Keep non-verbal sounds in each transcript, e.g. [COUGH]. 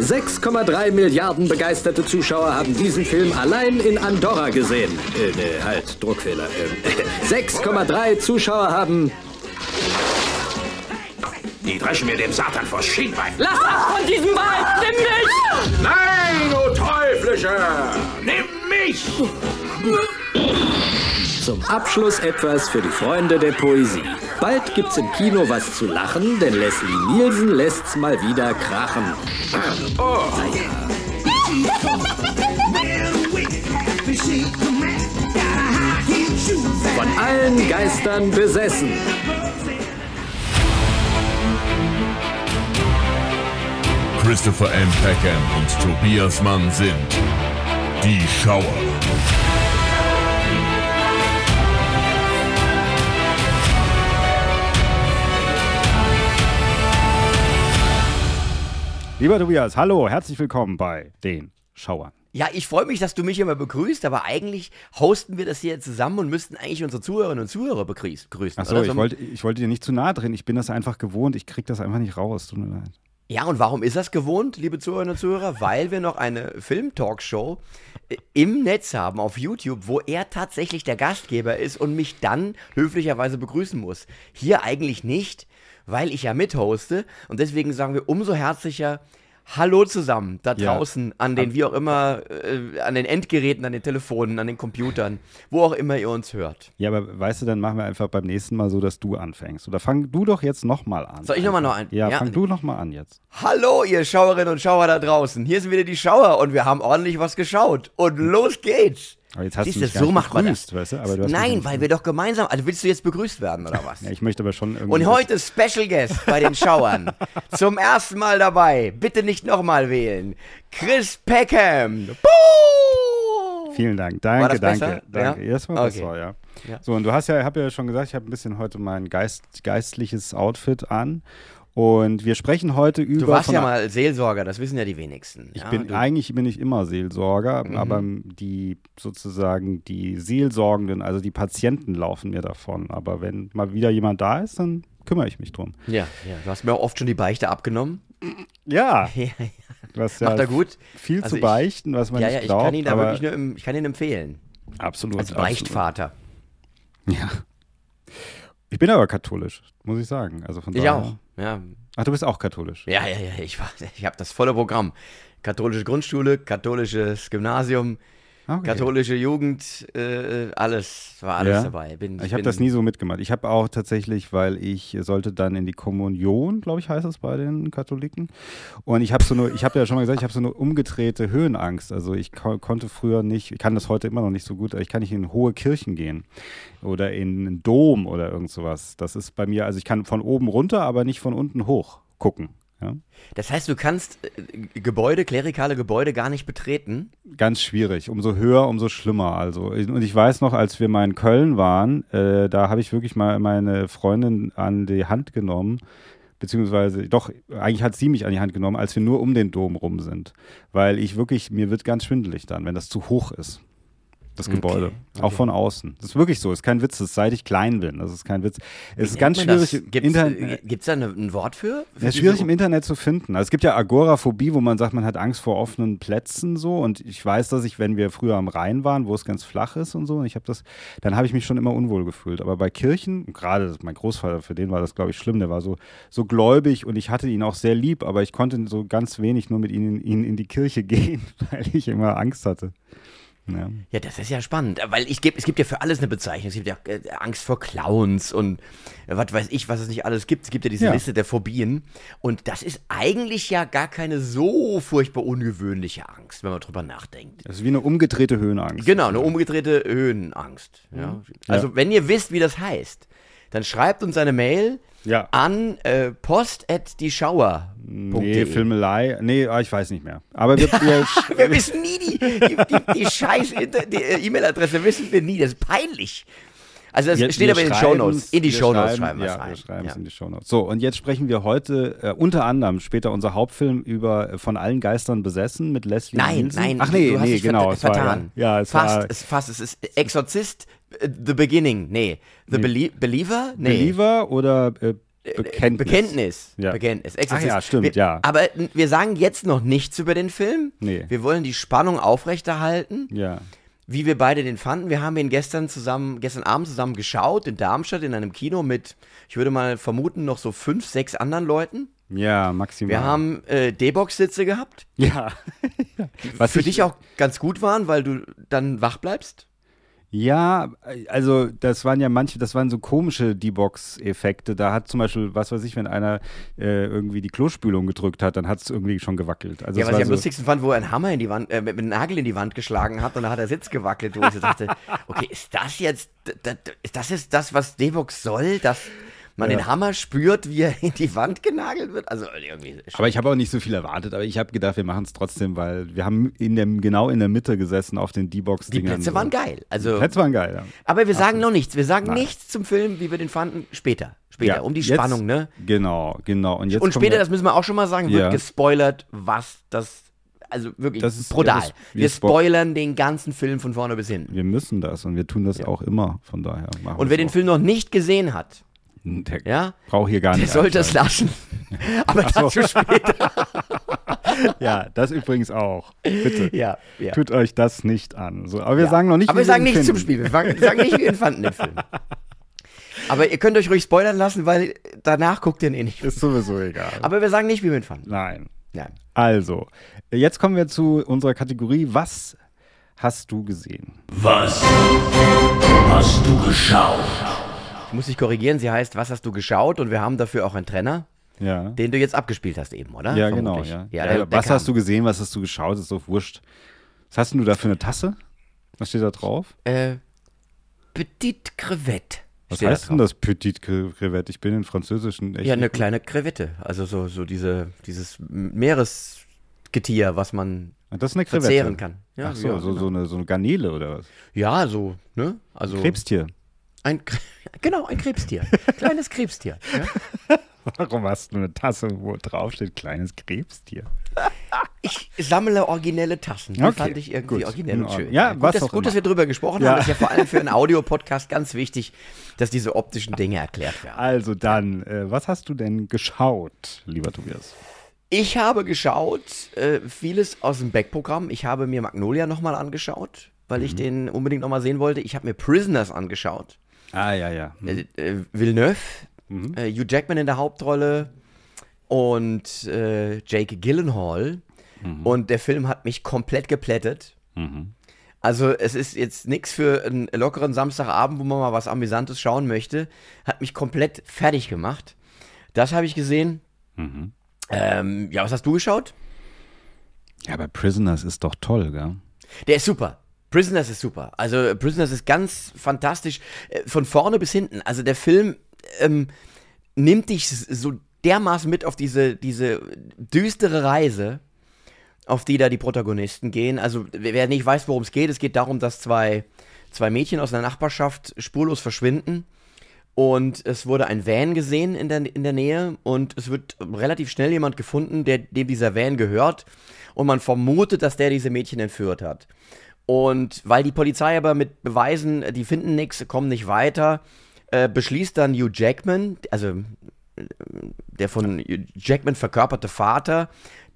6,3 Milliarden begeisterte Zuschauer haben diesen Film allein in Andorra gesehen. Äh, ne, halt, Druckfehler. [LAUGHS] Äh, 6,3 Zuschauer haben... Die dreschen mir dem Satan vors Schienbein. Lass ab von diesem Ball! Nimm mich! Nein, du Teuflische! Nimm mich! [LAUGHS] Zum Abschluss etwas für die Freunde der Poesie. Bald gibt's im Kino was zu lachen, denn Leslie Nielsen lässt's mal wieder krachen. Oh, Von allen Geistern besessen. Christopher M. Peckham und Tobias Mann sind die Schauer. Lieber Tobias, hallo, herzlich willkommen bei den Schauern. Ja, ich freue mich, dass du mich immer begrüßt, aber eigentlich hosten wir das hier zusammen und müssten eigentlich unsere Zuhörerinnen und Zuhörer begrüß- grüßen. Achso, ich wollte, ich wollte dir nicht zu nahe drehen. Ich bin das einfach gewohnt. Ich krieg das einfach nicht raus. Tut mir leid. Ja, und warum ist das gewohnt, liebe Zuhörerinnen und Zuhörer? Weil wir noch eine Film-Talkshow äh, im Netz haben, auf YouTube, wo er tatsächlich der Gastgeber ist und mich dann höflicherweise begrüßen muss. Hier eigentlich nicht, weil ich ja mithoste und deswegen sagen wir umso herzlicher Hallo zusammen da Ja. draußen an den, wie auch immer, äh, an den Endgeräten, an den Telefonen, an den Computern, wo auch immer ihr uns hört. Ja, aber weißt du, dann machen wir einfach beim nächsten Mal so, dass du anfängst. Oder fang du doch jetzt nochmal an. Soll ich noch mal noch ein- Ja, ja. fang du nochmal an jetzt. Hallo, ihr Schauerinnen und Schauer da draußen. Hier sind wieder die Schauer und wir haben ordentlich was geschaut. Und los geht's. Aber jetzt hast Siehst du mich so macht man das. weißt du? Nein, weil wir doch gemeinsam. Also willst du jetzt begrüßt werden oder was? [LAUGHS] Ja, ich möchte aber schon irgendwie. Und heute Special Guest bei den Schauern. Zum ersten Mal dabei. Bitte nicht nochmal wählen. Chris Peckham. Puh! Vielen Dank. Danke, War das danke. besser? danke. Ja? War Okay. besser, ja. Ja. So, und du hast ja, ich habe ja schon gesagt, ich habe ein bisschen heute mein Geist, geistliches Outfit an. Und wir sprechen heute über. Du warst ja mal Seelsorger, das wissen ja die wenigsten. Ich ja, bin eigentlich bin ich immer Seelsorger, Mhm. aber die sozusagen die Seelsorgenden, also die Patienten laufen mir davon. Aber wenn mal wieder jemand da ist, dann kümmere ich mich drum. ja, ja, du hast mir auch oft schon die Beichte abgenommen. Ja, [LAUGHS] hast ja Macht er gut. viel Also zu ich- beichten, was man ja, nicht ja, ich glaubt. kann ihn da wirklich nur, ich kann ihn empfehlen. absolut. Als absolut. Beichtvater. Ja. Ich bin aber katholisch, muss ich sagen. Also von Ich daher- auch. Ja, Ach, du bist auch katholisch. ja, ja, ja ich, war- [LAUGHS] ich habe das volle Programm. Katholische Grundschule, katholisches Gymnasium, Okay. katholische Jugend, äh, alles, war alles Ja. dabei. Bin, Ich habe bin- das nie so mitgemacht. Ich habe auch tatsächlich, weil ich sollte dann in die Kommunion, glaube ich, heißt es bei den Katholiken. Und ich habe so nur, ich habe ja schon mal gesagt, ich habe so eine umgedrehte Höhenangst. Also ich ko konnte früher nicht, ich kann das heute immer noch nicht so gut, aber ich kann nicht in hohe Kirchen gehen oder in einen Dom oder irgend sowas. Das ist bei mir, also ich kann von oben runter, aber nicht von unten hoch gucken. Ja? Das heißt, du kannst äh, Gebäude, klerikale Gebäude gar nicht betreten. Ganz schwierig. Umso höher, umso schlimmer. Also, und ich weiß noch, als wir mal in Köln waren, äh, da habe ich wirklich mal meine Freundin an die Hand genommen. Beziehungsweise, doch, eigentlich hat sie mich an die Hand genommen, als wir nur um den Dom rum sind. Weil ich wirklich, mir wird ganz schwindelig dann, wenn das zu hoch ist. Das Gebäude. Auch von außen. Das ist wirklich so. Ist kein Witz. Das ist, seit ich klein bin. Das ist kein Witz. Es ist ganz schwierig. im Gibt es Internet- da eine, ein Wort für? für ja, ist schwierig im Internet zu finden. Also es gibt ja Agoraphobie, wo man sagt, man hat Angst vor offenen Plätzen so. Und ich weiß, dass ich, wenn wir früher am Rhein waren, wo es ganz flach ist und so, und ich habe das, dann habe ich mich schon immer unwohl gefühlt. Aber bei Kirchen, gerade das- mein Großvater, für den war das, glaube ich, schlimm. Der war so, so gläubig und ich hatte ihn auch sehr lieb, aber ich konnte so ganz wenig nur mit ihm in, in die Kirche [LAUGHS] gehen, weil ich immer Angst hatte. Ja. Ja, das ist ja spannend, weil ich geb, es gibt ja für alles eine Bezeichnung. Es gibt ja äh, Angst vor Clowns und äh, was weiß ich, was es nicht alles gibt. Es gibt ja diese Ja. Liste der Phobien. Und das ist eigentlich ja gar keine so furchtbar ungewöhnliche Angst, wenn man drüber nachdenkt. Das ist wie eine umgedrehte Höhenangst. Genau, eine umgedrehte Höhenangst. Ja. Also, wenn ihr wisst, wie das heißt, dann schreibt uns eine Mail Ja. an äh, post.dieschauer.de. Nee, Filmelei. Nee, ah, ich weiß nicht mehr. Aber wir, [LAUGHS] wir Wir wissen nie die, die, die, die scheiß die, E-Mail-Adresse, wissen wir nie. Das ist peinlich. Also das Wir- steht aber in den Shownotes. In die Shownotes schreiben wir es ja, rein. Wir schreiben es Ja. in die Shownotes. So, und jetzt sprechen wir heute äh, unter anderem später unser Hauptfilm über äh, Von allen Geistern besessen mit Leslie Nein, Nielsen. nein, Ach nee, du hast nee, dich genau. vert- es war, vertan. ja, es fast, war es, fast, es ist Exorzist, The Beginning. Nee. The Belie Believer? Nee. Believer oder äh, Bekenntnis. Bekenntnis. Ja. Bekenntnis. Ach ja, stimmt, wir, ja. Aber wir sagen jetzt noch nichts über den Film. Nee. Wir wollen die Spannung aufrechterhalten, Ja. wie wir beide den fanden. Wir haben ihn gestern zusammen, gestern Abend zusammen geschaut in Darmstadt in einem Kino mit, ich würde mal vermuten, noch so fünf, sechs anderen Leuten. Ja, maximal. Wir haben äh, D-Box-Sitze gehabt, Ja. [LAUGHS] Was für ich- dich auch ganz gut waren, weil du dann wach bleibst. Ja, also das waren ja manche, das waren so komische D-Box-Effekte. Da hat zum Beispiel, was weiß ich, wenn einer äh, irgendwie die Klospülung gedrückt hat, dann hat es irgendwie schon gewackelt. Also Ja, was ich am so, lustigsten fand, wo er einen Hammer in die Wand, äh, mit einem Nagel in die Wand geschlagen hat und dann hat der Sitz gewackelt, wo ich so dachte, okay, ist das jetzt, d- d- d- ist das jetzt das, was D-Box soll, dass man Ja. den Hammer spürt, wie er in die Wand genagelt wird? Also irgendwie. aber ich habe auch nicht so viel erwartet, aber ich habe gedacht, wir machen es trotzdem, weil wir haben in dem, genau in der Mitte gesessen auf den die D-Box-Dingern. Plätze waren geil. Also, Die Plätze waren geil, ja. aber wir sagen noch nichts. Wir sagen Nein. nichts zum Film, wie wir den fanden, später. Später, Ja, um die jetzt- Spannung, ne? Genau, genau. Und, jetzt Und später, wir, das müssen wir auch schon mal sagen, wird Ja. gespoilert, was das, also wirklich Das ist- brutal. ja, das- wir wir spo- spoilern den ganzen Film von vorne bis hinten. wir müssen das und wir tun das auch immer, von daher Und wer den Film noch nicht gesehen hat, Der ja, braucht hier gar der nicht sollte es einschalten. lassen. [LAUGHS] Aber dazu später. [LAUGHS] Ja, das übrigens auch. Bitte. Ja, ja. Tut euch das nicht an. So, aber wir Ja. sagen noch nicht, Aber wie wir sagen nichts zum. Spiel. Wir sagen nicht, wie wir fanden, den Film. [LAUGHS] Aber ihr könnt euch ruhig spoilern lassen, weil danach guckt ihr ihn eh nicht. Ist sowieso egal. Aber wir sagen nicht, wie wir ihn fanden. Nein. Nein. Also, jetzt kommen wir zu unserer Kategorie. Was hast du gesehen? Was hast du geschaut? Ich muss dich korrigieren, sie heißt, was hast du geschaut? Und wir haben dafür auch einen Trenner, Ja. den du jetzt abgespielt hast eben, oder? ja, genau. Vermutlich. Ja. ja, Ja, der, der was kam. hast du gesehen? Was hast du geschaut? Ist doch wurscht. Was hast denn du da für eine Tasse? Was steht da drauf? Äh, Petite Crevette. Was da heißt denn das Petit Crevette? Ich bin in Französischen echt. Ja, eine kleine Crevette. Also so, so diese, dieses Meeresgetier, was man Ah, Das ist eine Crevette. verzehren kann. Ja, Ach so, ja, so, genau. so, eine, so eine Garnele oder was? Ja, so, ne? Also Krebstier. Ein [LAUGHS] genau, ein Krebstier. Kleines Krebstier. Ja? [LAUGHS] Warum hast du eine Tasse, wo drauf steht kleines Krebstier? Ich sammle originelle Tassen. Die Okay, fand ich irgendwie gut. originell In und schön. Ordnung. Ja, gut, was dass, auch gut dass wir drüber gesprochen Ja. haben. Das ist ja vor allem für einen [LAUGHS] Audiopodcast ganz wichtig, dass diese optischen Dinge erklärt werden. Also dann, äh, was hast du denn geschaut, lieber Tobias? Ich habe geschaut, äh, vieles aus dem Backprogramm. Ich habe mir Magnolia nochmal angeschaut, weil Mhm. ich den unbedingt nochmal sehen wollte. Ich habe mir Prisoners angeschaut. Ah, ja, ja. Äh, Villeneuve, Mhm. äh, Hugh Jackman in der Hauptrolle und äh, Jake Gyllenhaal. Mhm. Und der Film hat mich komplett geplättet. Also es ist jetzt nichts für einen lockeren Samstagabend, wo man mal was Amüsantes schauen möchte. Hat mich komplett fertig gemacht. Das habe ich gesehen. Mhm. Ähm, ja, was hast du geschaut? Ja, aber Prisoners ist doch toll, gell? Der ist super. Prisoners ist super. Also Prisoners ist ganz fantastisch. äh, Von vorne bis hinten. Also der Film ähm, nimmt dich so dermaßen mit auf diese, diese düstere Reise, auf die da die Protagonisten gehen. Also wer wer nicht weiß, worum es geht, es geht darum, dass zwei, zwei Mädchen aus einer Nachbarschaft spurlos verschwinden. Und es wurde ein Van gesehen in der, in der Nähe und es wird relativ schnell jemand gefunden, der, dem dieser Van gehört. Und man vermutet, dass der diese Mädchen entführt hat. Und weil die Polizei aber mit Beweisen, äh, die finden nichts, kommen nicht weiter, äh, beschließt dann Hugh Jackman, also äh, der von Hugh Jackman verkörperte Vater,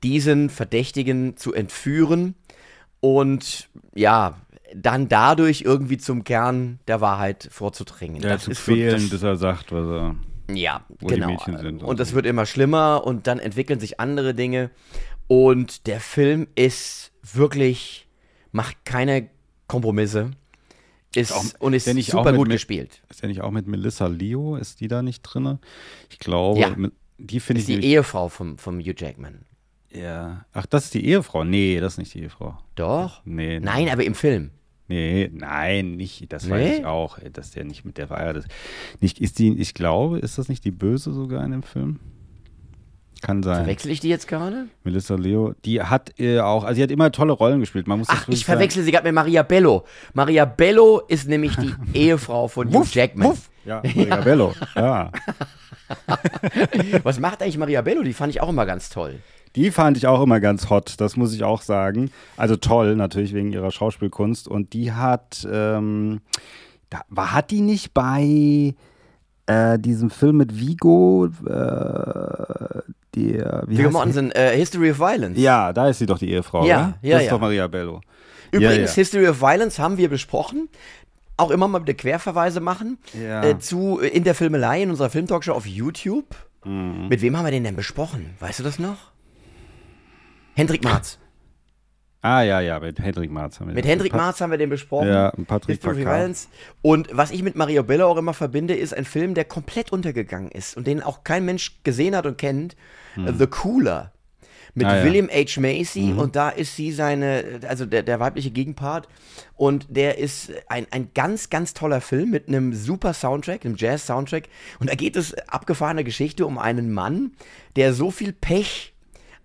diesen Verdächtigen zu entführen und ja, dann dadurch irgendwie zum Kern der Wahrheit vorzudringen. Ja, Das zu quälen, das- bis er sagt, was er. ja, wo die genau. Mädchen sind und Und das so. wird immer schlimmer und dann entwickeln sich andere Dinge. Und der Film ist wirklich, macht keine Kompromisse. Ist, auch- und ist super gut mit- gespielt. Ist der nicht auch mit Melissa Leo? Ist die da nicht drin? Ich glaube, Ja. die finde Ist ich die nämlich- Ehefrau vom, vom Hugh Jackman. Ja. Ach, das ist die Ehefrau? Nee, das ist nicht die Ehefrau. Doch? Nee. Nein, aber im Film. Nee, nein, nicht. Das Nee? weiß ich auch, dass der nicht mit der verheiratet ist. Nicht, ist die, ich glaube, ist das nicht die Böse sogar in dem Film? Kann sein. Verwechsel ich die jetzt gerade? Melissa Leo, die hat äh, auch, also sie hat immer tolle Rollen gespielt. Man muss Ach, ich verwechsel sie gerade mit Maria Bello. Maria Bello ist nämlich die [LAUGHS] Ehefrau von. Hugh Jackman. Wuff. Ja, Maria Bello. Ja. [LAUGHS] Was macht eigentlich Maria Bello? Die fand ich auch immer ganz toll. Die fand ich auch immer ganz hot, das muss ich auch sagen. Also toll, natürlich wegen ihrer Schauspielkunst. Und die hat, ähm, da, war, hat die nicht bei äh, diesen Film mit Vigo, äh, die, äh, wie Viggo? Mortensen, äh, History of Violence. Ja, da ist sie doch die Ehefrau, Ja, oder? ja, Das ist ja. doch Maria Bello. Übrigens, ja, ja. History of Violence haben wir besprochen. Auch immer mal wieder Querverweise machen Ja. äh, zu äh, in der Filmelei in unserer Filmtalkshow auf YouTube. Mhm. Mit wem haben wir den denn besprochen? Weißt du das noch? Hendrik Marz. Ah, ja, ja, mit Hendrik Marz haben wir Mit. Hendrik Marz haben wir den besprochen. Ja, Patrick. Violence. Und was ich mit Mario Bello auch immer verbinde, ist ein Film, der komplett untergegangen ist und den auch kein Mensch gesehen hat und kennt. Äh, The Cooler. Mit Hm. Ah, ja. William H. Macy Mhm. und da ist sie seine, also der, der weibliche Gegenpart und der ist ein, ein ganz, ganz toller Film mit einem super Soundtrack, einem Jazz-Soundtrack und da geht es abgefahrene Geschichte um einen Mann, der so viel Pech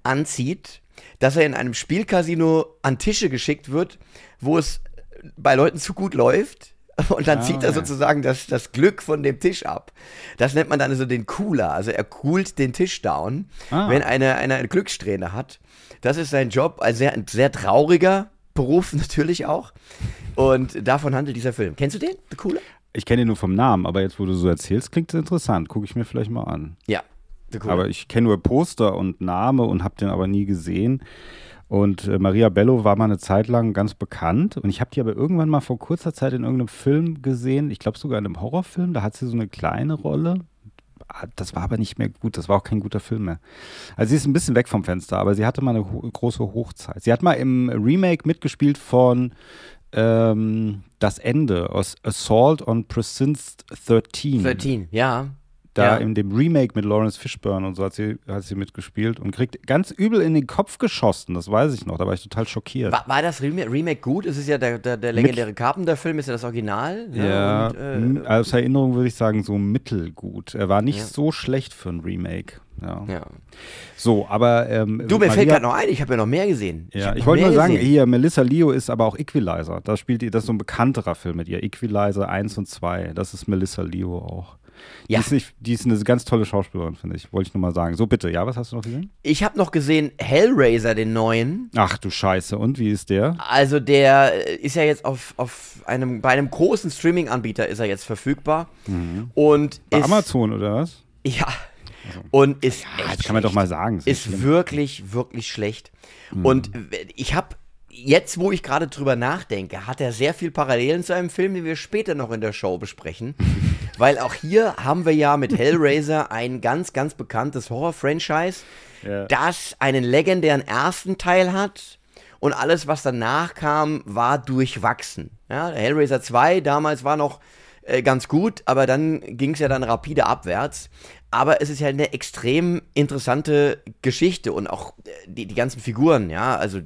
anzieht, dass er in einem Spielcasino an Tische geschickt wird, wo es bei Leuten zu gut läuft. Und dann Ah, zieht er sozusagen das, das Glück von dem Tisch ab. Das nennt man dann also den Cooler. Also er coolt den Tisch down, Ah. wenn einer eine, eine Glückssträhne hat. Das ist sein Job. Also sehr, ein sehr trauriger Beruf natürlich auch. Und davon handelt dieser Film. Kennst du den? The Cooler? Ich kenne ihn nur vom Namen, aber jetzt, wo du so erzählst, klingt es interessant. Gucke ich mir vielleicht mal an. Ja. Cooler. Aber ich kenne nur Poster und Name und habe den aber nie gesehen. Und äh, Maria Bello war mal eine Zeit lang ganz bekannt. Und ich habe die aber irgendwann mal vor kurzer Zeit in irgendeinem Film gesehen. Ich glaube sogar in einem Horrorfilm. Da hat sie so eine kleine Rolle. Ah, Das war aber nicht mehr gut. Das war auch kein guter Film mehr. Also sie ist ein bisschen weg vom Fenster, aber sie hatte mal eine ho große Hochzeit. Sie hat mal im Remake mitgespielt von ähm, Das Ende aus Assault on Precinct 13. 13, ja. Da ja. in dem Remake mit Lawrence Fishburne und so hat sie, hat sie mitgespielt und kriegt ganz übel in den Kopf geschossen, das weiß ich noch, da war ich total schockiert. War, war das Remake, Remake gut? Es ist ja der, der, der legendäre Carpenter-Film, ist ja das Original. ne? ja, Und, äh, aus Erinnerung würde ich sagen, so mittelgut. Er war nicht Ja. so schlecht für ein Remake. Ja. ja. So, aber ähm, Du, mir fällt Maria- gerade noch ein, ich habe ja noch mehr gesehen. Ja, ich noch wollte nur sagen, gesehen. hier, Melissa Leo ist aber auch Equalizer. Da spielt die, das ist so ein bekannterer Film mit ihr. Equalizer 1 und 2. Das ist Melissa Leo auch. Ja. Die, ist nicht, die ist eine ganz tolle Schauspielerin, finde ich. Wollte ich nur mal sagen. So, bitte, ja, was hast du noch gesehen? Ich habe noch gesehen Hellraiser, den neuen. Ach du Scheiße, und wie ist der? Also der äh, ist ja jetzt auf, auf einem, bei einem großen Streaming-Anbieter ist er jetzt verfügbar. Und Mhm. Bei ist, Amazon oder was? Ja. Und ist echt das kann man doch mal sagen. Ist ist wirklich, wirklich schlecht. Mhm. Und ich habe jetzt, wo ich gerade drüber nachdenke, hat er sehr viel Parallelen zu einem Film, den wir später noch in der Show besprechen. [LAUGHS] Weil auch hier haben wir ja mit [LAUGHS] Hellraiser ein ganz, ganz bekanntes Horror-Franchise, Ja. das einen legendären ersten Teil hat. Und alles, was danach kam, war durchwachsen. Ja, Hellraiser 2 damals war noch äh, ganz gut, aber dann ging es ja dann rapide abwärts. Aber es ist ja eine extrem interessante Geschichte und auch äh, die, die ganzen Figuren, ja, also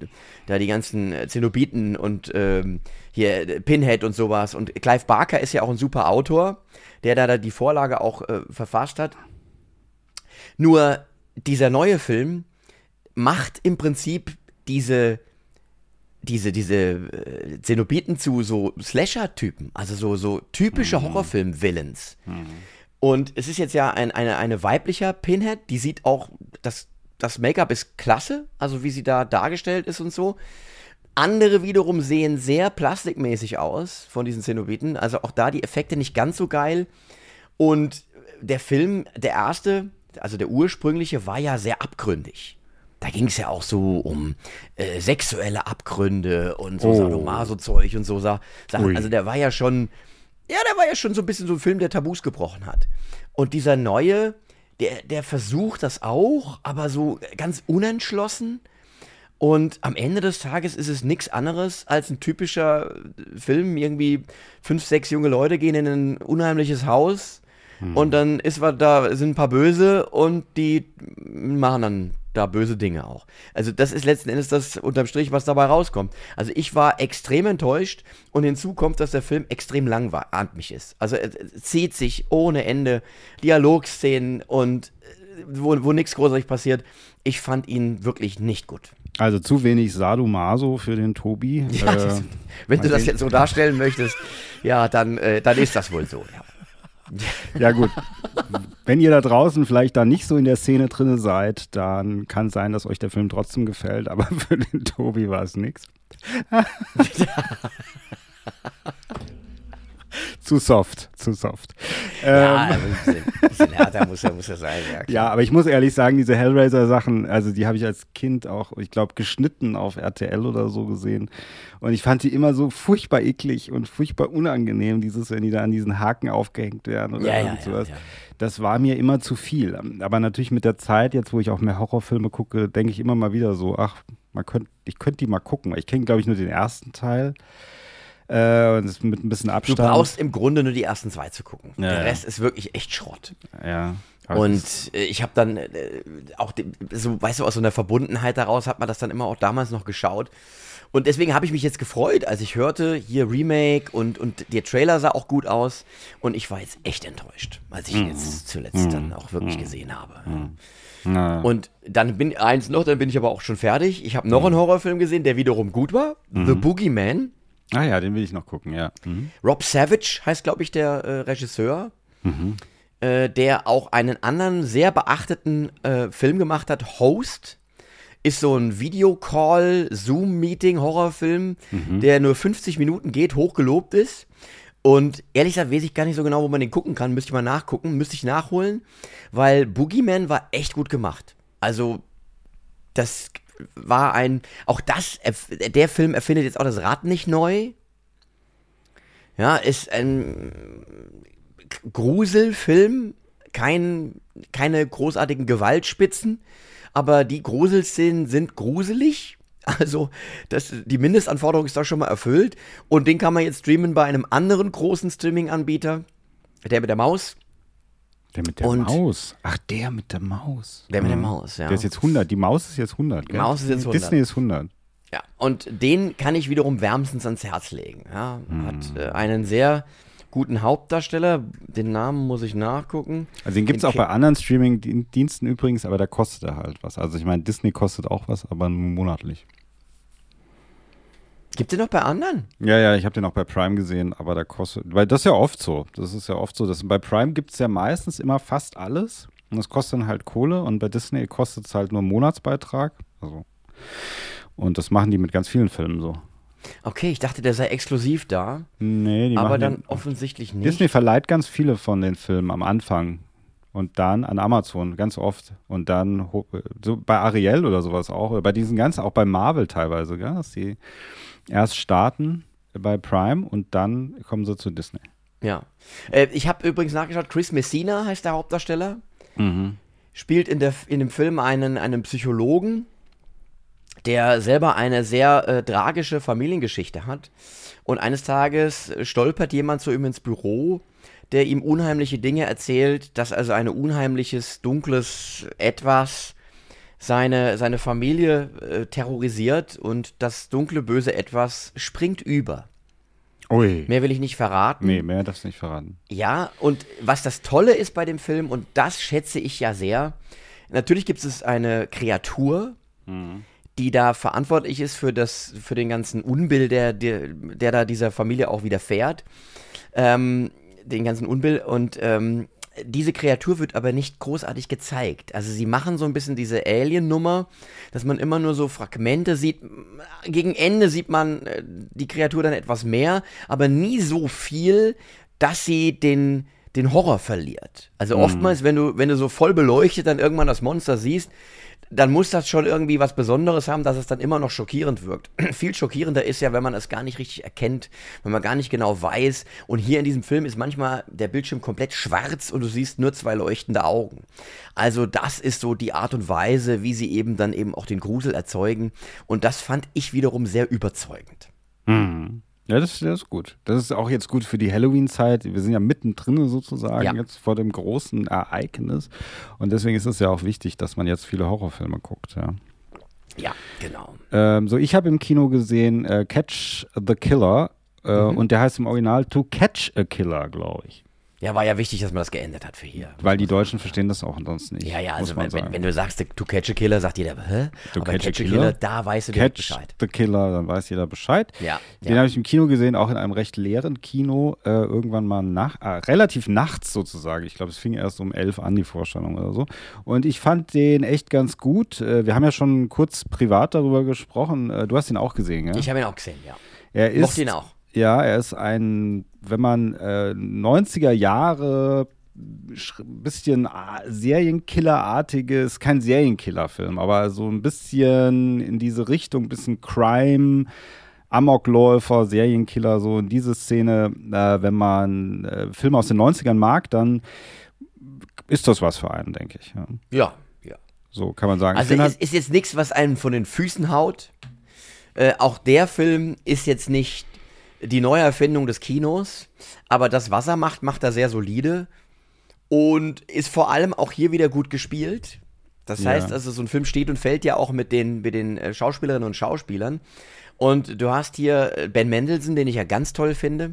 da die ganzen äh, Zenobiten und ähm, hier äh, Pinhead und sowas. Und Clive Barker ist ja auch ein super Autor, der da, die Vorlage auch äh, verfasst hat. Nur dieser neue Film macht im Prinzip diese diese, diese äh, Zenobiten zu so Slasher-Typen, also so, so typische Horrorfilm-Villains. Und es ist jetzt ja ein, eine, eine weiblicher Pinhead, die sieht auch, das, das Make-up ist klasse, also wie sie da dargestellt ist und so. Andere wiederum sehen sehr plastikmäßig aus von diesen Zenobiten, also auch da die Effekte nicht ganz so geil. Und der Film, der erste, also der ursprüngliche, war ja sehr abgründig. Da ging es ja auch so um äh, sexuelle Abgründe und so Oh. Sadomaso-Zeug und so Sa Sachen. Also der war ja schon, ja, der war ja schon so ein bisschen so ein Film, der Tabus gebrochen hat. Und dieser neue, der, der versucht das auch, aber so ganz unentschlossen. Und am Ende des Tages ist es nichts anderes als ein typischer Film. Irgendwie fünf, sechs junge Leute gehen in ein unheimliches Haus und dann ist was, da sind ein paar Böse und die machen dann da böse Dinge auch. Also das ist letzten Endes das unterm Strich, was dabei rauskommt. Also ich war extrem enttäuscht und hinzu kommt, dass der Film extrem langweilig ist. Also es es zieht sich ohne Ende Dialogszenen und äh, wo, wo nichts großartig passiert. Ich fand ihn wirklich nicht gut. Also zu wenig Sadomaso für den Tobi. Ja, äh, wenn du das jetzt so darstellen möchtest, ja, dann, äh, dann ist das wohl so. Ja. [LAUGHS] Ja, gut. Wenn ihr da draußen vielleicht da nicht so in der Szene drinne seid, dann kann sein, dass euch der Film trotzdem gefällt, aber [LAUGHS] für den Tobi war es nix. [LAUGHS] [LAUGHS] zu soft, zu soft. Ja, Ähm, ein bisschen, bisschen härter muss er, muss er sein. Ja, ja, aber ich muss ehrlich sagen, diese Hellraiser-Sachen, also die habe ich als Kind auch, ich glaube, geschnitten auf RTL oder so gesehen. Und ich fand die immer so furchtbar eklig und furchtbar unangenehm, dieses, wenn die da an diesen Haken aufgehängt werden oder Ja, ja, sowas. ja. Das war mir immer zu viel. Aber natürlich mit der Zeit, jetzt wo ich auch mehr Horrorfilme gucke, denke ich immer mal wieder so, ach, man könnt, ich könnte die mal gucken. Ich kenne, glaube ich, nur den ersten Teil. Äh, und das mit ein bisschen Du Abstand. brauchst im Grunde nur die ersten zwei zu gucken. Ja, Der ja. Rest ist wirklich echt Schrott. ja. Und äh, ich habe dann äh, auch, so, weißt du, aus so einer Verbundenheit daraus hat man das dann immer auch damals noch geschaut. Und deswegen habe ich mich jetzt gefreut, als ich hörte, hier Remake und, und der Trailer sah auch gut aus. Und ich war jetzt echt enttäuscht, als ich ihn jetzt zuletzt dann auch wirklich gesehen habe. na, Und dann bin eins noch, dann bin ich aber auch schon fertig. Ich habe noch einen Horrorfilm gesehen, der wiederum gut war. The Boogeyman. Ah ja, den will ich noch gucken, ja. Mhm. Rob Savage heißt, glaube ich, der äh, Regisseur, äh, der auch einen anderen sehr beachteten äh, Film gemacht hat, Host. Ist so ein Videocall, Zoom-Meeting, Horrorfilm, der nur 50 Minuten geht, hochgelobt ist. Und ehrlich gesagt weiß ich gar nicht so genau, wo man den gucken kann. Müsste ich mal nachgucken, müsste ich nachholen, weil Boogeyman war echt gut gemacht. Also, das war ein, auch das, der Film erfindet jetzt auch das Rad nicht neu. Ja, ist ein Gruselfilm, kein, keine großartigen Gewaltspitzen, aber die Gruselszenen sind gruselig. [LAUGHS] Also, das, die Mindestanforderung ist da schon mal erfüllt. Und den kann man jetzt streamen bei einem anderen großen Streaming-Anbieter. Der mit der Maus. Der mit der Und- Maus. Ach, der mit der Maus. Der mit der Mhm. Maus, ja. Der ist jetzt 100. Die Maus ist jetzt 100. Gell? Maus ist jetzt 100. Disney ist 100. Ja, und den kann ich wiederum wärmstens ans Herz legen. Ja, hat äh, einen sehr guten Hauptdarsteller. Den Namen muss ich nachgucken. Also den gibt es auch bei anderen Streaming-Diensten übrigens, aber da kostet er halt was. Also ich meine, Disney kostet auch was, aber nur monatlich. Gibt es den noch bei anderen? Ja, ja, ich habe den auch bei Prime gesehen, aber da kostet, weil das ist ja oft so. Das ist ja oft so. Dass bei Prime gibt es ja meistens immer fast alles und das kostet dann halt Kohle und bei Disney kostet es halt nur einen Monatsbeitrag. Also, und das machen die mit ganz vielen Filmen so. Okay, ich dachte, der sei exklusiv da, Nee, die aber dann den, offensichtlich nicht. Disney verleiht ganz viele von den Filmen am Anfang und dann an Amazon ganz oft und dann ho- so bei Ariel oder sowas auch oder bei diesen ganzen auch bei Marvel teilweise, gell, dass die erst starten bei Prime und dann kommen sie zu Disney. Ja. Äh, ich habe übrigens nachgeschaut, Chris Messina heißt der Hauptdarsteller. Mhm. Spielt in, der, in dem Film einen, einen Psychologen, der selber eine sehr äh, tragische Familiengeschichte hat. Und eines Tages stolpert jemand zu ihm ins Büro, der ihm unheimliche Dinge erzählt, dass also ein unheimliches, dunkles Etwas seine, seine Familie äh, terrorisiert und das dunkle, böse Etwas springt über. Ui. Mehr will ich nicht verraten. Nee, mehr darfst du nicht verraten. Ja, und was das Tolle ist bei dem Film, und das schätze ich ja sehr, natürlich gibt es eine Kreatur, die da verantwortlich ist für, das, für den ganzen Unbill, der, der, der da dieser Familie auch widerfährt. Ähm, den ganzen Unbill. Und ähm, diese Kreatur wird aber nicht großartig gezeigt. Also sie machen so ein bisschen diese Alien-Nummer, dass man immer nur so Fragmente sieht. Gegen Ende sieht man äh, die Kreatur dann etwas mehr, aber nie so viel, dass sie den, den Horror verliert. Also oftmals, wenn du, wenn du so voll beleuchtet dann irgendwann das Monster siehst, dann muss das schon irgendwie was Besonderes haben, dass es dann immer noch schockierend wirkt. [CLEARS THROAT] Viel schockierender ist ja, wenn man es gar nicht richtig erkennt, wenn man gar nicht genau weiß. Und hier in diesem Film ist manchmal der Bildschirm komplett schwarz und du siehst nur zwei leuchtende Augen. Also das ist so die Art und Weise, wie sie eben dann eben auch den Grusel erzeugen. Und das fand ich wiederum sehr überzeugend. Ja, das, das ist gut. Das ist auch jetzt gut für die Halloween-Zeit. Wir sind ja mittendrin sozusagen Ja. jetzt vor dem großen Ereignis. Und deswegen ist es ja auch wichtig, dass man jetzt viele Horrorfilme guckt, ja. Ja, genau. Ähm, so, ich habe im Kino gesehen äh, Catch the Killer äh, Mhm. und der heißt im Original To Catch a Killer, glaube ich. Ja, war ja wichtig, dass man das geändert hat für hier. Weil die Deutschen verstehen das auch ansonsten nicht. Ja, ja, also wenn, wenn, wenn du sagst, to catch a killer, sagt jeder, hä? To Aber catch a catch a killer? killer, da weißt du Catch Bescheid. the Killer, dann weiß jeder Bescheid. Ja, Den ja. habe ich im Kino gesehen, auch in einem recht leeren Kino, äh, irgendwann mal nach, äh, relativ nachts sozusagen. Ich glaube, es fing erst um elf an, die Vorstellung oder so. Und ich fand den echt ganz gut. Äh, wir haben ja schon kurz privat darüber gesprochen. Äh, du hast ihn auch gesehen, ja? Ich habe ihn auch gesehen, ja. er ist, mochte ihn auch. Ja, er ist ein, wenn man äh, 90er Jahre sch- bisschen ah, Serienkiller-artiges, kein Serienkiller-Film, aber so ein bisschen in diese Richtung, bisschen Crime, Amokläufer, Serienkiller, so in diese Szene, äh, wenn man äh, Filme aus den 90ern mag, dann ist das was für einen, denke ich. Ja. Ja, ja. So kann man sagen. Also find es ist jetzt nichts, was einen von den Füßen haut. Äh, auch der Film ist jetzt nicht die Neuerfindung des Kinos, aber das, was er macht, macht er sehr solide und ist vor allem auch hier wieder gut gespielt. Das Ja. heißt also, so ein Film steht und fällt ja auch mit den, mit den äh, Schauspielerinnen und Schauspielern. Und du hast hier äh, Ben Mendelssohn, den ich ja ganz toll finde.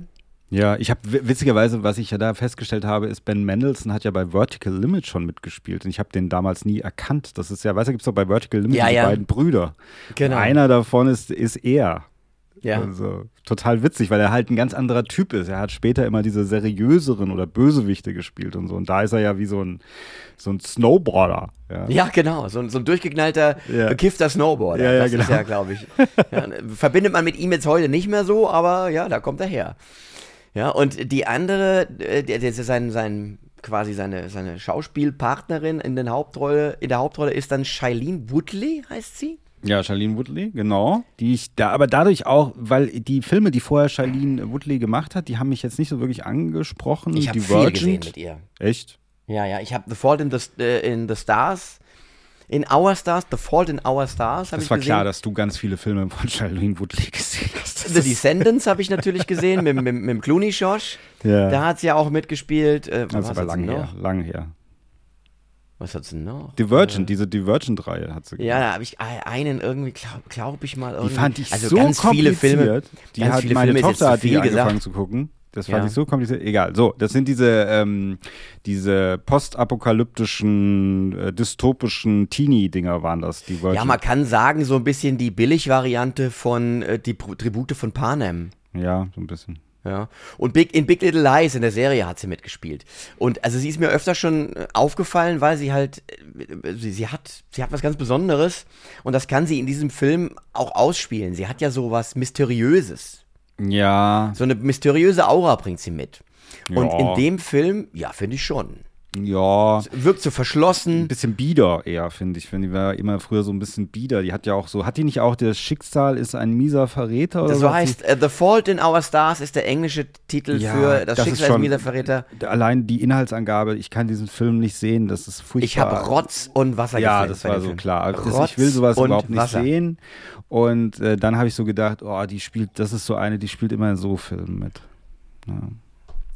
Ja, ich habe witzigerweise, was ich ja da festgestellt habe, ist Ben Mendelssohn hat ja bei Vertical Limit schon mitgespielt und ich habe den damals nie erkannt. Das ist ja, weißt du, gibt es doch bei Vertical Limit Ja, die ja. beiden Brüder. Genau. Einer davon ist, ist er. Ja. Also total witzig, weil er halt ein ganz anderer Typ ist. Er hat später immer diese seriöseren oder Bösewichte gespielt und so. Und da ist er ja wie so ein, so ein Snowboarder. Ja. Ja, genau. So, ein- so ein durchgeknallter, Ja. bekiffter Snowboarder. Ja, ja, das ist genau. ja, glaube ich. Ja, verbindet man mit ihm jetzt heute nicht mehr so, aber ja, da kommt er her. Ja, und die andere, äh, der, der, sein, sein, quasi seine, seine Schauspielpartnerin in, den Hauptrolle, in der Hauptrolle ist dann Shailene Woodley, heißt sie? Ja, Charlene Woodley, genau. Die ich da, aber dadurch auch, weil die Filme, die vorher Charlene Woodley gemacht hat, die haben mich jetzt nicht so wirklich angesprochen. Ich habe viel gesehen mit ihr. Echt? Ja, ja, ich habe The Fault in the, äh, in the Stars, in Our Stars, The Fault in Our Stars habe Das ich war gesehen. klar, dass du ganz viele Filme von [LAUGHS] Charlene Woodley gesehen hast. Das The Descendants habe ich natürlich gesehen, mit, mit, mit dem Clooney-Schorsch. Ja. Da hat sie ja auch mitgespielt. Äh, das was ist aber hat sie lang her, lang her. Was hat sie noch? Divergent, diese Divergent-Reihe hat sie Ja, gemacht. da habe ich einen irgendwie, glaube glaub ich mal, Die irgendwie. fand ich also so ganz viele Filme. kompliziert. Die hat viele meine Filme Tochter hat die angefangen gesagt. zu gucken. Das fand Ja. ich so kompliziert. Egal. So, das sind diese, ähm, diese postapokalyptischen, äh, dystopischen Teenie-Dinger waren das, Divergent. Ja, man kann sagen, so ein bisschen die Billig-Variante von äh, die Tribute von Panem. Ja, so ein bisschen. Ja. Und Big, in Big Little Lies in der Serie hat sie mitgespielt. Und also sie ist mir öfter schon äh, aufgefallen, weil sie halt, äh, sie, sie hat, sie hat was ganz Besonderes und das kann sie in diesem Film auch ausspielen. Sie hat ja so was Mysteriöses. Ja, So eine mysteriöse Aura bringt sie mit. Und Ja. in dem Film, ja, finde ich schon. Ja. Wirkt so verschlossen. Ein bisschen bieder eher, finde ich. Wenn die war immer früher so ein bisschen bieder. Die hat ja auch so, hat die nicht auch das Schicksal ist ein mieser Verräter oder So so? Heißt äh, The Fault in Our Stars ist der englische Titel Ja, für das, das ist Schicksal schon- ist mieser Verräter. allein die Inhaltsangabe, ich kann diesen Film nicht sehen, das ist furchtbar. Ich habe Rotz und Wasser Ja, das war so Film. klar. Also Rotz ich will sowas überhaupt nicht Wasser. sehen. Und äh, dann habe ich so gedacht, oh, die spielt, das ist so eine, die spielt immer in so Filmen mit. Ja.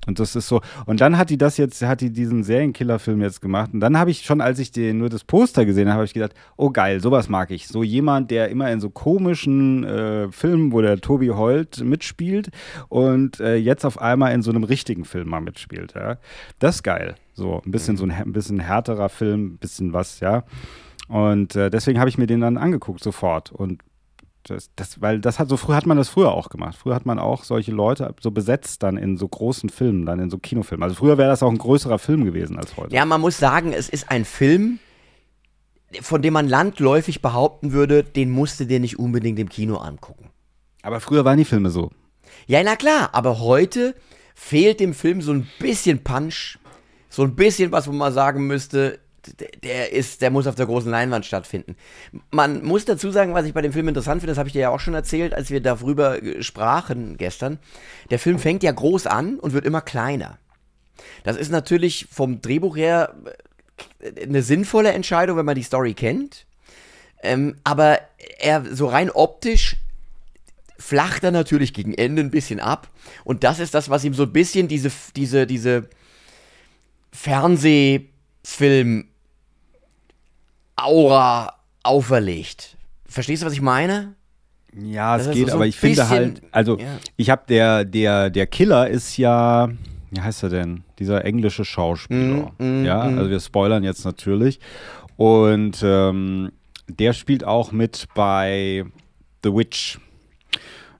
Und das ist so. Und dann hat die das jetzt, hat die diesen Serienkiller-Film jetzt gemacht. Und dann habe ich schon, als ich den, nur das Poster gesehen habe, habe ich gedacht, oh geil, sowas mag ich. So jemand, der immer in so komischen äh, Filmen, wo der Tobi Holt mitspielt und äh, jetzt auf einmal in so einem richtigen Film mal mitspielt. Ja. Das ist geil. So ein bisschen so ein, ein bisschen härterer Film, ein bisschen was, ja. Und äh, deswegen habe ich mir den dann angeguckt sofort. Und das, das, weil das hat so früh hat man das früher auch gemacht. Früher hat man auch solche Leute so besetzt dann in so großen Filmen, dann in so Kinofilmen. Also früher wäre das auch ein größerer Film gewesen als heute. Ja, man muss sagen, es ist ein Film, von dem man landläufig behaupten würde, den musst du dir nicht unbedingt im Kino angucken. Aber früher waren die Filme so. Ja, na klar, aber heute fehlt dem Film so ein bisschen Punch, so ein bisschen was, wo man sagen müsste, der, ist, der muss auf der großen Leinwand stattfinden. Man muss dazu sagen, was ich bei dem Film interessant finde, das habe ich dir ja auch schon erzählt, als wir darüber äh, sprachen gestern. Der Film fängt ja groß an und wird immer kleiner. Das ist natürlich vom Drehbuch her äh, eine sinnvolle Entscheidung, wenn man die Story kennt. Ähm, aber er so rein optisch flacht er natürlich gegen Ende ein bisschen ab. Und das ist das, was ihm so ein bisschen diese, diese, diese Fernsehfilm Aura auferlegt. Verstehst du, was ich meine? Ja, Das es geht, so aber ich finde halt, also ja. ich habe der, der, der Killer ist ja, wie heißt er denn? Dieser englische Schauspieler. Mm, ja, also wir spoilern jetzt natürlich. Und ähm, der spielt auch mit bei The Witch.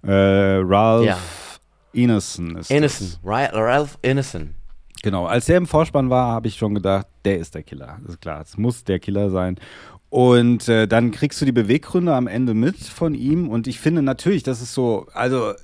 Äh, Ralph Ja. Ineson ist Innocent. Ra- Ralph Innocent. Genau, als der im Vorspann war, habe ich schon gedacht, der ist der Killer. Das ist klar, es muss der Killer sein. Und äh, dann kriegst du die Beweggründe am Ende mit von ihm. Und ich finde natürlich, das ist so, also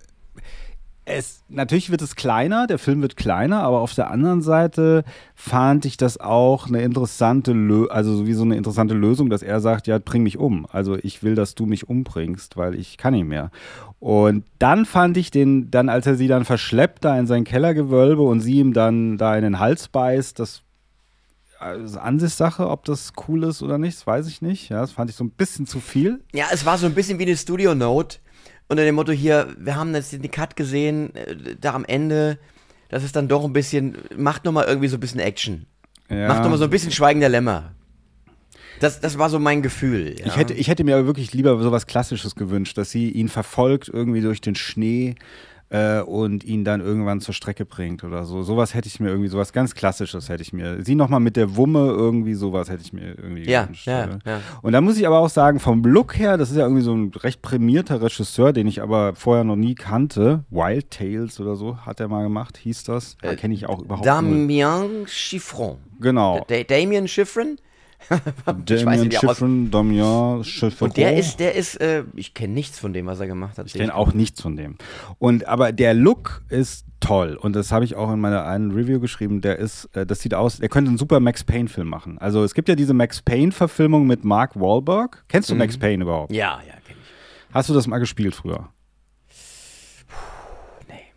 es, natürlich wird es kleiner, der Film wird kleiner, aber auf der anderen Seite fand ich das auch eine interessante, Lö also sowieso eine interessante Lösung, dass er sagt, ja, bring mich um. Also ich will, dass du mich umbringst, weil ich kann nicht mehr. Und dann fand ich den, dann als er sie dann verschleppt da in sein Kellergewölbe und sie ihm dann da in den Hals beißt, das ist Ansichtssache, ob das cool ist oder nicht, das weiß ich nicht. Ja, das fand ich so ein bisschen zu viel. Ja, es war so ein bisschen wie eine Studio-Note unter dem Motto hier, wir haben jetzt den Cut gesehen, äh, da am Ende, das ist dann doch ein bisschen, macht nochmal irgendwie so ein bisschen Action. Ja. Macht nochmal so ein bisschen Schweigen der Lämmer. Das, das war so mein Gefühl. Ja. Ich, hätte, ich hätte mir aber wirklich lieber so was Klassisches gewünscht, dass sie ihn verfolgt irgendwie durch den Schnee äh, und ihn dann irgendwann zur Strecke bringt oder so. Sowas hätte ich mir irgendwie, sowas ganz Klassisches hätte ich mir. Sie nochmal mit der Wumme irgendwie, sowas hätte ich mir irgendwie Ja, gewünscht. ja, äh. ja. Und da muss ich aber auch sagen, vom Look her, das ist ja irgendwie so ein recht prämierter Regisseur, den ich aber vorher noch nie kannte. Wild Tales oder so hat er mal gemacht, hieß das. Da kenne ich auch überhaupt nicht. Damien Chiffron. Genau. Da Damien Chiffron. [LAUGHS] Damien er Chiffren, Damien Chiffren. Und der ist, der ist, äh, ich kenne nichts von dem, was er gemacht hat. Ich kenne auch nichts von dem. Und aber der Look ist toll und das habe ich auch in meiner einen Review geschrieben. Der ist, äh, das sieht aus, der könnte einen super Max Payne Film machen. Also es gibt ja diese Max Payne Verfilmung mit Mark Wahlberg. Kennst du Max Payne überhaupt? Ja, ja, kenne ich. Hast du das mal gespielt früher? Nee.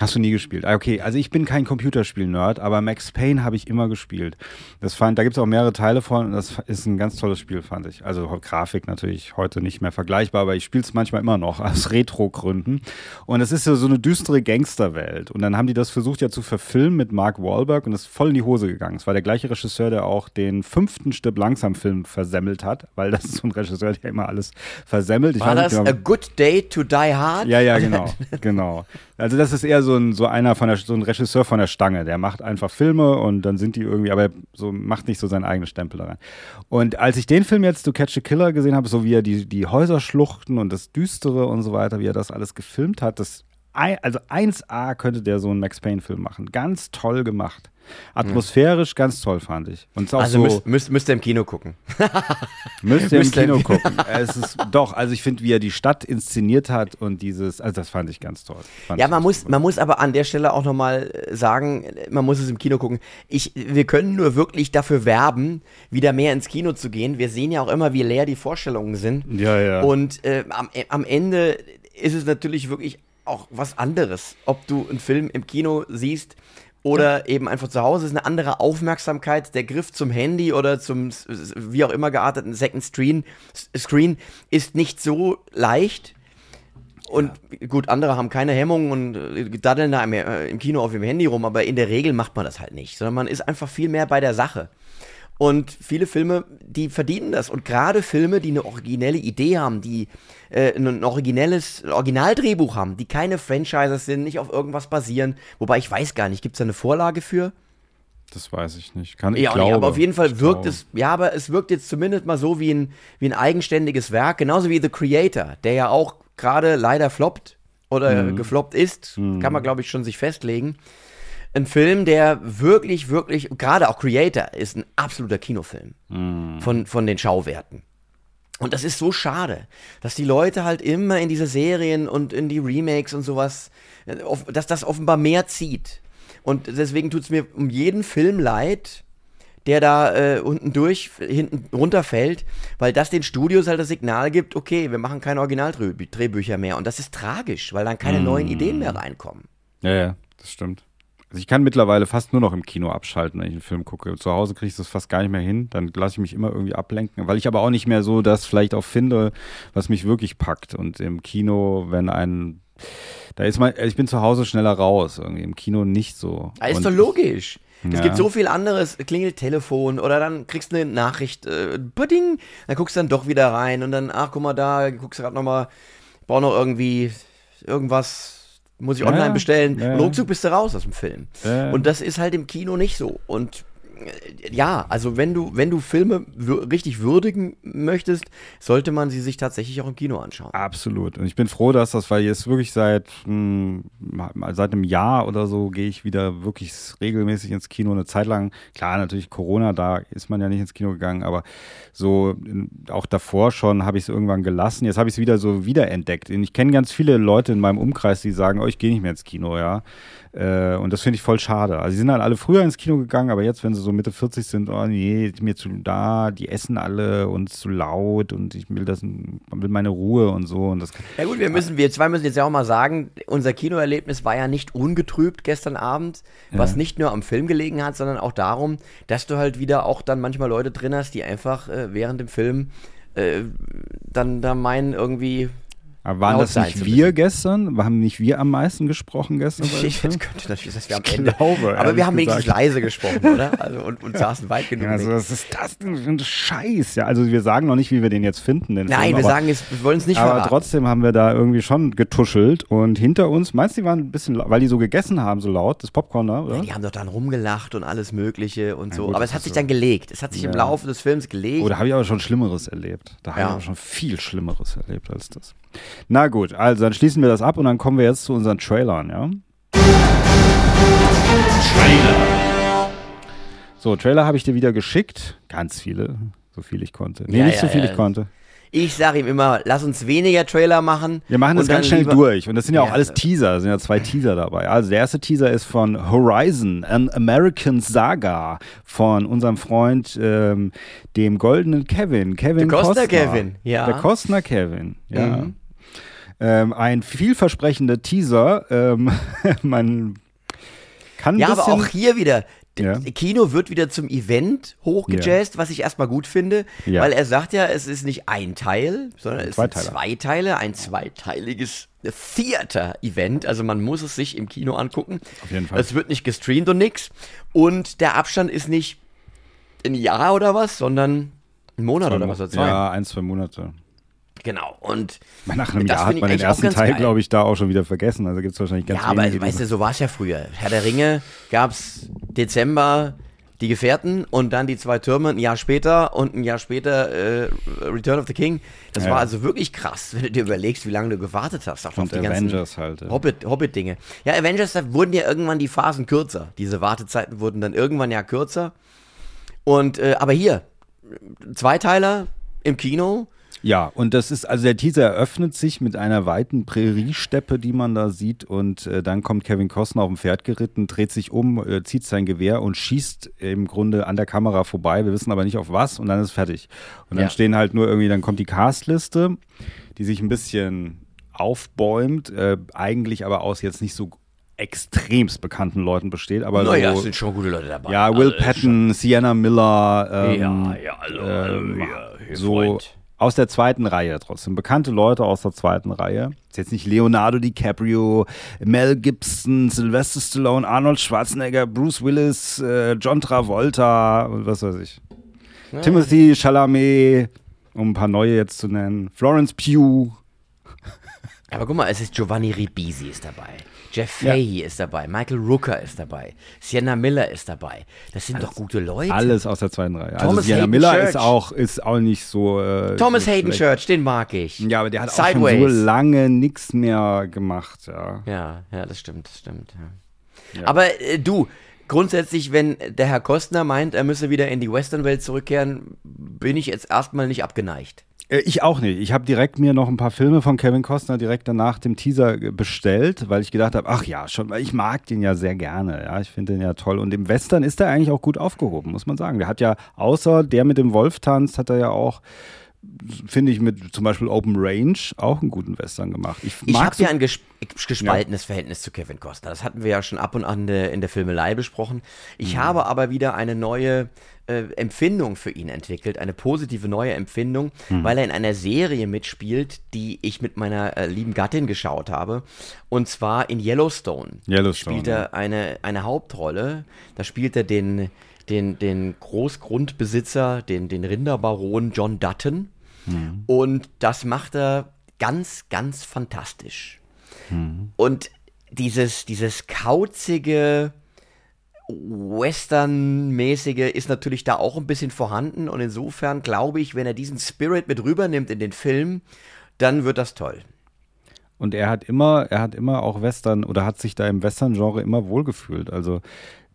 Hast du nie gespielt? Ah, Okay, also ich bin kein Computerspiel-Nerd, aber Max Payne habe ich immer gespielt. Das fand, da gibt es auch mehrere Teile von und das ist ein ganz tolles Spiel, fand ich. Also Grafik natürlich heute nicht mehr vergleichbar, aber ich spiele es manchmal immer noch [LAUGHS] aus Retro-Gründen. Und es ist ja so eine düstere Gangsterwelt. Und dann haben die das versucht ja zu verfilmen mit Mark Wahlberg und das ist voll in die Hose gegangen. Es war der gleiche Regisseur, der auch den fünften Stück Langsam-Film versemmelt hat, weil das ist so ein Regisseur, der immer alles versemmelt. Ich War das nicht A genau- Good Day to Die Hard? ja, ja, genau, genau. Also das ist eher so ein, so einer von der, so ein Regisseur von der Stange. Der macht einfach Filme und dann sind die irgendwie, aber so macht nicht so seinen eigenen Stempel da rein. Und als ich den Film jetzt To Catch a Killer gesehen habe, so wie er die, die Häuserschluchten und das Düstere und so weiter, wie er das alles gefilmt hat, das, also 1A könnte der so einen Max Payne-Film machen. Ganz toll gemacht. Atmosphärisch ganz toll, fand ich. Und auch Also so, müsst, müsst, müsst ihr im Kino gucken. [LAUGHS] Müsst ihr im Kino gucken. es ist doch, also ich finde, wie er die Stadt inszeniert hat und dieses, also das fand ich ganz toll. Fand Ja, man muss, man muss aber an der Stelle auch nochmal sagen, man muss es im Kino gucken. Ich, wir können nur wirklich dafür werben, wieder mehr ins Kino zu gehen. Wir sehen ja auch immer, wie leer die Vorstellungen sind. Ja, ja. Und äh, am, am Ende ist es natürlich wirklich auch was anderes, ob du einen Film im Kino siehst oder eben einfach zu Hause. Es ist eine andere Aufmerksamkeit. Der Griff zum Handy oder zum wie auch immer gearteten Second Screen, Screen ist nicht so leicht. Und gut, andere haben keine Hemmungen und äh, daddeln da im, äh, im Kino auf ihrem Handy rum, aber in der Regel macht man das halt nicht, sondern man ist einfach viel mehr bei der Sache. Und viele Filme, die verdienen das. Und gerade Filme, die eine originelle Idee haben, die äh, ein originelles Originaldrehbuch haben, die keine Franchises sind, nicht auf irgendwas basieren. Wobei ich weiß gar nicht, gibt es da eine Vorlage für? Das weiß ich nicht. Kann, ich Ja, glaube, nee, aber auf jeden Fall wirkt glaube. es, ja, aber es wirkt jetzt zumindest mal so wie ein, wie ein eigenständiges Werk, genauso wie The Creator, der ja auch gerade leider floppt oder Mhm. gefloppt ist, kann man glaube ich schon sich festlegen. Ein Film, der wirklich, wirklich, gerade auch Creator ist ein absoluter Kinofilm Mhm. von, von den Schauwerten. Und das ist so schade, dass die Leute halt immer in diese Serien und in die Remakes und sowas, äh, dass das offenbar mehr zieht. Und deswegen tut es mir um jeden Film leid, der da äh, unten durch, hinten runterfällt, weil das den Studios halt das Signal gibt, okay, wir machen keine Originaldrehbücher mehr. Und das ist tragisch, weil dann keine neuen Ideen mehr reinkommen. Ja, ja, das stimmt. Also ich kann mittlerweile fast nur noch im Kino abschalten, wenn ich einen Film gucke. Zu Hause kriege ich das fast gar nicht mehr hin. Dann lasse ich mich immer irgendwie ablenken, weil ich aber auch nicht mehr so das vielleicht auch finde, was mich wirklich packt. Und im Kino, wenn ein da ist man, ich bin zu Hause schneller raus, irgendwie im Kino nicht so. Ja, ist Und doch logisch. Es Ja. gibt so viel anderes, klingelt Telefon oder dann kriegst du eine Nachricht, äh, Pudding, dann guckst du dann doch wieder rein und dann, ach guck mal da, guckst du gerade nochmal, brauch noch irgendwie irgendwas, muss ich Ja, online bestellen ja. und ruckzuck bist du raus aus dem Film. Ja. Und das ist halt im Kino nicht so und ja, also wenn du, wenn du Filme richtig würdigen möchtest, sollte man sie sich tatsächlich auch im Kino anschauen. Absolut. Und ich bin froh, dass das, weil jetzt wirklich seit, mh, seit einem Jahr oder so gehe ich wieder wirklich regelmäßig ins Kino. Eine Zeit lang, klar, natürlich Corona, da ist man ja nicht ins Kino gegangen, aber so auch davor schon habe ich es irgendwann gelassen. Jetzt habe ich es wieder so wiederentdeckt. Und ich kenne ganz viele Leute in meinem Umkreis, die sagen, oh, ich gehe nicht mehr ins Kino, ja. Äh, und das finde ich voll schade. Also, sie sind halt alle früher ins Kino gegangen, aber jetzt, wenn sie so Mitte 40 sind, oh nee, mir zu da, die essen alle und ist zu laut und ich will das, will meine Ruhe und so. Und das ja, gut, wir müssen, wir zwei müssen jetzt ja auch mal sagen, unser Kinoerlebnis war ja nicht ungetrübt gestern Abend, was nicht nur am Film gelegen hat, sondern auch darum, dass du halt wieder auch dann manchmal Leute drin hast, die einfach äh, während dem Film äh, dann da meinen, irgendwie aber waren das nicht wir gestern? Haben nicht wir am meisten gesprochen gestern? Ich könnte natürlich, dass wir am Ende. Glaube, aber wir haben wenigstens leise gesprochen, oder? [LAUGHS] Also, und, und saßen weit genug. Ja, also, was ist das ein Scheiß? Ja, also wir sagen noch nicht, wie wir den jetzt finden. Den Nein, Film, wir aber, sagen es, wir wollen es nicht Aber verraten. trotzdem haben wir da irgendwie schon getuschelt und hinter uns, meinst du, die waren ein bisschen, weil die so gegessen haben, so laut, das Popcorn da, oder? Ja, die haben doch dann rumgelacht und alles Mögliche und so. Gut, aber es hat sich so dann gelegt. Es hat sich im Laufe des Films gelegt. Oh, da habe ich aber schon Schlimmeres erlebt. Da habe ich aber schon viel Schlimmeres erlebt als das. Na gut, also dann schließen wir das ab und dann kommen wir jetzt zu unseren Trailern, ja? Trailer. So, Trailer habe ich dir wieder geschickt. Ganz viele, so viel ich konnte. Nee, ja, nicht ja, so viel ja. ich konnte. Ich sage ihm immer, lass uns weniger Trailer machen. Wir machen das ganz schnell durch. Und das sind ja auch alles Teaser. Es sind ja zwei Teaser dabei. Also der erste Teaser ist von Horizon, an American Saga von unserem Freund, ähm, dem goldenen Kevin. Kevin der Costner. Kevin, ja. Der Kostner Kevin, ja. Mhm. Ähm, ein vielversprechender Teaser. Ähm, [LAUGHS] man kann Ja, aber auch hier wieder. Ja. Kino wird wieder zum Event hochgejazzt, ja. was ich erstmal gut finde, ja. weil er sagt ja, es ist nicht ein Teil, sondern es sind zwei Teile, ein zweiteiliges Theater-Event. Also man muss es sich im Kino angucken. Auf jeden Fall. Es wird nicht gestreamt und nix. Und der Abstand ist nicht ein Jahr oder was, sondern ein Monat zwei oder was oder zwei. Ja, ein, zwei Monate. Genau. Und nach einem Jahr hat man den ersten Teil, glaube ich, da auch schon wieder vergessen. Also gibt es wahrscheinlich ganz Ja, aber weißt du, so war es ja früher. Herr der Ringe gab es Dezember die Gefährten und dann die zwei Türme ein Jahr später und ein Jahr später äh, Return of the King. Das ja. war also wirklich krass, wenn du dir überlegst, wie lange du gewartet hast. Auch und auf die Avengers halt. Ja. Hobbit-Dinge. Hobbit ja, Avengers, da wurden ja irgendwann die Phasen kürzer. Diese Wartezeiten wurden dann irgendwann ja kürzer. Und, äh, aber hier, Zweiteiler im Kino, ja, und das ist, also der Teaser eröffnet sich mit einer weiten Präriesteppe, die man da sieht, und äh, dann kommt Kevin Costner auf dem Pferd geritten, dreht sich um, äh, zieht sein Gewehr und schießt im Grunde an der Kamera vorbei. Wir wissen aber nicht auf was und dann ist fertig. Und dann ja. stehen halt nur irgendwie, dann kommt die Castliste, die sich ein bisschen aufbäumt, äh, eigentlich aber aus jetzt nicht so extremst bekannten Leuten besteht. Aber naja, so, es sind schon gute Leute dabei. Ja, Will Patton, Sienna Miller. Ähm, ja, ja, hallo, ähm, ja, so, Freund aus der zweiten Reihe trotzdem. Bekannte Leute aus der zweiten Reihe. Ist jetzt nicht Leonardo DiCaprio, Mel Gibson, Sylvester Stallone, Arnold Schwarzenegger, Bruce Willis, äh, John Travolta und was weiß ich. Ja. Timothy Chalamet, um ein paar neue jetzt zu nennen. Florence Pugh. Aber guck mal, es ist Giovanni Ribisi ist dabei. Jeff Fahey ja. ist dabei, Michael Rooker ist dabei, Sienna Miller ist dabei. Das sind alles, doch gute Leute. Alles aus der zweiten Reihe. Also Thomas also Sienna Hayden Miller Church. ist auch, ist auch nicht so. Äh, Thomas so Hayden Church, den mag ich. Ja, aber der hat Sideways. auch schon so lange nichts mehr gemacht. Ja, ja, ja das stimmt, das stimmt. Ja. Ja. Aber äh, du, grundsätzlich, wenn der Herr Kostner meint, er müsse wieder in die Western-Welt zurückkehren, bin ich jetzt erstmal nicht abgeneigt. Äh, ich auch nicht. Ich habe direkt mir noch ein paar Filme von Kevin Costner direkt danach dem Teaser bestellt, weil ich gedacht habe, ach ja, schon, ich mag den ja sehr gerne. Ja, ich finde den ja toll. Und im Western ist er eigentlich auch gut aufgehoben, muss man sagen. Der hat ja, außer der mit dem Wolf tanzt, hat er ja auch finde ich mit zum Beispiel Open Range auch einen guten Western gemacht. Ich, ich habe so ja ein ges gespaltenes ja. Verhältnis zu Kevin Costner. Das hatten wir ja schon ab und an in der Filmelei besprochen. Ich mhm. habe aber wieder eine neue äh, Empfindung für ihn entwickelt, eine positive neue Empfindung, mhm. weil er in einer Serie mitspielt, die ich mit meiner äh, lieben Gattin geschaut habe. Und zwar in Yellowstone. Yellowstone. Spielt er ja. eine, eine Hauptrolle. Da spielt er den, den, den Großgrundbesitzer, den, den Rinderbaron John Dutton. Mhm. Und das macht er ganz, ganz fantastisch. Mhm. Und dieses, dieses kauzige, Western-mäßige ist natürlich da auch ein bisschen vorhanden und insofern glaube ich, wenn er diesen Spirit mit rübernimmt in den Film, dann wird das toll. Und er hat immer, er hat immer auch Western oder hat sich da im Western-Genre immer wohlgefühlt. Also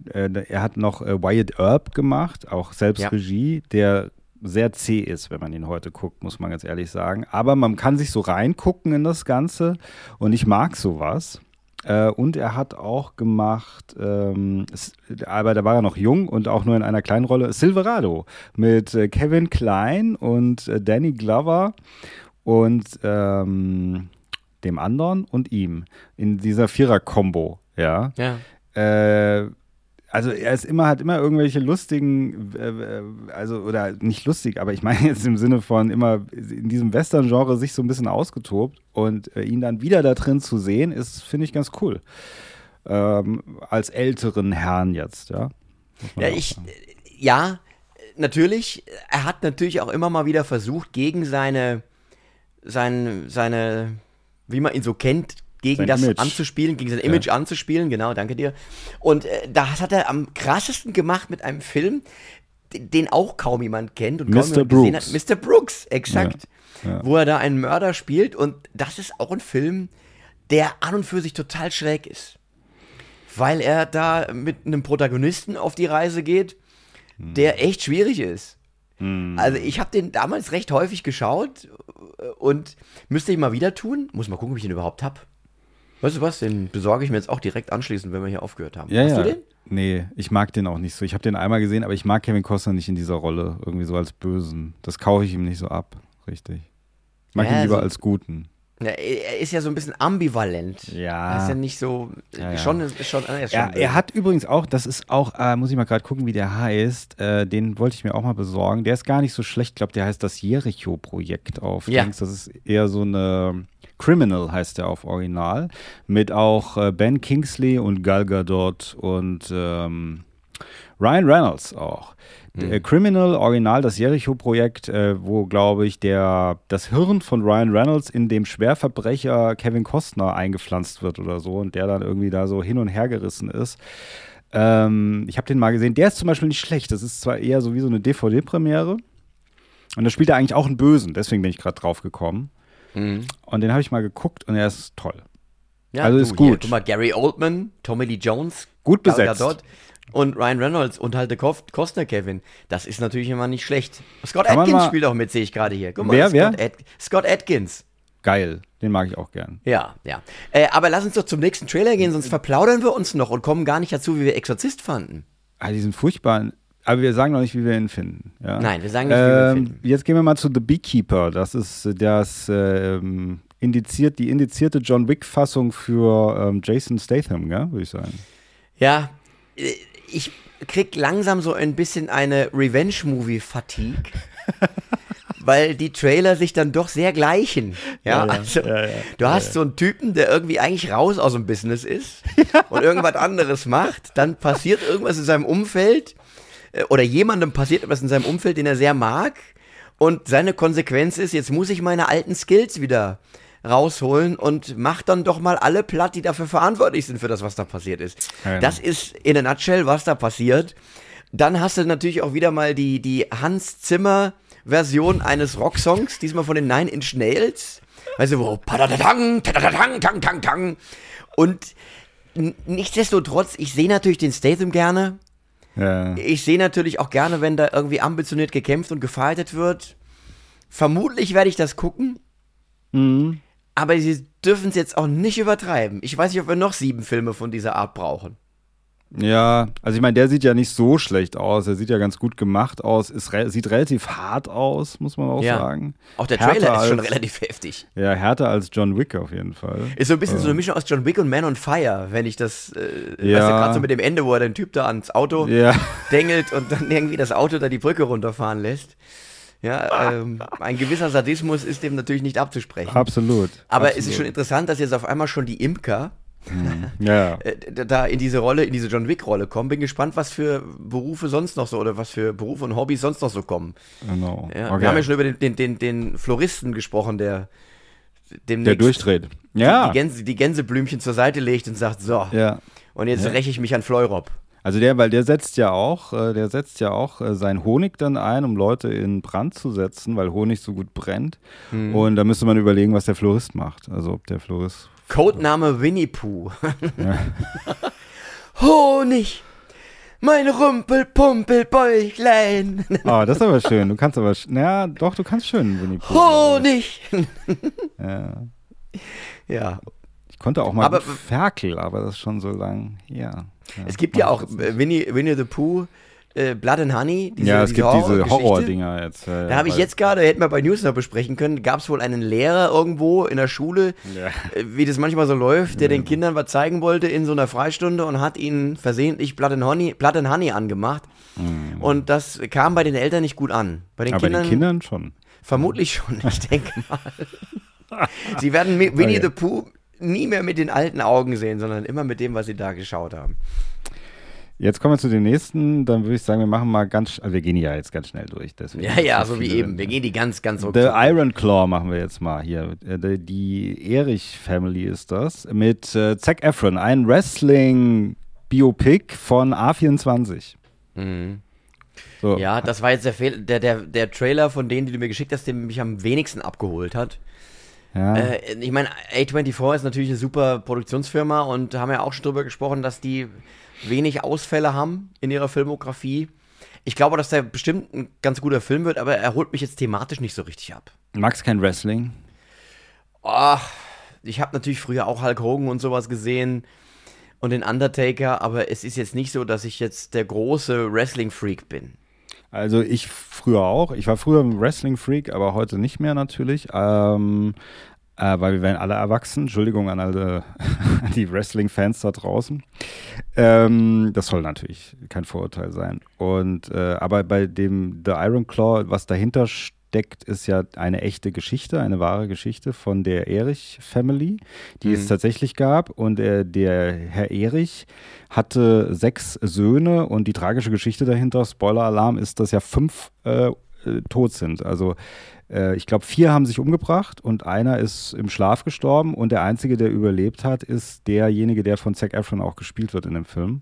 äh, er hat noch äh, Wyatt Earp gemacht, auch selbst Ja. Regie, der sehr zäh ist, wenn man ihn heute guckt, muss man ganz ehrlich sagen. Aber man kann sich so reingucken in das Ganze und ich mag sowas. Äh, und er hat auch gemacht, ähm, aber da war er noch jung und auch nur in einer kleinen Rolle, Silverado mit äh, Kevin Klein und äh, Danny Glover und ähm, dem anderen und ihm in dieser Vierer-Kombo, ja. Ja. Äh, also er ist immer, hat immer irgendwelche lustigen, äh, äh, also oder nicht lustig, aber ich meine [LAUGHS] jetzt im Sinne von immer in diesem Western-Genre sich so ein bisschen ausgetobt und äh, ihn dann wieder da drin zu sehen, ist, finde ich, ganz cool. Ähm, als älteren Herrn jetzt, ja. Ja, ich, sagen. ja, natürlich, er hat natürlich auch immer mal wieder versucht, gegen seine, sein, seine, wie man ihn so kennt, gegen Sein das Image. anzuspielen, gegen sein Image anzuspielen, genau, danke dir. Und äh, das hat er am krassesten gemacht mit einem Film, den auch kaum jemand kennt und kaum Mr. jemand gesehen hat. Brooks. Mr. Brooks, exakt. Ja, ja. Wo er da einen Mörder spielt und das ist auch ein Film, der an und für sich total schräg ist. Weil er da mit einem Protagonisten auf die Reise geht, Hm. der echt schwierig ist. Also ich habe den damals recht häufig geschaut und müsste ich mal wieder tun. Muss mal gucken, ob ich den überhaupt hab. Weißt du was, den besorge ich mir jetzt auch direkt anschließend, wenn wir hier aufgehört haben. Ja, Hast ja. du den? Nee, ich mag den auch nicht so. Ich habe den einmal gesehen, aber ich mag Kevin Costner nicht in dieser Rolle, irgendwie so als Bösen. Das kaufe ich ihm nicht so ab, richtig. Ich mag Ja, ihn lieber so- als Guten. Ja, er ist ja so ein bisschen ambivalent. Ja. Er ist ja nicht so. Ja, ja. Schon, ist schon, er ist schon böse. er hat übrigens auch, das ist auch, äh, muss ich mal gerade gucken, wie der heißt. Äh, den wollte ich mir auch mal besorgen. Der ist gar nicht so schlecht. Ich glaube, der heißt das Jericho-Projekt auf Ja. Das ist eher so eine Criminal, heißt der auf Original. Mit auch äh, Ben Kingsley und Gal Gadot und ähm, Ryan Reynolds auch. Der Criminal Original, das Jericho-Projekt, äh, wo, glaube ich, der, das Hirn von Ryan Reynolds in dem Schwerverbrecher Kevin Costner eingepflanzt wird oder so und der dann irgendwie da so hin und her gerissen ist. Ähm, ich habe den mal gesehen. Der ist zum Beispiel nicht schlecht. Das ist zwar eher so wie so eine DVD-Premiere. Und da spielt er eigentlich auch einen Bösen. Deswegen bin ich gerade drauf gekommen. Und den habe ich mal geguckt und er ist toll. Ja, also du, ist Hier, gut. guck mal, Gary Oldman, Tommy Lee Jones, Gut Gal besetzt. Gadot und Ryan Reynolds und halt der Kof- Costner Kevin. Das ist natürlich immer nicht schlecht. Scott Kann Atkins spielt auch mit, sehe ich gerade hier. Guck mal, Wer, Scott, wer? Ad Scott Atkins. Geil. Den mag ich auch gern. Ja, ja. Äh, aber lass uns doch zum nächsten Trailer gehen, sonst verplaudern wir uns noch und kommen gar nicht dazu, wie wir Exorzist fanden. Ah, die sind furchtbar. Aber wir sagen noch nicht, wie wir ihn finden. Ja? Nein, wir sagen nicht, wie wir ihn Ähm, finden. Jetzt gehen wir mal zu The Beekeeper. Das ist äh, das ähm, indiziert, die indizierte John Wick-Fassung für ähm, Jason Statham, gell, würde ich sagen. Ja, äh, ich krieg langsam so ein bisschen eine Revenge-Movie-Fatigue. [LAUGHS] weil die Trailer sich dann doch sehr gleichen. Ja, also du hast so einen Typen, der irgendwie eigentlich raus aus dem Business ist [LAUGHS] und irgendwas anderes macht, dann passiert irgendwas in seinem Umfeld äh, oder jemandem passiert etwas in seinem Umfeld, den er sehr mag. Und seine Konsequenz ist, jetzt muss ich meine alten Skills wieder rausholen und macht dann doch mal alle platt, die dafür verantwortlich sind für das, was da passiert ist. Genau. Das ist in a nutshell, was da passiert. Dann hast du natürlich auch wieder mal die, die Hans Zimmer Version eines Rocksongs, diesmal von den Nine Inch Nails. Weißt du, wo padadatang, tang, tang, tang. Und nichtsdestotrotz, ich sehe natürlich den Statham gerne. Ja. Ich sehe natürlich auch gerne, wenn da irgendwie ambitioniert gekämpft und gefightet wird. Vermutlich werde ich das gucken. Mhm. Aber sie dürfen es jetzt auch nicht übertreiben. Ich weiß nicht, ob wir noch sieben Filme von dieser Art brauchen. Ja, also ich meine, der sieht ja nicht so schlecht aus. Er sieht ja ganz gut gemacht aus. Ist re sieht relativ hart aus, muss man auch Ja. sagen. Auch der Härter Trailer ist schon als- relativ heftig. Ja, härter als John Wick auf jeden Fall. Ist so ein bisschen so eine Mischung aus John Wick und Man on Fire, wenn ich das, äh, weißt du, Ja. gerade so mit dem Ende, wo er den Typ da ans Auto Ja. dengelt und dann irgendwie das Auto da die Brücke runterfahren lässt. Ja, ähm, ein gewisser Sadismus ist dem natürlich nicht abzusprechen. Absolut. Aber absolut. es ist schon interessant, dass jetzt auf einmal schon die Imker Ja. [LAUGHS] äh, da in diese Rolle, in diese John Wick-Rolle kommen. Bin gespannt, was für Berufe sonst noch so oder was für Berufe und Hobbys sonst noch so kommen. Genau. Ja, okay. Wir haben ja schon über den, den, den, den Floristen gesprochen, der demnächst der durchdreht. Ja. die, Gänse, die Gänseblümchen zur Seite legt und sagt, so, ja. und jetzt räche ich mich an Fleurop. Also der, weil der setzt ja auch, äh, der setzt ja auch äh, seinen Honig dann ein, um Leute in Brand zu setzen, weil Honig so gut brennt. Hm. Und da müsste man überlegen, was der Florist macht. Also ob der Florist. Codename Winnie Pooh. [LAUGHS] Honig, mein Rumpelpumpelbäuchlein. [LAUGHS] Ah, das ist aber schön. Du kannst aber, sch- na, doch, du kannst schön Winnie Pooh. Honig. [LAUGHS] Ja. Ja, Ich konnte auch mal Aber- Ferkel, aber das ist schon so lang. Ja. Ja. es gibt ja auch Winnie, Winnie the Pooh, äh, Blood and Honey. Diese, ja, es gibt diese. Horror-Dinger jetzt. Ja, Da ja, habe ich jetzt gerade, hätten wir bei News noch besprechen können, gab es wohl einen Lehrer irgendwo in der Schule, Ja. äh, wie das manchmal so läuft, der den Kindern was zeigen wollte in so einer Freistunde und hat ihnen versehentlich Blood and Honey, Blood and Honey angemacht. Und das kam bei den Eltern nicht gut an. Bei den Mhm. Aber bei Kindern den Kindern schon. vermutlich schon, ich denke mal. [LAUGHS] Sie werden Mi- Winnie Okay. the Pooh nie mehr mit den alten Augen sehen, sondern immer mit dem, was sie da geschaut haben. Jetzt kommen wir zu den nächsten. Dann würde ich sagen, wir machen mal ganz, also wir gehen ja jetzt ganz schnell durch. Deswegen Ja, ja, so wie eben. Wir gehen die ganz, ganz The ruckzuck. Iron Claw machen wir jetzt mal hier. Äh, Die, Erich Family ist das. Mit äh, Zac Efron, ein Wrestling-Biopic von A24. So. Ja, das war jetzt der, Fehl der, der, der Trailer von denen, die du mir geschickt hast, der mich am wenigsten abgeholt hat. Ja. Äh, ich meine, A24 ist natürlich eine super Produktionsfirma und haben ja auch schon drüber gesprochen, dass die wenig Ausfälle haben in ihrer Filmografie. Ich glaube, dass der bestimmt ein ganz guter Film wird, aber er holt mich jetzt thematisch nicht so richtig ab. Magst kein Wrestling? Ach, ich habe natürlich früher auch Hulk Hogan und sowas gesehen und den Undertaker, aber es ist jetzt nicht so, dass ich jetzt der große Wrestling-Freak bin. Also ich früher auch. Ich war früher ein Wrestling-Freak, aber heute nicht mehr natürlich. Ähm, äh, weil wir werden alle erwachsen. Entschuldigung an alle an [LAUGHS] die Wrestling-Fans da draußen. Ähm, das soll natürlich kein Vorurteil sein. Und äh, aber bei dem The Iron Claw, was dahinter steckt, ist ja eine echte Geschichte, eine wahre Geschichte von der Erich Family, die es tatsächlich gab. Und äh, der Herr Erich hatte sechs Söhne und die tragische Geschichte dahinter, Spoiler-Alarm, ist, dass ja fünf äh, äh, tot sind. Also äh, ich glaube, vier haben sich umgebracht und einer ist im Schlaf gestorben und der einzige, der überlebt hat, ist derjenige, der von Zac Efron auch gespielt wird in dem Film.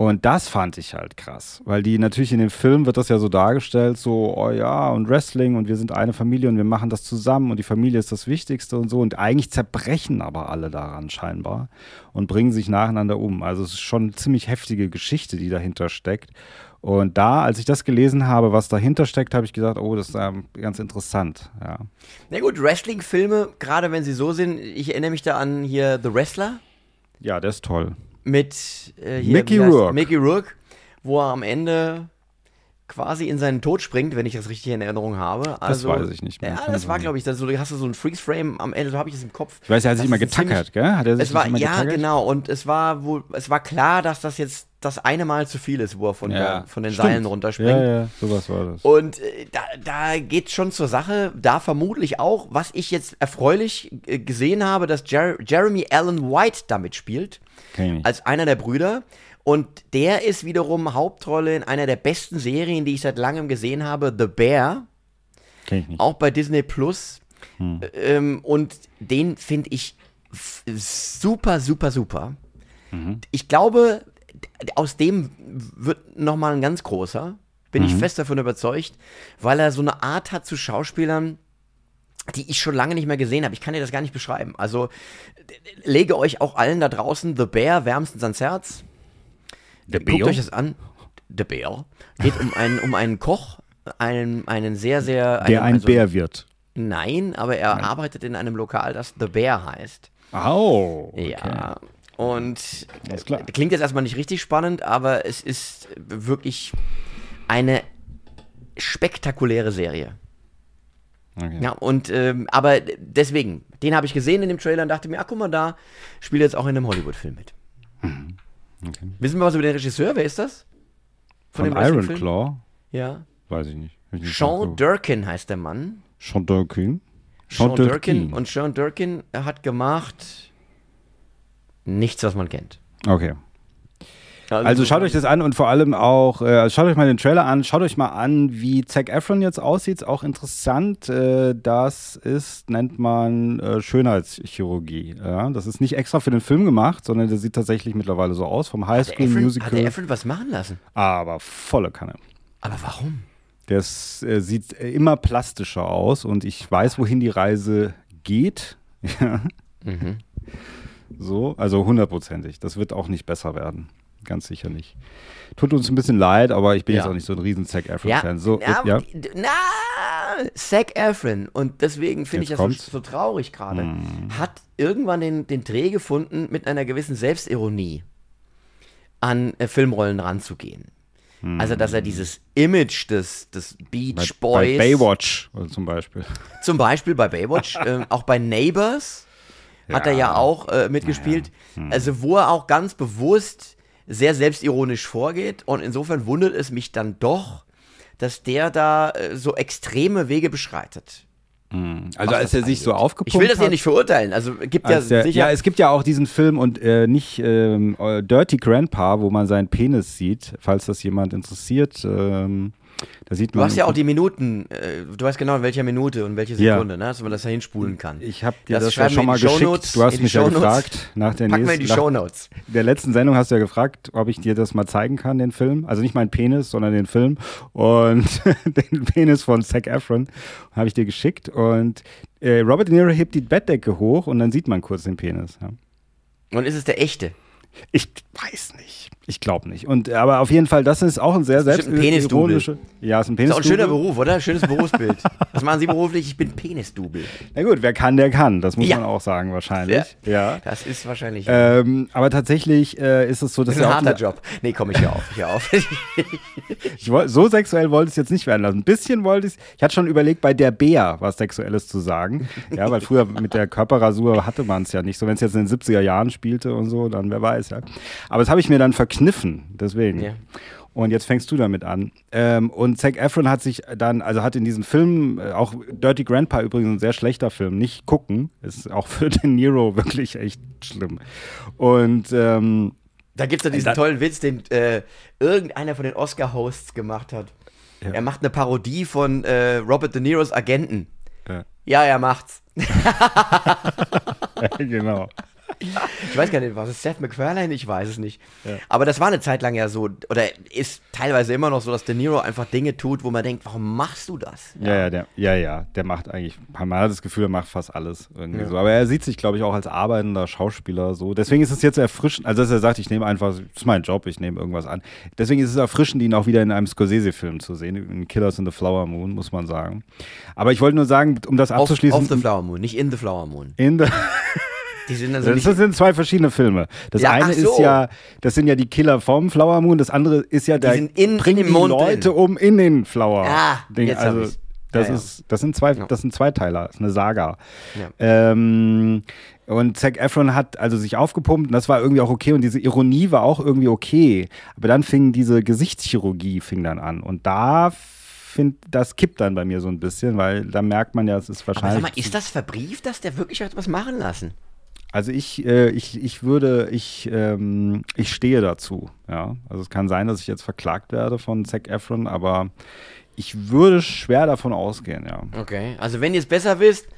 Und das fand ich halt krass, weil die natürlich in dem Film wird das ja so dargestellt, so, oh ja, und Wrestling und wir sind eine Familie und wir machen das zusammen und die Familie ist das Wichtigste und so. Und eigentlich zerbrechen aber alle daran scheinbar und bringen sich nacheinander um. Also es ist schon eine ziemlich heftige Geschichte, die dahinter steckt. Und da, als ich das gelesen habe, was dahinter steckt, habe ich gesagt, oh, das ist ähm, ganz interessant. Ja. Na gut, Wrestling-Filme, gerade wenn sie so sind, ich erinnere mich da an hier The Wrestler ja, der ist toll. Mit äh, hier, Mickey Rourke. Mickey Rourke, wo er am Ende quasi in seinen Tod springt, wenn ich das richtig in Erinnerung habe. Also, weiß ich nicht mehr. Ja, das war, sein. glaube ich, das so, du hast so ein Freeze-Frame am Ende, so habe ich es im Kopf. Ich weiß, er hat sich Das immer getackert, gell? Hat er sich Es war, immer ja, getackert? genau, und es war wohl, es war klar, dass das jetzt das eine Mal zu viel ist, wo er von, der, von den stimmt. Seilen runterspringt. Ja, ja, sowas war das. Und äh, da, da geht schon zur Sache. Da vermutlich auch, was ich jetzt erfreulich äh, gesehen habe, dass Jer Jeremy Allen White damit spielt, als einer der Brüder. Und der ist wiederum Hauptrolle in einer der besten Serien, die ich seit langem gesehen habe, The Bear, Kenn ich nicht. auch bei Disney Plus. Hm. Ähm, und den finde ich super, super, super. Mhm. Ich glaube, aus dem wird nochmal ein ganz großer. Bin Mhm. ich fest davon überzeugt, weil er so eine Art hat zu Schauspielern, die ich schon lange nicht mehr gesehen habe. Ich kann dir das gar nicht beschreiben. Also lege euch auch allen da draußen The Bear wärmstens ans Herz. Der Guckt euch das an. The Bear. Geht um einen, um einen Koch, einen, einen sehr, sehr. der einen, ein also- Bär wird. Nein, aber er arbeitet in einem Lokal, das The Bear heißt. Au. okay. Ja. Und klingt jetzt erstmal nicht richtig spannend, aber es ist wirklich eine spektakuläre Serie. Okay. Ja, und ähm, aber deswegen, den habe ich gesehen in dem Trailer und dachte mir, ach guck mal da, spielt jetzt auch in einem Hollywood-Film mit. Mhm. Wissen wir was über den Regisseur? Wer ist das? Von, dem Iron? Claw? Ja. Weiß ich nicht. Ich nicht Sean. Durkin heißt der Mann. Sean Durkin? Sean Durkin. Und Sean Durkin hat gemacht nichts, was man kennt. Okay. Also schaut euch das an und vor allem auch, äh, schaut euch mal den Trailer an, schaut euch mal an, wie Zac Efron jetzt aussieht. Ist auch interessant. Äh, das ist, nennt man äh, Schönheitschirurgie. Ja? Das ist nicht extra für den Film gemacht, sondern der sieht tatsächlich mittlerweile so aus, vom High Hat School der Efron- Musical. Hat der Efron was machen lassen? aber volle Kanne. Aber warum? Der ist, äh, sieht äh, immer plastischer aus und ich weiß, wohin die Reise geht. [LAUGHS] Mhm. So, also hundertprozentig. Das wird auch nicht besser werden. Ganz sicher nicht. Tut uns ein bisschen leid, aber ich bin Ja. jetzt auch nicht so ein riesen Zac Ja, Efron-Fan. So, ja, ja. na, Zac Efron, und deswegen finde ich das so, so traurig gerade, hat irgendwann den, den Dreh gefunden, mit einer gewissen Selbstironie an äh, Filmrollen ranzugehen. Also, dass er dieses Image des, des Beach Bei, Boys, bei Baywatch äh, zum Beispiel. zum Beispiel bei Baywatch, [LAUGHS] ähm, auch bei Neighbors hat er ja auch äh, mitgespielt. Also, wo er auch ganz bewusst sehr selbstironisch vorgeht. Und insofern wundert es mich dann doch, dass der da äh, so extreme Wege beschreitet. Also als er sich so aufgepumpt Ich will das hat, ja nicht verurteilen. Also gibt ja der, sicher. ja, es gibt ja auch diesen Film und äh, nicht ähm, äh, Dirty Grandpa, wo man seinen Penis sieht, falls das jemand interessiert. Ähm, da sieht du man. hast ja auch die Minuten, äh, du weißt genau in welcher Minute und welche Ja. Sekunde, ne, dass man das da hinspulen kann. Ich habe dir Das das, ja schon mal geschickt. Shownotes, Du hast mich ja Shownotes. gefragt nach der wir in die nächsten. nach Shownotes. der letzten Sendung hast du ja gefragt, ob ich dir das mal zeigen kann, den Film. Also nicht meinen Penis, sondern den Film. Und [LAUGHS] den Penis von Zac Efron habe ich dir geschickt. Und äh, Robert De Niro hebt die Bettdecke hoch und dann sieht man kurz den Penis. Ja. Und ist es der echte? Ich weiß nicht. Ich glaube nicht. Und aber auf jeden Fall, das ist auch ein sehr Das ist bestimmt ein Penisdouble. selbstironische. Ja, ist ein Ist auch ein schöner Penis. Beruf, oder? Schönes Berufsbild. [LAUGHS] Was machen Sie beruflich? Ich bin Penisdouble. Na gut, wer kann, der kann. Das muss Ja. man auch sagen wahrscheinlich. Ja. Das ist wahrscheinlich Ähm, aber tatsächlich äh, ist es so, dass das ist ein er harter Job. Nee, komm, ich hör auf. Hör auf. [LAUGHS] Ich so sexuell wollte ich es jetzt nicht werden lassen. Ein bisschen wollte ich Ich hatte schon überlegt, bei der Bär was Sexuelles zu sagen. Ja, weil früher mit der Körperrasur hatte man es ja nicht so. Wenn es jetzt in den 70er Jahren spielte und so, dann wer weiß, ja. Aber das habe ich mir dann verkniffen, deswegen. Ja. Und jetzt fängst du damit an. Ähm, und Zac Efron hat sich dann, also hat in diesem Film, äh, auch Dirty Grandpa übrigens ein sehr schlechter Film, nicht gucken. Ist auch für [LAUGHS] den Nero wirklich echt schlimm. Und ähm, Da gibt es ja diesen tollen Witz, den äh, irgendeiner von den Oscar-Hosts gemacht hat. Er macht eine Parodie von äh, Robert De Niros Agenten. Ja. Ja, er macht's. [LAUGHS] genau. Ich weiß gar nicht, was ist Seth MacFarlane? Ich weiß es nicht. Aber das war eine Zeit lang ja so, oder ist teilweise immer noch so, dass De Niro einfach Dinge tut, wo man denkt, warum machst du das? Ja, ja, der, ja, ja, der macht eigentlich, man hat das Gefühl, er macht fast alles irgendwie so. Aber er sieht sich, glaube ich, auch als arbeitender Schauspieler so. Deswegen ist es jetzt erfrischend, also dass er sagt, ich nehme einfach, das ist mein Job, ich nehme irgendwas an. Deswegen ist es erfrischend, ihn auch wieder in einem Scorsese-Film zu sehen, in Killers in the Flower Moon, muss man sagen. Aber ich wollte nur sagen, um das Auf, abzuschließen. auf The Flower Moon, nicht in The Flower Moon. in the, [LAUGHS] Die sind also das sind zwei verschiedene Filme. Das Ja, eine ach ist so. ja, das sind ja die Killer vom Flower Moon, das andere ist ja der in- bringt in die Leute drin. um in den Flower. Ah, Ding. jetzt also, ich's. das Ja, ja. ist, das sind zwei, Ja. das sind Zweiteiler, das ist eine Saga. Ja. Ähm, und Zac Efron hat also sich aufgepumpt und das war irgendwie auch okay und diese Ironie war auch irgendwie okay. Aber dann fing diese Gesichtschirurgie fing dann an und da find, das kippt dann bei mir so ein bisschen, weil da merkt man ja, es ist aber sag wahrscheinlich. mal, ist das verbrieft, dass der wirklich hat was machen lassen? Also ich, äh, ich, ich würde, ich, ähm, ich stehe dazu. Ja, also es kann sein, dass ich jetzt verklagt werde von Zac Efron, aber ich würde schwer davon ausgehen, ja. Okay, also wenn ihr es besser wisst,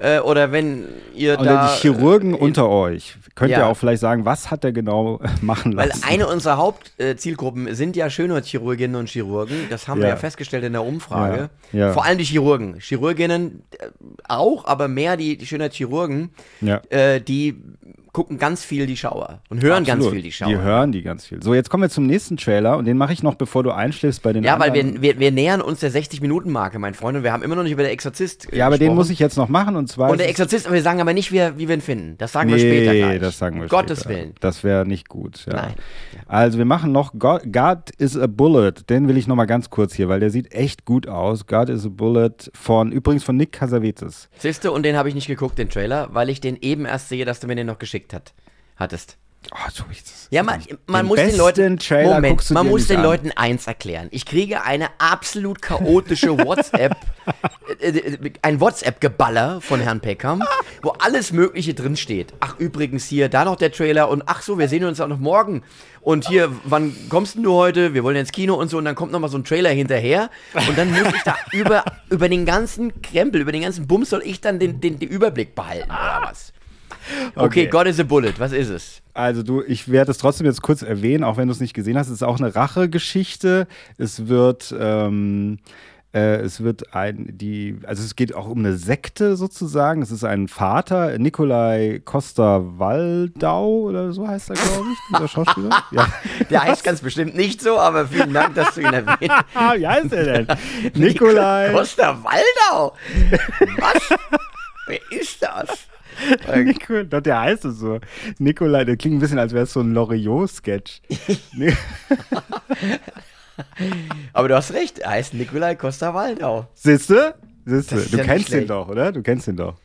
äh, oder wenn ihr Oder da... die Chirurgen äh, unter euch, könnt ja. ihr auch vielleicht sagen, was hat er genau machen Weil lassen? eine unserer Hauptzielgruppen sind ja Schönheitschirurginnen und Chirurgen. Das haben wir Ja. ja festgestellt in der Umfrage. Ja, ja. Vor allem die Chirurgen. Chirurginnen äh, auch, aber mehr die, die Schönheitschirurgen, Ja. äh, die gucken ganz viel die Schauer und hören ganz Absolut. viel die Schauer. Die hören die ganz viel. So, jetzt kommen wir zum nächsten Trailer und den mache ich noch, bevor du einschläfst bei den ja, weil anderen. wir, wir, wir nähern uns der 60-Minuten-Marke, mein Freund, und wir haben immer noch nicht über der Exorzist ja, aber den muss ich jetzt noch machen und zwar. Und der Exorzist, aber wir sagen aber nicht, wie, wie wir ihn finden. Das sagen nee, wir später gleich. das sagen wir um Gottes später. Willen. Das wäre nicht gut. Ja. Nein. Also wir machen noch God, God is a Bullet. Den will ich noch mal ganz kurz hier, weil der sieht echt gut aus. God is a Bullet von übrigens von Nick Casavetes. Siehste, und den habe ich nicht geguckt, den Trailer, weil ich den eben erst sehe, dass du mir den noch geschickt hat, hattest. Oh, tu ich das. Ja, man, man Den muss den Leuten Trailer Moment, man muss den an. Leuten eins erklären. Ich kriege eine absolut chaotische WhatsApp, äh, äh, ein WhatsApp-Geballer von Herrn Peckham, wo alles Mögliche drin steht. Ach übrigens hier, da noch der Trailer und ach so, wir sehen uns auch noch morgen. Und hier, wann kommst du heute? Wir wollen ins Kino und so und dann kommt noch mal so ein Trailer hinterher und dann muss ich da über über den ganzen Krempel, über den ganzen Bums soll ich dann den, den, den Überblick behalten oder was? Okay, Okay. God is a Bullet, was ist es? Also du, ich werde es trotzdem jetzt kurz erwähnen, auch wenn du es nicht gesehen hast. Es ist auch eine Rachegeschichte. Es wird, ähm, äh, es wird ein, die, also es geht auch um eine Sekte sozusagen. Es ist ein Vater, Nikolai Costa-Waldau oder so heißt er, glaube ich, dieser Schauspieler. [LAUGHS] ja. Der heißt ganz bestimmt nicht so, aber vielen Dank, dass du ihn erwähnt [LAUGHS] hast. Wie heißt er denn? [LAUGHS] Nikolai. Costa Waldau. Was? Wer ist das? Nico, doch, der heißt es so. Nikolai, der klingt ein bisschen, als wäre es so ein Loriot-Sketch. [LAUGHS] Aber du hast recht, er heißt Nikolai Costa Waldau. Siehste? Siehste? Das ist Du ja kennst ihn schlecht. doch, oder? Du kennst ihn doch.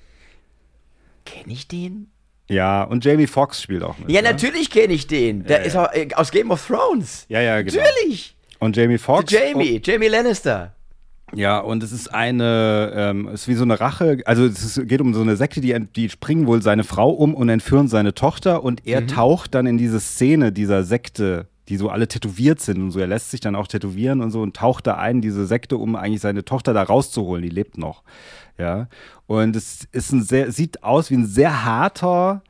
Kenn ich den? Ja, und Jamie Foxx spielt auch mit. Ja, ne? natürlich kenne ich den. Der ist auch, äh, aus Game of Thrones. Ja, ja, genau. Natürlich. Und Jamie Foxx. Jamie, Jamie Lannister. Ja, und es ist eine, ähm, es ist wie so eine Rache, also es geht um so eine Sekte, die, die springen wohl seine Frau um und entführen seine Tochter und er taucht dann in diese Szene dieser Sekte, die so alle tätowiert sind und so. Er lässt sich dann auch tätowieren und so und taucht da ein, in diese Sekte, um eigentlich seine Tochter da rauszuholen. Die lebt noch. Ja. Und es ist ein sehr, sieht aus wie ein sehr harter,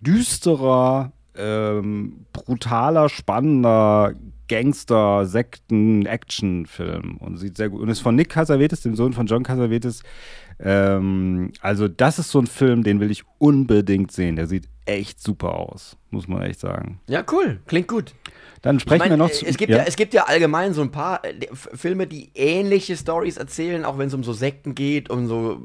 düsterer, ähm, brutaler, spannender Gangster, Sekten, Actionfilm und sieht sehr gut und ist von Nick Cassavetes, dem Sohn von John Cassavetes. Ähm, also das ist so ein Film, den will ich unbedingt sehen. Der sieht echt super aus, muss man echt sagen. Ja, cool. Klingt gut. Dann Ich sprechen mein, wir noch äh, zu. es, gibt ja. es gibt ja allgemein so ein paar äh, Filme, die ähnliche Stories erzählen, auch wenn es um so Sekten geht, um so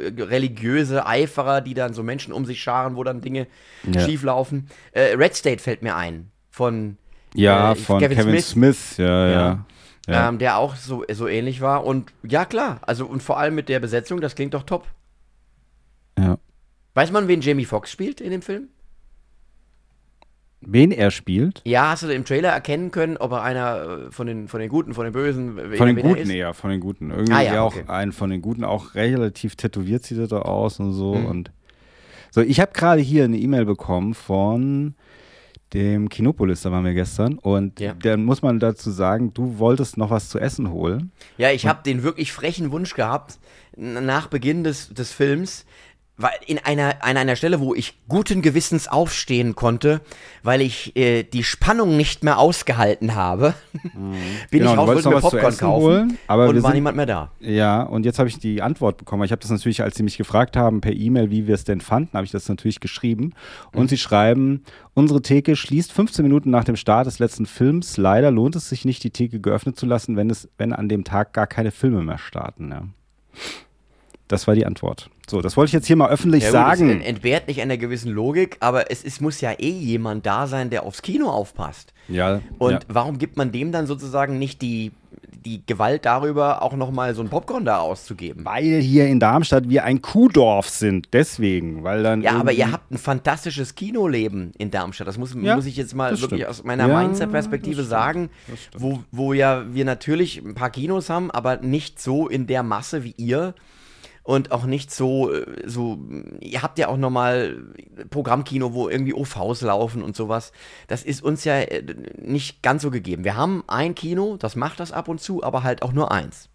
äh, religiöse Eiferer, die dann so Menschen um sich scharen, wo dann Dinge Ja. schief laufen. Äh, Red State fällt mir ein. Von ja, äh, von Kevin Kevin, Smith. Smith. Ja, ja. ja. ähm, der auch so, so ähnlich war. Und ja, klar, also und vor allem mit der Besetzung, das klingt doch top. ja. Weiß man, wen Jamie Foxx spielt in dem Film? Wen er spielt? Ja, hast du im Trailer erkennen können, ob er einer äh, von den, von den Guten, von den Bösen, Von den Guten eher, von den Guten. Irgendwie Ah, ja, auch okay. ein von den Guten, auch relativ tätowiert sieht er da aus und so. Mhm. Und so, ich habe gerade hier eine E-Mail bekommen von dem Kinopolis, da waren wir gestern. Und Ja. dann muss man dazu sagen, du wolltest noch was zu essen holen. Ja, ich habe den wirklich frechen Wunsch gehabt, nach Beginn des, des Films, weil in einer, an einer Stelle, wo ich guten Gewissens aufstehen konnte, weil ich äh, die Spannung nicht mehr ausgehalten habe, [LAUGHS] bin Genau, ich wolltest wollte mir Popcorn kaufen holen, aber und war sind- niemand mehr da. Ja, und jetzt habe ich die Antwort bekommen. Ich habe das natürlich, als sie mich gefragt haben per E-Mail, wie wir es denn fanden, habe ich das natürlich geschrieben. Und Mhm. sie schreiben, unsere Theke schließt 15 Minuten nach dem Start des letzten Films. Leider lohnt es sich nicht, die Theke geöffnet zu lassen, wenn, es, wenn an dem Tag gar keine Filme mehr starten. Ja. Das war die Antwort. So, das wollte ich jetzt hier mal öffentlich Ja, gut, sagen. Es entbehrt nicht einer gewissen Logik, aber es, es muss ja eh jemand da sein, der aufs Kino aufpasst. ja, Und ja. warum gibt man dem dann sozusagen nicht die, die Gewalt darüber, auch nochmal so ein Popcorn da auszugeben? weil hier in Darmstadt wir ein Kuhdorf sind. Deswegen, weil dann. Ja, aber ihr habt ein fantastisches Kinoleben in Darmstadt. Das muss, Ja, muss ich jetzt mal wirklich stimmt. aus meiner Ja, Mainzer-Perspektive sagen, wo, wo ja wir natürlich ein paar Kinos haben, aber nicht so in der Masse wie ihr. Und auch nicht so, äh, so, ihr habt ja auch nochmal Programmkino, wo irgendwie OVs laufen und sowas. Das ist uns ja äh, nicht ganz so gegeben. Wir haben ein Kino, das macht das ab und zu, aber halt auch nur eins.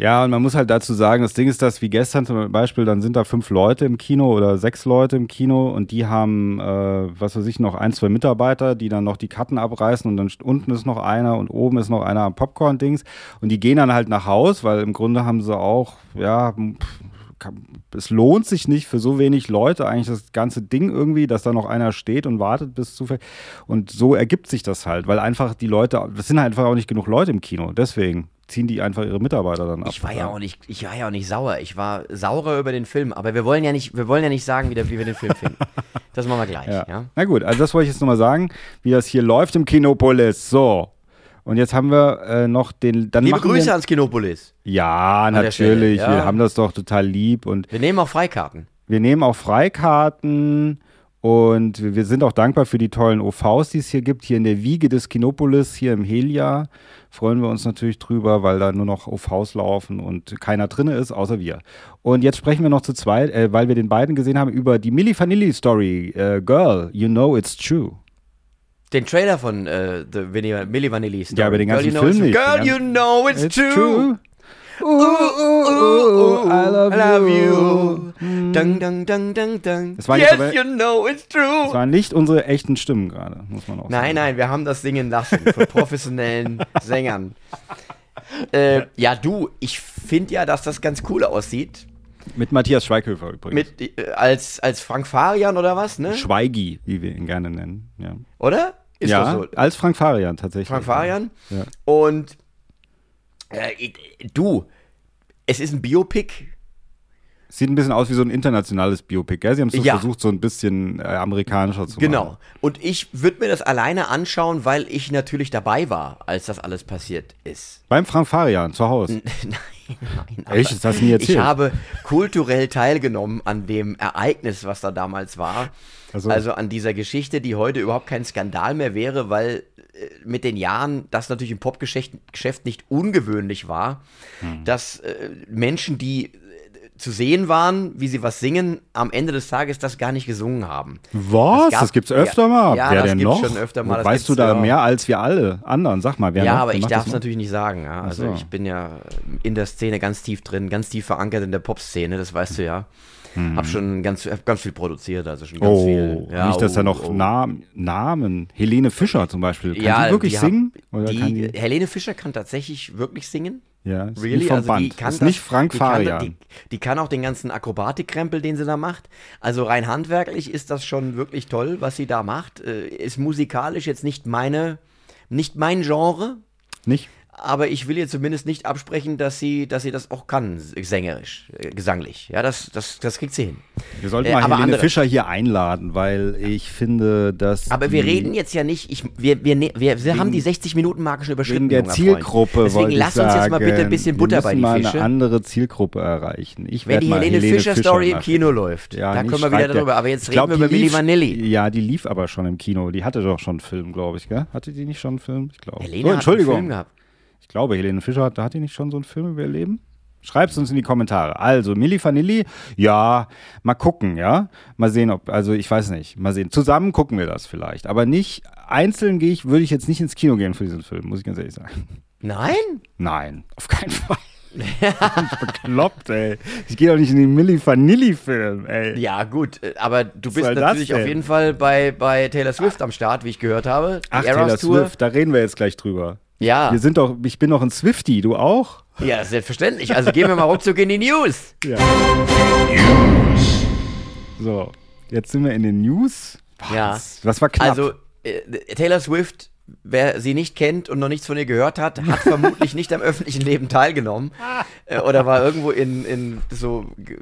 Ja, und man muss halt dazu sagen, das Ding ist das, wie gestern zum Beispiel, dann sind da fünf Leute im Kino oder sechs Leute im Kino und die haben, äh, was weiß ich, noch ein, zwei Mitarbeiter, die dann noch die Karten abreißen und dann unten ist noch einer und oben ist noch einer am Popcorn-Dings und die gehen dann halt nach Haus, weil im Grunde haben sie auch, ja, pff, es lohnt sich nicht für so wenig Leute eigentlich das ganze Ding irgendwie, dass da noch einer steht und wartet bis zufällig. Und so ergibt sich das halt, weil einfach die Leute, es sind halt einfach auch nicht genug Leute im Kino. Deswegen ziehen die einfach ihre Mitarbeiter dann ab. Ich war ja auch nicht, ich war ja auch nicht sauer. Ich war saurer über den Film, aber wir wollen ja nicht, wir wollen ja nicht sagen, wie, der, wie wir den Film finden. [LAUGHS] Das machen wir gleich, ja. Ja. Na gut, also das wollte ich jetzt nochmal sagen, wie das hier läuft im Kinopolis. So. Und jetzt haben wir äh, noch den. Dann Liebe Grüße wir, ans Kinopolis. Ja, Stelle, natürlich. ja. Wir haben das doch total lieb und Wir nehmen auch Freikarten. wir nehmen auch Freikarten Und wir sind auch dankbar für die tollen OVs, die es hier gibt. Hier in der Wiege des Kinopolis, hier im Helia, freuen wir uns natürlich drüber, weil da nur noch OVs laufen und keiner drinne ist, außer wir. Und jetzt sprechen wir noch zu zweit, äh, weil wir den beiden gesehen haben, über die Milli Vanilli Story. Äh, Girl, you know it's true. Den Trailer von äh, The Milli Vanilli Story. Ja, aber den Girl, ganzen you know Film it's- nicht. Girl, you ganzen- know it's, It's true. true. Ooh, ooh, ooh, ooh, I love, I love you. you. Dang, dang, dang, dang, dang. Das war yes, aber- you know it's true. Das waren nicht unsere echten Stimmen gerade, muss man auch Nein, sagen. nein, wir haben das singen lassen von professionellen [LAUGHS] Sängern. Äh, ja, du, ich finde ja, dass das ganz cool aussieht. Mit Matthias Schweighöfer übrigens. Mit, äh, als, als Frank Farian oder was, ne? Schweigi, wie wir ihn gerne nennen. Ja, Oder? Ist ja so. als Frank Farian tatsächlich. Frank Farian. Ja. Und äh, du, es ist ein Biopic. Sieht ein bisschen aus wie so ein internationales Biopic, gell? Sie haben es so Ja. versucht, so ein bisschen äh, amerikanischer zu Genau. machen. Und ich würde mir das alleine anschauen, weil ich natürlich dabei war, als das alles passiert ist. Beim Frank Farian zu Hause. [LAUGHS] nein, nein. Echt? Das hast du nie erzählt. Ich habe kulturell teilgenommen an dem Ereignis, was da damals war. Also- Also an dieser Geschichte, die heute überhaupt kein Skandal mehr wäre, weil mit den Jahren das natürlich im Popgeschäft Geschäft nicht ungewöhnlich war, Hm. dass äh, Menschen, die äh, zu sehen waren, wie sie was singen, am Ende des Tages das gar nicht gesungen haben. Was? Es gab- das gibt's öfter ja, mal? ja, wer das denn noch? schon öfter mal, das weißt du da ja. mehr als wir alle anderen? Sag mal, wer ja, noch? aber ich darf das es natürlich nicht sagen. Ja? Also so. ich bin ja in der Szene ganz tief drin, ganz tief verankert in der Popszene, das weißt du ja. Hab schon ganz, hab ganz viel produziert, also schon ganz Mhm. Oh, viel. Ja, nicht, dass da oh, noch oh. Nam Namen. Helene Fischer zum Beispiel. Kann ja, die wirklich die hab- singen? Oder die, die, Helene Fischer kann tatsächlich wirklich singen. ja, ist Really? nicht vom also Band. die kann ist das, nicht Frank Farian. die, die kann auch den ganzen Akrobatikkrempel, den sie da macht. Also rein handwerklich ist das schon wirklich toll, was sie da macht. Äh, Ist musikalisch jetzt nicht meine, nicht mein Genre, nicht? Aber ich will ihr zumindest nicht absprechen, dass sie, dass sie das auch kann, sängerisch, äh, gesanglich. Ja, das, das, das kriegt sie hin. Wir sollten Äh, mal aber Helene andere- Fischer hier einladen, weil ich finde, dass. Aber wir reden jetzt ja nicht, ich, wir, wir, ne- wir, wir haben die 60-Minuten-Marke schon überschritten. Wegen der. Zielgruppe Deswegen lass uns jetzt mal bitte ein sagen, bisschen wir Butter bei müssen die mal Fische. eine andere Zielgruppe erreichen. Ich Wenn die mal Helene, Fischer Story im machen. Kino läuft, Ja, da können wir wieder drüber. Aber jetzt glaub, reden wir über Milli lief- Vanilli. Ja, die lief aber schon im Kino. Die hatte doch schon einen Film, glaube ich, gell? Hatte die nicht schon einen Film? Ich glaube. Helene oh, hat Entschuldigung. einen Film gehabt. Ich glaube, Helene Fischer, hat, hat die nicht schon so einen Film über ihr Leben? Schreib's uns in die Kommentare. Also, Milli Vanilli, ja, mal gucken, ja. Mal sehen, ob, also ich weiß nicht, mal sehen. Zusammen gucken wir das vielleicht. Aber nicht, einzeln gehe ich, würde ich jetzt nicht ins Kino gehen für diesen Film, muss ich ganz ehrlich sagen. Nein? Nein, auf keinen Fall. ich bekloppt, ey. Ich gehe doch nicht in den Milli Vanilli-Film, ey. Ja, gut, aber du bist natürlich auf jeden Fall bei, bei Taylor Swift am Start, wie ich gehört habe. Die Ach, Eras Taylor Tour. Swift, da reden wir jetzt gleich drüber. Ja, Wir sind doch, ich bin doch ein Swifty, du auch? ja, selbstverständlich. Also gehen wir mal ruckzuck in die News. So, jetzt sind wir in den News. Ja. Was, was war knapp? Also, äh, Taylor Swift, wer sie nicht kennt und noch nichts von ihr gehört hat, hat vermutlich nicht am öffentlichen Leben teilgenommen. Äh, oder war irgendwo in, in so ge-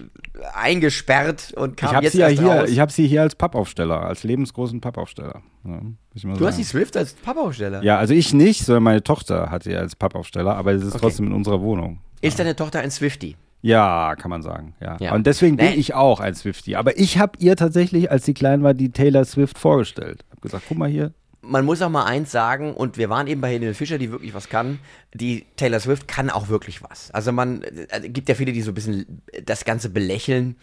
eingesperrt und kam ich habe jetzt sie ja hier, raus. ich habe sie hier als Pappaufsteller, als lebensgroßen Pappaufsteller. Ja, ich du hast die sagen. Swift als Pappaufsteller. Ja, also ich nicht, sondern meine Tochter hat sie als Pappaufsteller, aber es ist Okay. trotzdem in unserer Wohnung. Ist deine Tochter ein Swifty? Ja, kann man sagen. Ja. Ja. Und deswegen bin Nee. ich auch ein Swifty. Aber ich habe ihr tatsächlich, als sie klein war, die Taylor Swift vorgestellt. Hab gesagt, guck mal hier. Man muss auch mal eins sagen, und wir waren eben bei Helene Fischer, die wirklich was kann. Die Taylor Swift kann auch wirklich was. Also man, äh, gibt ja viele, die so ein bisschen das Ganze belächeln,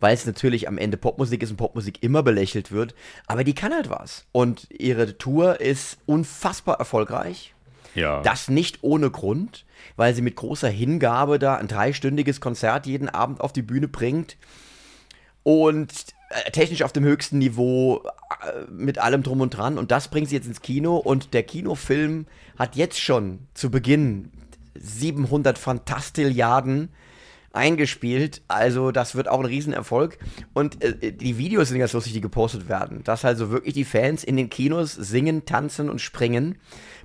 weil es natürlich am Ende Popmusik ist und Popmusik immer belächelt wird. Aber die kann halt was. Und ihre Tour ist unfassbar erfolgreich. Ja. Das nicht ohne Grund, weil sie mit großer Hingabe da ein dreistündiges Konzert jeden Abend auf die Bühne bringt und technisch auf dem höchsten Niveau äh, mit allem drum und dran. Und das bringt sie jetzt ins Kino und der Kinofilm hat jetzt schon zu Beginn 700 Fantastilliarden eingespielt. Also das wird auch ein Riesenerfolg. Und äh, die Videos sind ganz lustig, die gepostet werden. Dass also wirklich die Fans in den Kinos singen, tanzen und springen,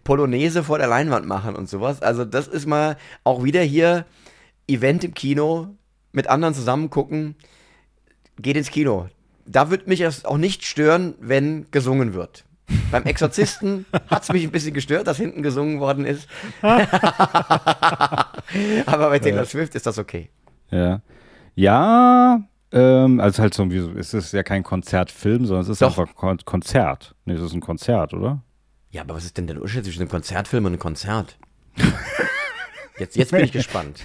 Polonaise vor der Leinwand machen und sowas. Also das ist mal auch wieder hier Event im Kino, mit anderen zusammen gucken, geht ins Kino. Da wird mich es auch nicht stören, wenn gesungen wird. Beim Exorzisten [LAUGHS] hat es mich ein bisschen gestört, dass hinten gesungen worden ist. [LAUGHS] Aber bei Taylor Swift ist das okay. Ja. Ja, Ähm, also halt so, es ist ja kein Konzertfilm, sondern es ist Doch. einfach Kon Konzert. Nee, es ist ein Konzert, oder? Ja, aber was ist denn der Unterschied zwischen einem Konzertfilm und einem Konzert? [LAUGHS] Jetzt, jetzt bin ich gespannt.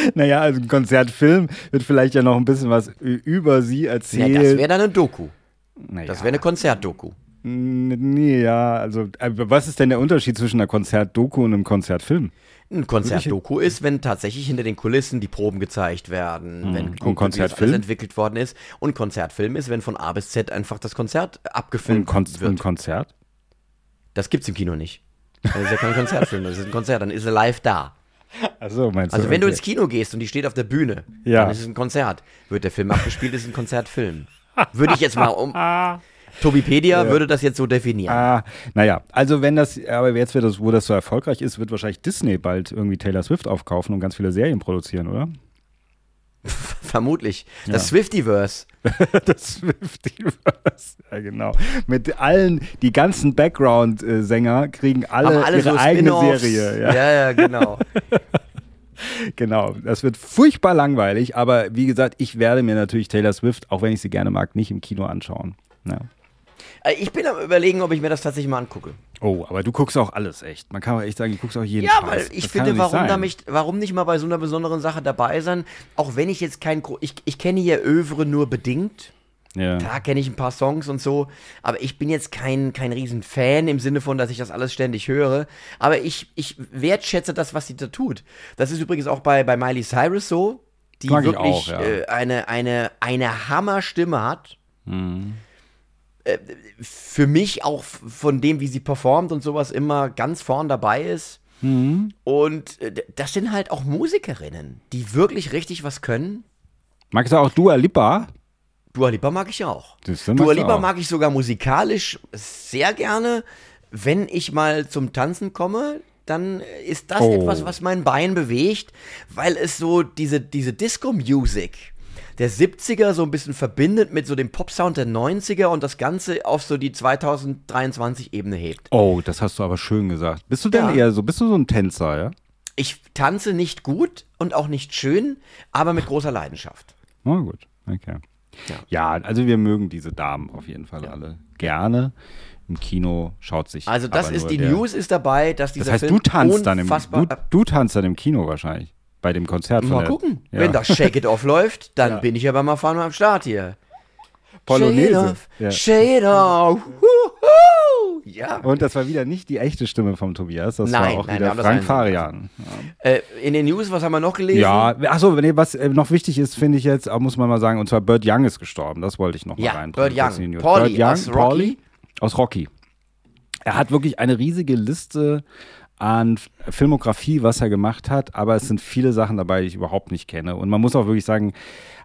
[LAUGHS] Naja, also ein Konzertfilm wird vielleicht ja noch ein bisschen was über sie Ja, erzählen. das wäre dann eine Doku. naja. Das wäre eine Konzertdoku. Nee, ja, also äh, was ist denn der Unterschied zwischen einer Konzertdoku und einem Konzertfilm? Ein Konzertdoku ist, wenn tatsächlich hinter den Kulissen die Proben gezeigt werden, wenn wird, wie das Konzertfilm? entwickelt worden ist. Und Konzertfilm ist, wenn von A bis Z einfach das Konzert Ein, abgefilmt Kon ein wird. Konzert? Das gibt's im Kino nicht. Das ist ja kein Konzertfilm, das ist ein Konzert, dann ist er live da. Achso, meinst du? Also wenn du okay. ins Kino gehst und die steht auf der Bühne, Ja. dann ist es ein Konzert. Wird der Film abgespielt, ist es ein Konzertfilm. Würde ich jetzt mal um. [LAUGHS] Tobipedia würde das jetzt so definieren. Ah, naja, also wenn das, aber jetzt wird das, wo das so erfolgreich ist, wird wahrscheinlich Disney bald irgendwie Taylor Swift aufkaufen und ganz viele Serien produzieren, oder? [LAUGHS] Vermutlich. Das Swiftiverse. [LAUGHS] Das Swiftiverse. Ja, genau. Mit allen, die ganzen Background-Sänger kriegen alle, alle ihre so eigene. Serie. Ja. ja, ja, genau. [LAUGHS] Genau. Das wird furchtbar langweilig, aber wie gesagt, ich werde mir natürlich Taylor Swift, auch wenn ich sie gerne mag, nicht im Kino anschauen. Ja. Äh, Ich bin am überlegen, ob ich mir das tatsächlich mal angucke. Oh, aber du guckst auch alles echt. Man kann auch echt sagen, du guckst auch jeden Ja, Scheiß. weil ich Das finde, warum, da nicht, warum nicht mal bei so einer besonderen Sache dabei sein? Auch wenn ich jetzt kein. Ich, ich kenne ihr Övre nur bedingt. Ja. Klar kenne ich ein paar Songs und so, aber ich bin jetzt kein, kein Riesenfan im Sinne von, dass ich das alles ständig höre. Aber ich, ich wertschätze das, was sie da tut. Das ist übrigens auch bei, bei Miley Cyrus so, die Mag ich wirklich auch, ja. äh, eine, eine, eine Hammerstimme hat. Mhm. Äh, für mich auch von dem, wie sie performt und sowas immer ganz vorn dabei ist. Mhm. Und äh, das sind halt auch Musikerinnen, die wirklich richtig was können. Magst du auch Dua Lipa? Dua Lipa mag ich auch. Dua du Lipa auch. mag ich sogar musikalisch sehr gerne. Wenn ich mal zum Tanzen komme, dann ist das Oh. etwas, was mein Bein bewegt, weil es so diese, diese Disco-Music der 70er so ein bisschen verbindet mit so dem Pop-Sound der 90er und das Ganze auf so die 2023-Ebene hebt. Oh, das hast du aber schön gesagt. Bist du denn Ja. eher so, bist du so ein Tänzer, ja? Ich tanze nicht gut und auch nicht schön, aber mit großer Leidenschaft. Na gut, okay. Ja. also wir mögen diese Damen auf jeden Fall alle gerne. Im Kino schaut sich. Also das ist die der, News ist dabei, dass Das dieser heißt, Film du tanzt dann im du, du tanzt dann im Kino wahrscheinlich. Bei dem Konzert Mal gucken. Ja. Wenn das Shake It Off [LAUGHS] läuft, dann bin ich aber mal vorne am Start hier. Polonaise. Shake it off. Ja. Huhu. Ja. Und das war wieder nicht die echte Stimme vom Tobias, das Nein, war auch nein, wieder Frank Farian. Äh, in den News, was haben wir noch gelesen? Ja, achso, nee, was äh, noch wichtig ist, finde ich jetzt, muss man mal sagen, und zwar Bird Young ist gestorben, das wollte ich noch Ja, mal reinbringen. Bird kurz Young. in die News. Pauli Bird Young, aus Rocky. Pauli aus Rocky. Er hat wirklich eine riesige Liste an Filmografie, was er gemacht hat, aber es sind viele Sachen dabei, die ich überhaupt nicht kenne. Und man muss auch wirklich sagen,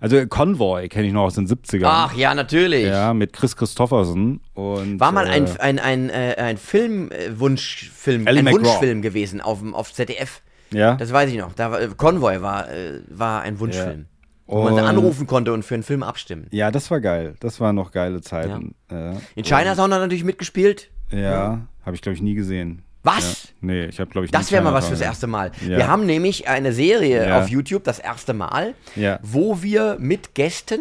also Convoy kenne ich noch aus den 70ern. Ach ja, natürlich. Ja, mit Chris Christopherson. Und, War mal ein, äh, ein, ein, ein Film, äh, Wunschfilm, Ally ein McGraw. Wunschfilm gewesen auf, auf ZDF. ja, Das weiß ich noch. Da war, äh, Convoy war, äh, war ein Wunschfilm. Wo man anrufen konnte und für einen Film abstimmen. ja, das war geil. Das waren noch geile Zeiten. Ja, In Chinatown hat er natürlich mitgespielt. ja habe ich, glaube ich, nie gesehen. Was? Ja. Nee, ich habe, glaube ich, Das wäre mal was fürs erste Mal. Ja. Wir haben nämlich eine Serie Ja. auf YouTube, das erste Mal, wo wir mit Gästen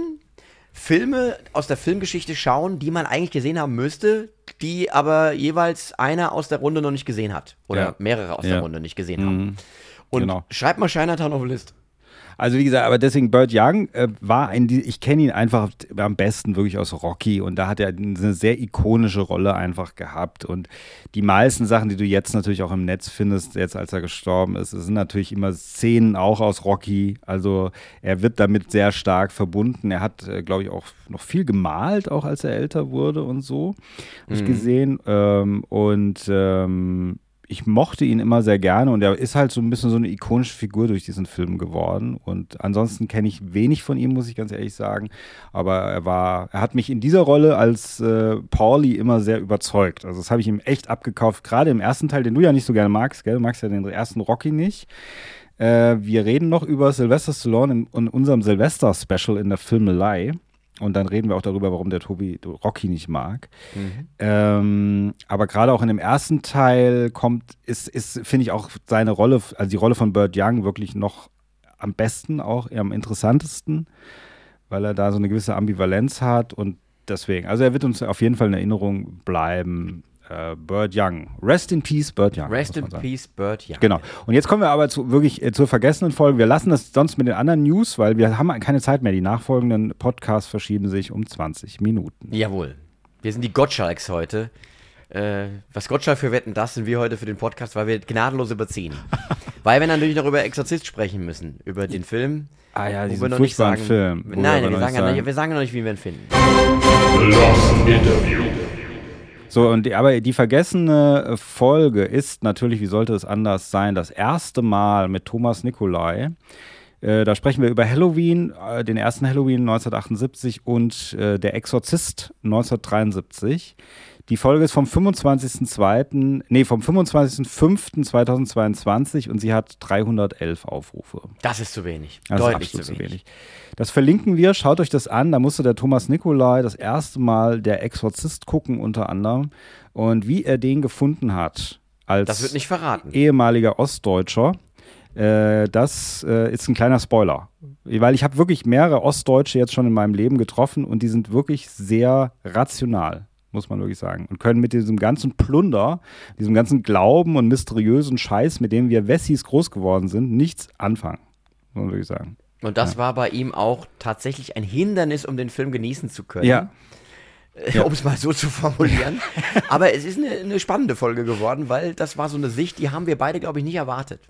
Filme aus der Filmgeschichte schauen, die man eigentlich gesehen haben müsste, die aber jeweils einer aus der Runde noch nicht gesehen hat. Oder mehrere aus der Runde nicht gesehen haben. Und Genau. schreibt mal Chinatown auf die Liste. Also wie gesagt, aber deswegen Bird Young äh, war ein, ich kenne ihn einfach am besten wirklich aus Rocky und da hat er eine sehr ikonische Rolle einfach gehabt und die meisten Sachen, die du jetzt natürlich auch im Netz findest, jetzt als er gestorben ist, es sind natürlich immer Szenen auch aus Rocky, also er wird damit sehr stark verbunden. Er hat, äh, glaube ich, auch noch viel gemalt, auch als er älter wurde und so, habe ich gesehen ähm, und ähm, ich mochte ihn immer sehr gerne und er ist halt so ein bisschen so eine ikonische Figur durch diesen Film geworden. Und ansonsten kenne ich wenig von ihm, muss ich ganz ehrlich sagen. Aber er war, er hat mich in dieser Rolle als äh, Pauli immer sehr überzeugt. Also das habe ich ihm echt abgekauft, gerade im ersten Teil, den du ja nicht so gerne magst, gell? Du magst ja den ersten Rocky nicht. Äh, wir reden noch über Sylvester Stallone in, in unserem Silvester-Special in der Filmelei. Und dann reden wir auch darüber, warum der Tobi Rocky nicht mag. Ähm, aber gerade auch in dem ersten Teil kommt, ist, ist finde ich auch seine Rolle, also die Rolle von Bird Young wirklich noch am besten auch, am interessantesten, weil er da so eine gewisse Ambivalenz hat und deswegen, also er wird uns auf jeden Fall in Erinnerung bleiben. Äh, Bird Young. Rest in Peace, Bird Young. Rest in sagen. Peace, Bird Young. Genau. Und jetzt kommen wir aber zu, wirklich äh, zur vergessenen Folge. Wir lassen das sonst mit den anderen News, weil wir haben keine Zeit mehr. Die nachfolgenden Podcasts verschieben sich um 20 Minuten. Jawohl. Wir sind die Gottschalks heute. Äh, was Gottschalk für Wetten, das sind wir heute für den Podcast, weil wir gnadenlos überziehen. [LAUGHS] weil wir natürlich noch über Exorzist sprechen müssen, über den Film. Ah ja, wo diesen wir noch nicht furchtbaren sagen, Film, wir Nein, wir, noch sagen nicht ja sagen- noch, wir sagen noch nicht, wie wir ihn finden. Lost Interview. So, und die, aber die vergessene äh, Folge ist natürlich, wie sollte es anders sein, das erste Mal mit Thomas Nikolai. Äh, da sprechen wir über Halloween, äh, den ersten Halloween 1978 und äh, der Exorzist 1973. Die Folge ist vom 25.02., nee, vom 25.05.2022 und sie hat 311 Aufrufe. Das ist zu wenig. Das Deutlich ist absolut zu wenig. Das verlinken wir, schaut euch das an. Da musste der Thomas Nikolai das erste Mal der Exorzist gucken, unter anderem. Und wie er den gefunden hat, als Das wird nicht verraten. ehemaliger Ostdeutscher, äh, das äh, ist ein kleiner Spoiler. Weil ich habe wirklich mehrere Ostdeutsche jetzt schon in meinem Leben getroffen und die sind wirklich sehr rational, muss man wirklich sagen. Und können mit diesem ganzen Plunder, diesem ganzen Glauben und mysteriösen Scheiß, mit dem wir Wessis groß geworden sind, nichts anfangen, muss man wirklich sagen. Und das war bei ihm auch tatsächlich ein Hindernis, um den Film genießen zu können. Ja, Äh, um es mal so zu formulieren. [LAUGHS] Aber es ist eine, eine spannende Folge geworden, weil das war so eine Sicht, die haben wir beide, glaube ich, nicht erwartet.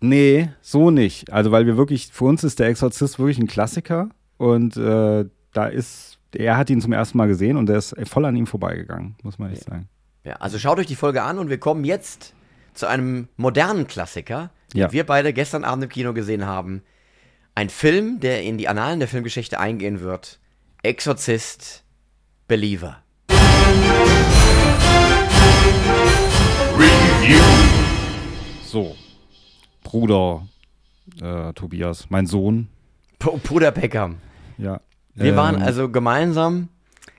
Nee, so nicht. Also, weil wir wirklich, für uns ist der Exorzist wirklich ein Klassiker und äh, da ist, er hat ihn zum ersten Mal gesehen und der ist voll an ihm vorbeigegangen, muss man echt sagen. Ja, also schaut euch die Folge an und wir kommen jetzt zu einem modernen Klassiker, den Ja. wir beide gestern Abend im Kino gesehen haben. Ein Film, der in die Annalen der Filmgeschichte eingehen wird. Exorzist Believer. Review. So, Bruder äh, Tobias, mein Sohn, Bruder Peckham. ja. Wir ähm, waren also gemeinsam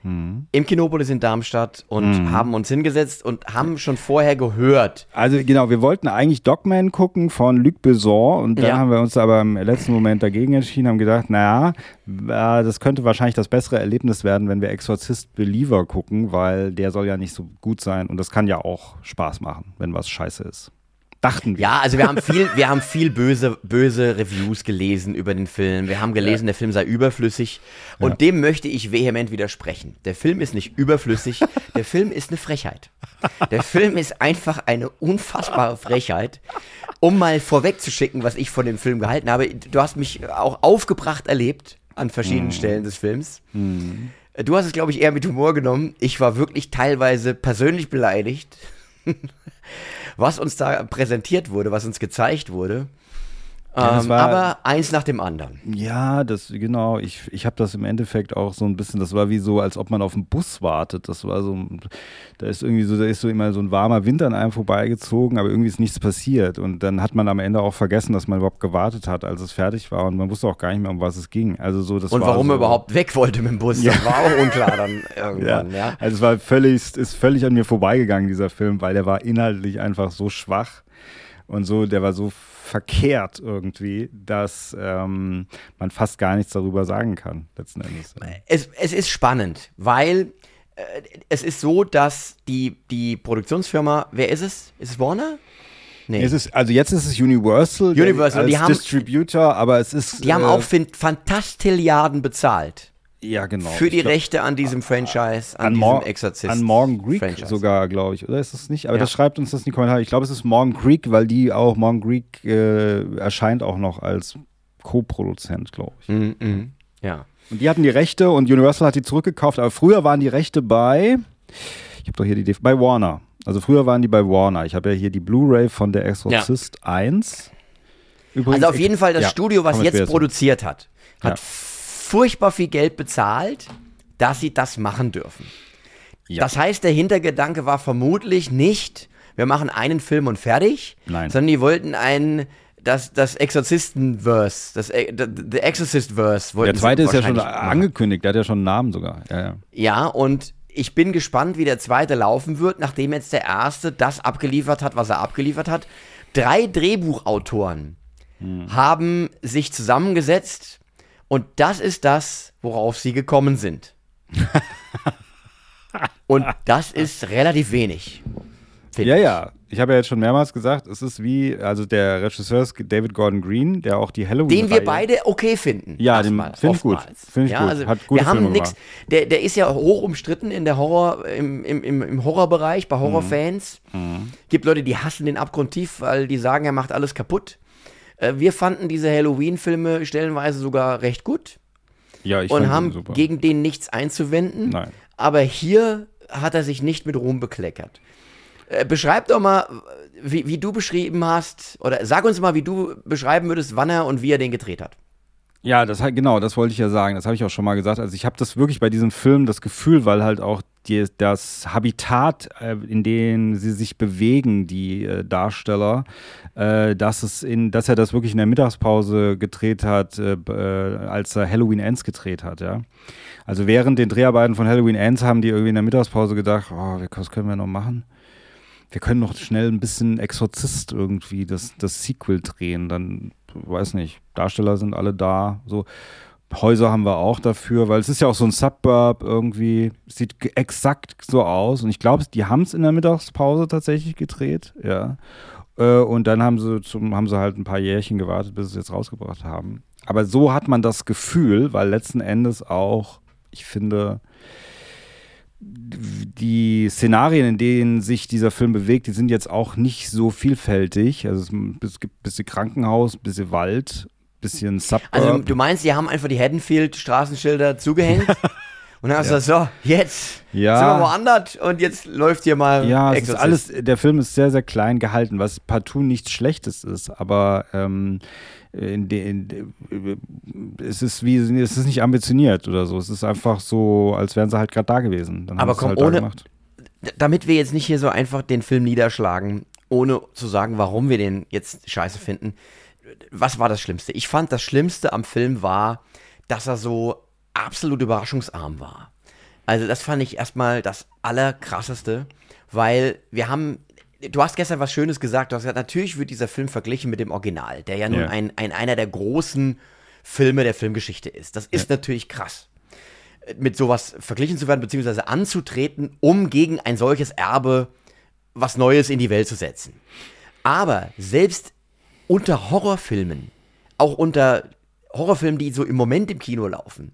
im Kinopolis in Darmstadt und Mhm. haben uns hingesetzt und haben schon vorher gehört. Also genau, wir wollten eigentlich Dogman gucken von Luc Besson und dann Ja. haben wir uns aber im letzten Moment dagegen entschieden, haben gedacht, naja, äh, das könnte wahrscheinlich das bessere Erlebnis werden, wenn wir Exorzist Believer gucken, weil der soll ja nicht so gut sein und das kann ja auch Spaß machen, wenn was scheiße ist. Dachten wir. Ja, also wir haben viel, wir haben viel böse, böse Reviews gelesen über den Film. Wir haben gelesen, der Film sei überflüssig. Und dem möchte ich vehement widersprechen. Der Film ist nicht überflüssig, der Film ist eine Frechheit. Der Film ist einfach eine unfassbare Frechheit. Um mal vorwegzuschicken, was ich von dem Film gehalten habe. Du hast mich auch aufgebracht erlebt an verschiedenen Stellen des Films. Du hast es, glaube ich, eher mit Humor genommen. Ich war wirklich teilweise persönlich beleidigt was uns da präsentiert wurde, was uns gezeigt wurde. Ja, ähm, war- aber eins nach dem anderen. Ja, das genau. Ich, ich habe das im Endeffekt auch so ein bisschen. Das war wie so, als ob man auf einen Bus wartet. Das war so, da ist irgendwie so, da ist so immer so ein warmer Wind an einem vorbeigezogen, aber irgendwie ist nichts passiert. Und dann hat man am Ende auch vergessen, dass man überhaupt gewartet hat, als es fertig war. Und man wusste auch gar nicht mehr, um was es ging. Also so, das Und war warum so, er überhaupt weg wollte mit dem Bus, das war auch unklar dann [LAUGHS] Ja, irgendwann, ja. also es war völlig, ist völlig an mir vorbeigegangen, dieser Film, weil der war inhaltlich einfach so schwach und so, der war so verkehrt irgendwie, dass ähm, man fast gar nichts darüber sagen kann, letzten Endes. Es, es ist spannend, weil äh, es ist so, dass die, die Produktionsfirma, wer ist es? Ist es Warner? Nee. Es ist, also jetzt ist es Universal, Universal, als die haben- Distributor, aber es ist. die haben äh, auch Fantastilliarden bezahlt ja, genau. für die glaub, Rechte an diesem Franchise, an, an, diesem Mor Exorzist. an Morgan Creek Franchise. sogar, glaube ich, oder ist es nicht? Aber Ja. das schreibt uns das in die Kommentare. Ich glaube, es ist Morgan Creek, weil die auch, Morgan Creek äh, erscheint auch noch als Co-Produzent, glaube ich. Mhm, mhm. Ja. Und die hatten die Rechte und Universal hat die zurückgekauft, aber früher waren die Rechte bei, ich habe doch hier die, DV bei Warner. Also früher waren die bei Warner. Ich habe ja hier die Blu-ray von Der Exorzist 1. Übrigens, Also auf jeden Fall das ja, Studio, was jetzt produziert hat, hat Ja. Furchtbar viel Geld bezahlt, dass sie das machen dürfen. Ja. Das heißt, der Hintergedanke war vermutlich nicht, wir machen einen Film und fertig, Nein. sondern die wollten einen das, das Exorzisten-Verse, das E- the Exorcist-Verse wollten Der zweite ist ja schon machen. angekündigt, der hat ja schon einen Namen sogar. Ja, ja. Ja, und ich bin gespannt, wie der zweite laufen wird, nachdem jetzt der erste das abgeliefert hat, was er abgeliefert hat. Drei Drehbuchautoren haben sich zusammengesetzt und das ist das, worauf sie gekommen sind. [LAUGHS] und das ist relativ wenig. finde Ja, ich. ja. Ich habe ja jetzt schon mehrmals gesagt, es ist wie, also der Regisseur ist David Gordon Green, der auch die Halloween. Den wir beide okay finden. Ja, den Erstmal, find ich gut. Find ich ja, gut. Also Hat gute wir haben gemacht. Der, der ist ja hoch umstritten in der Horror, im, im, im, Horrorbereich, bei Horrorfans. Mhm. Gibt Leute, die hassen den abgrundtief, weil die sagen, er macht alles kaputt. Äh, Wir fanden diese Halloween-Filme stellenweise sogar recht gut Ja, ich und haben super. gegen den nichts einzuwenden. Nein. Aber hier hat er sich nicht mit Ruhm bekleckert. Äh, Beschreib doch mal, wie, wie du beschrieben hast, oder sag uns mal, wie du beschreiben würdest, wann er und wie er den gedreht hat. Ja, das genau, das wollte ich ja sagen. Das habe ich auch schon mal gesagt. Also ich habe das wirklich bei diesem Film das Gefühl, weil halt auch die, das Habitat, äh, in dem sie sich bewegen, die äh, Darsteller, äh, dass es in, dass er das wirklich in der Mittagspause gedreht hat, äh, äh, als er Halloween Ends gedreht hat, ja. Also während den Dreharbeiten von Halloween Ends haben die irgendwie in der Mittagspause gedacht, oh, was können wir noch machen? wir können noch schnell ein bisschen Exorzist irgendwie das, das Sequel drehen. Dann, weiß nicht, Darsteller sind alle da. So Häuser haben wir auch dafür, weil es ist ja auch so ein Suburb irgendwie. Sieht exakt so aus. Und ich glaube, die haben es in der Mittagspause tatsächlich gedreht, ja. Äh, Und dann haben sie, zum, haben sie halt ein paar Jährchen gewartet, bis sie es jetzt rausgebracht haben. Aber so hat man das Gefühl, weil letzten Endes auch, ich finde, die Szenarien, in denen sich dieser Film bewegt, die sind jetzt auch nicht so vielfältig. Also es, gibt ein bisschen Krankenhaus, ein bisschen Wald, ein bisschen Suburb. Also du meinst, die haben einfach die Haddonfield-Straßenschilder zugehängt [LAUGHS] und dann hast du gesagt, so, jetzt Ja. sind wir woanders und jetzt läuft hier mal ja, es ist alles, der Film ist sehr, sehr klein gehalten, was partout nichts Schlechtes ist, aber ähm, in de, in de, es ist wie, es ist nicht ambitioniert oder so. Es ist einfach so, als wären sie halt gerade da gewesen. Dann Aber komm, halt da ohne- gemacht. Damit wir jetzt nicht hier so einfach den Film niederschlagen, ohne zu sagen, warum wir den jetzt scheiße finden. Was war das Schlimmste? Ich fand, das Schlimmste am Film war, dass er so absolut überraschungsarm war. Also das fand ich erstmal das Allerkrasseste, weil wir haben, du hast gestern was Schönes gesagt, du hast gesagt, natürlich wird dieser Film verglichen mit dem Original, der ja nun Ja. ein, ein, einer der großen Filme der Filmgeschichte ist. Das ist natürlich krass mit sowas verglichen zu werden, beziehungsweise anzutreten, um gegen ein solches Erbe was Neues in die Welt zu setzen. Aber selbst unter Horrorfilmen, auch unter Horrorfilmen, die so im Moment im Kino laufen,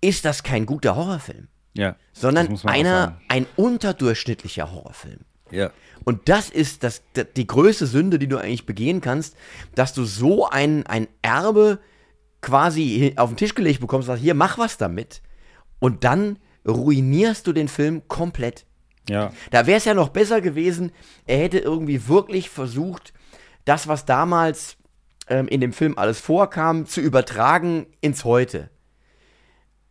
ist das kein guter Horrorfilm, Ja, sondern einer, ein unterdurchschnittlicher Horrorfilm. Ja. Und das ist das, die größte Sünde, die du eigentlich begehen kannst, dass du so ein, ein Erbe quasi auf den Tisch gelegt bekommst, sagst, hier, mach was damit. Und dann ruinierst du den Film komplett. Ja. Da wäre es ja noch besser gewesen, er hätte irgendwie wirklich versucht, das, was damals ähm, in dem Film alles vorkam, zu übertragen ins Heute.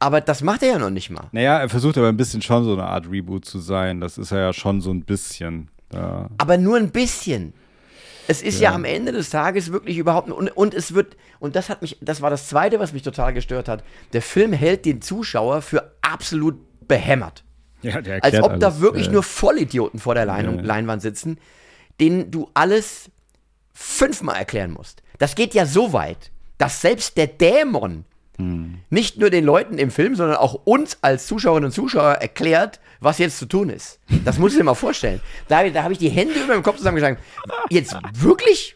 Aber das macht er ja noch nicht mal. Naja, er versucht aber ein bisschen schon so eine Art Reboot zu sein. Das ist er ja schon so ein bisschen. Ja. Aber nur ein bisschen. Es ist ja, am Ende des Tages wirklich überhaupt und, und es wird und das hat mich das war das zweite, was mich total gestört hat. Der Film hält den Zuschauer für absolut behämmert. Ja, der Als ob da alles. wirklich Ja, nur Vollidioten vor der Lein Ja. Leinwand sitzen, denen du alles fünfmal erklären musst. Das geht ja so weit, dass selbst der Dämon Hm. nicht nur den Leuten im Film, sondern auch uns als Zuschauerinnen und Zuschauer erklärt, was jetzt zu tun ist. Das musst du dir mal vorstellen. [LAUGHS] Da, da habe ich die Hände über dem Kopf zusammengeschlagen. Jetzt wirklich?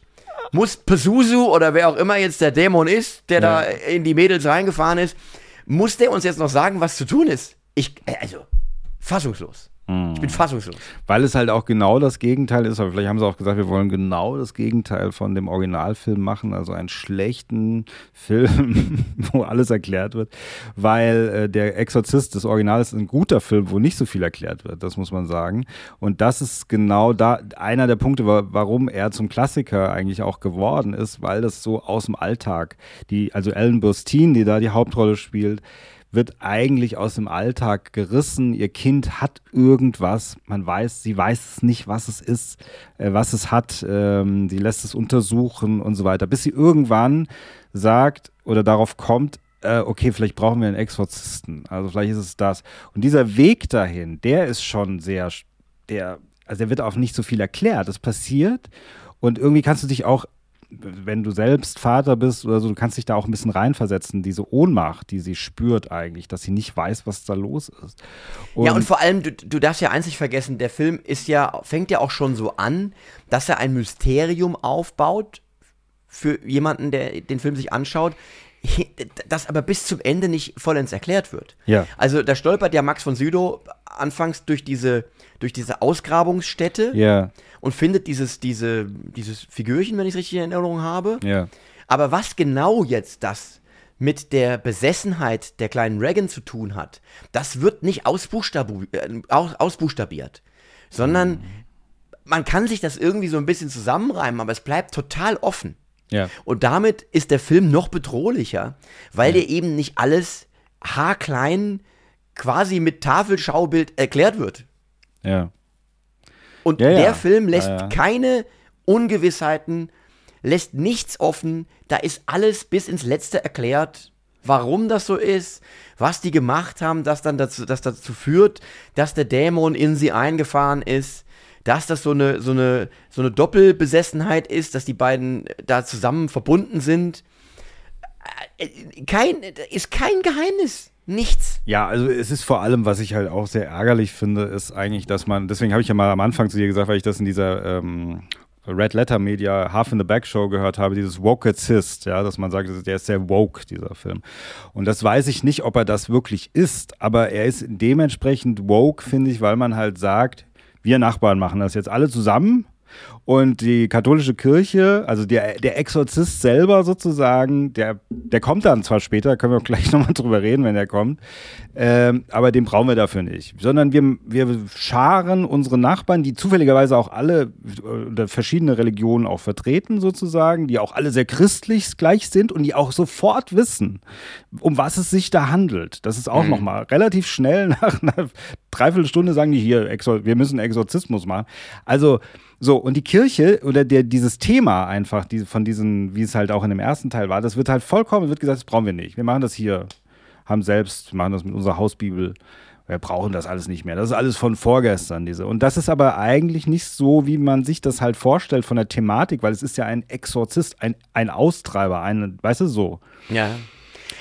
Muss Pesusu oder wer auch immer jetzt der Dämon ist, der da in die Mädels reingefahren ist, muss der uns jetzt noch sagen, was zu tun ist? Ich, äh, also, fassungslos. Ich bin fassungslos. Weil es halt auch genau das Gegenteil ist, aber vielleicht haben sie auch gesagt, wir wollen genau das Gegenteil von dem Originalfilm machen, also einen schlechten [LAUGHS] Film, wo alles erklärt wird, weil äh, der Exorzist des Originals ist ein guter Film, wo nicht so viel erklärt wird, das muss man sagen. Und das ist genau da einer der Punkte, wa- warum er zum Klassiker eigentlich auch geworden ist, weil das so aus dem Alltag, die, also Ellen Burstyn, die da die Hauptrolle spielt, wird eigentlich aus dem Alltag gerissen. Ihr Kind hat irgendwas, man weiß, sie weiß es nicht, was es ist, äh, was es hat. Ähm, sie lässt es untersuchen und so weiter, bis sie irgendwann sagt oder darauf kommt, äh, okay, vielleicht brauchen wir einen Exorzisten. Also vielleicht ist es das. Und dieser Weg dahin, der ist schon sehr, der, also der wird auch nicht so viel erklärt. Das passiert und irgendwie kannst du dich auch wenn du selbst Vater bist oder so, du kannst dich da auch ein bisschen reinversetzen, diese Ohnmacht, die sie spürt eigentlich, dass sie nicht weiß, was da los ist. ja, und vor allem, du, du darfst ja eins nicht vergessen, der Film ist ja, fängt ja auch schon so an, dass er ein Mysterium aufbaut für jemanden, der den Film sich anschaut, das aber bis zum Ende nicht vollends erklärt wird. Ja. Also da stolpert ja Max von Südow anfangs durch diese, durch diese Ausgrabungsstätte Ja, und findet dieses, diese, dieses Figürchen, wenn ich es richtig in Erinnerung habe. ja. Aber was genau jetzt das mit der Besessenheit der kleinen Reagan zu tun hat, das wird nicht ausbuchstabu äh, aus, ausbuchstabiert, sondern man kann sich das irgendwie so ein bisschen zusammenreimen, aber es bleibt total offen. Ja. Und damit ist der Film noch bedrohlicher, weil dir eben nicht alles haarklein quasi mit Tafelschaubild erklärt wird. Ja. Und Ja, ja. der Film lässt Ja, ja. keine Ungewissheiten, lässt nichts offen. Da ist alles bis ins Letzte erklärt, warum das so ist, was die gemacht haben, das dann dazu, das dazu führt, dass der Dämon in sie eingefahren ist, dass das so eine, so eine, so eine Doppelbesessenheit ist, dass die beiden da zusammen verbunden sind. Kein, ist kein Geheimnis. Nichts. Ja, also es ist vor allem, was ich halt auch sehr ärgerlich finde, ist eigentlich, dass man, deswegen habe ich ja mal am Anfang zu dir gesagt, weil ich das in dieser ähm, Red Letter Media Half in the Back Show gehört habe, dieses Wokeicist, ja, dass man sagt, der ist sehr woke, dieser Film. Und das weiß ich nicht, ob er das wirklich ist, aber er ist dementsprechend woke, finde ich, weil man halt sagt, wir Nachbarn machen das jetzt alle zusammen und die katholische Kirche, also der, der Exorzist selber sozusagen, der, der kommt dann zwar später, können wir auch gleich [LAUGHS] nochmal drüber reden, wenn er kommt, ähm, aber den brauchen wir dafür nicht. Sondern wir, wir scharen unsere Nachbarn, die zufälligerweise auch alle äh, verschiedene Religionen auch vertreten sozusagen, die auch alle sehr christlich gleich sind und die auch sofort wissen, um was es sich da handelt. Das ist auch nochmal relativ schnell [LAUGHS] nach einer Dreiviertelstunde sagen die hier, wir müssen Exorzismus machen. Also so, und die Kirche oder der, dieses Thema einfach, die, von diesen, wie es halt auch in dem ersten Teil war, das wird halt vollkommen, wird gesagt, das brauchen wir nicht. Wir machen das hier, haben selbst, machen das mit unserer Hausbibel. Wir brauchen das alles nicht mehr. Das ist alles von vorgestern, diese. Und das ist aber eigentlich nicht so, wie man sich das halt vorstellt von der Thematik, weil es ist ja ein Exorzist, ein, ein Austreiber, ein, weißt du, so. Ja.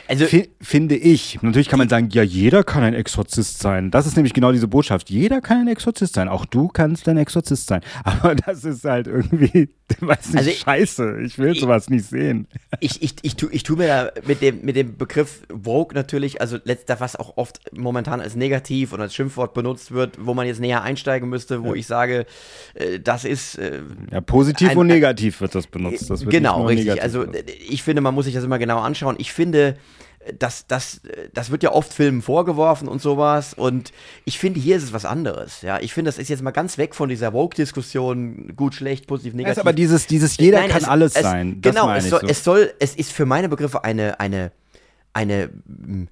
Also, Fi- finde ich. Natürlich kann man sagen, ja, jeder kann ein Exorzist sein. Das ist nämlich genau diese Botschaft. Jeder kann ein Exorzist sein. Auch du kannst ein Exorzist sein. [LAUGHS] Aber das ist halt irgendwie, [LAUGHS] weiß nicht, Also ich- scheiße. Ich will sowas nicht sehen. ich, ich, ich, tu, ich tu mir da mit dem, mit dem Begriff Woke natürlich, also letzter, was auch oft momentan als negativ und als Schimpfwort benutzt wird, wo man jetzt näher einsteigen müsste, wo ich sage, äh, das ist äh, Ja, positiv Ein- und negativ wird das benutzt. Das wird genau, richtig. Also äh, ich finde, man muss sich das immer genau anschauen. Ich finde, das, das, das wird ja oft Filmen vorgeworfen und sowas. Und ich finde, hier ist es was anderes. Ja, ich finde, das ist jetzt mal ganz weg von dieser Woke-Diskussion, gut, schlecht, positiv, negativ. ist aber dieses, dieses jeder Nein, kann es- alles es, sein. Das Genau, es soll, so. es soll, es ist für meine Begriffe eine, eine, eine, mm,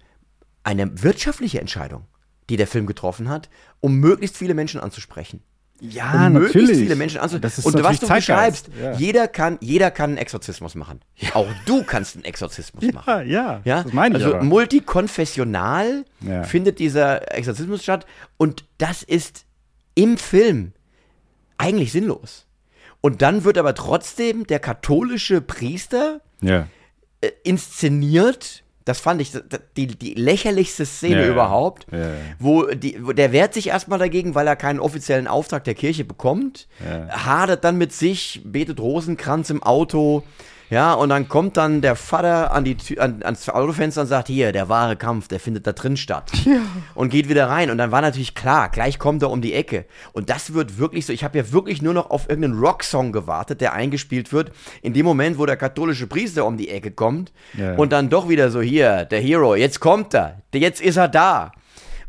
eine wirtschaftliche Entscheidung, die der Film getroffen hat, um möglichst viele Menschen anzusprechen. Ja, um natürlich. viele Menschen anzusprechen. Das ist Und was du Zeitgeist. beschreibst, Ja. jeder kann, jeder kann einen Exorzismus machen. Auch du kannst einen Exorzismus machen. Ja, ja, Ja, das meine ich also aber. multikonfessional Ja. findet dieser Exorzismus statt und das ist im Film eigentlich sinnlos. Und dann wird aber trotzdem der katholische Priester Ja. äh, inszeniert. Das fand ich die, die lächerlichste Szene ja. überhaupt. Ja, ja. Wo, die, wo der wehrt sich erstmal dagegen, weil er keinen offiziellen Auftrag der Kirche bekommt. Hadert dann mit sich, betet Rosenkranz im Auto. Ja, und dann kommt dann der Vater an die Tür, an, ans Autofenster und sagt, hier, der wahre Kampf, der findet da drin statt. [LAUGHS] Und geht wieder rein. Und dann war natürlich klar, gleich kommt er um die Ecke. Und das wird wirklich so, ich habe ja wirklich nur noch auf irgendeinen Rocksong gewartet, der eingespielt wird. In dem Moment, wo der katholische Priester um die Ecke kommt. Ja. Und dann doch wieder so, hier, der Hero, jetzt kommt er. Jetzt ist er da.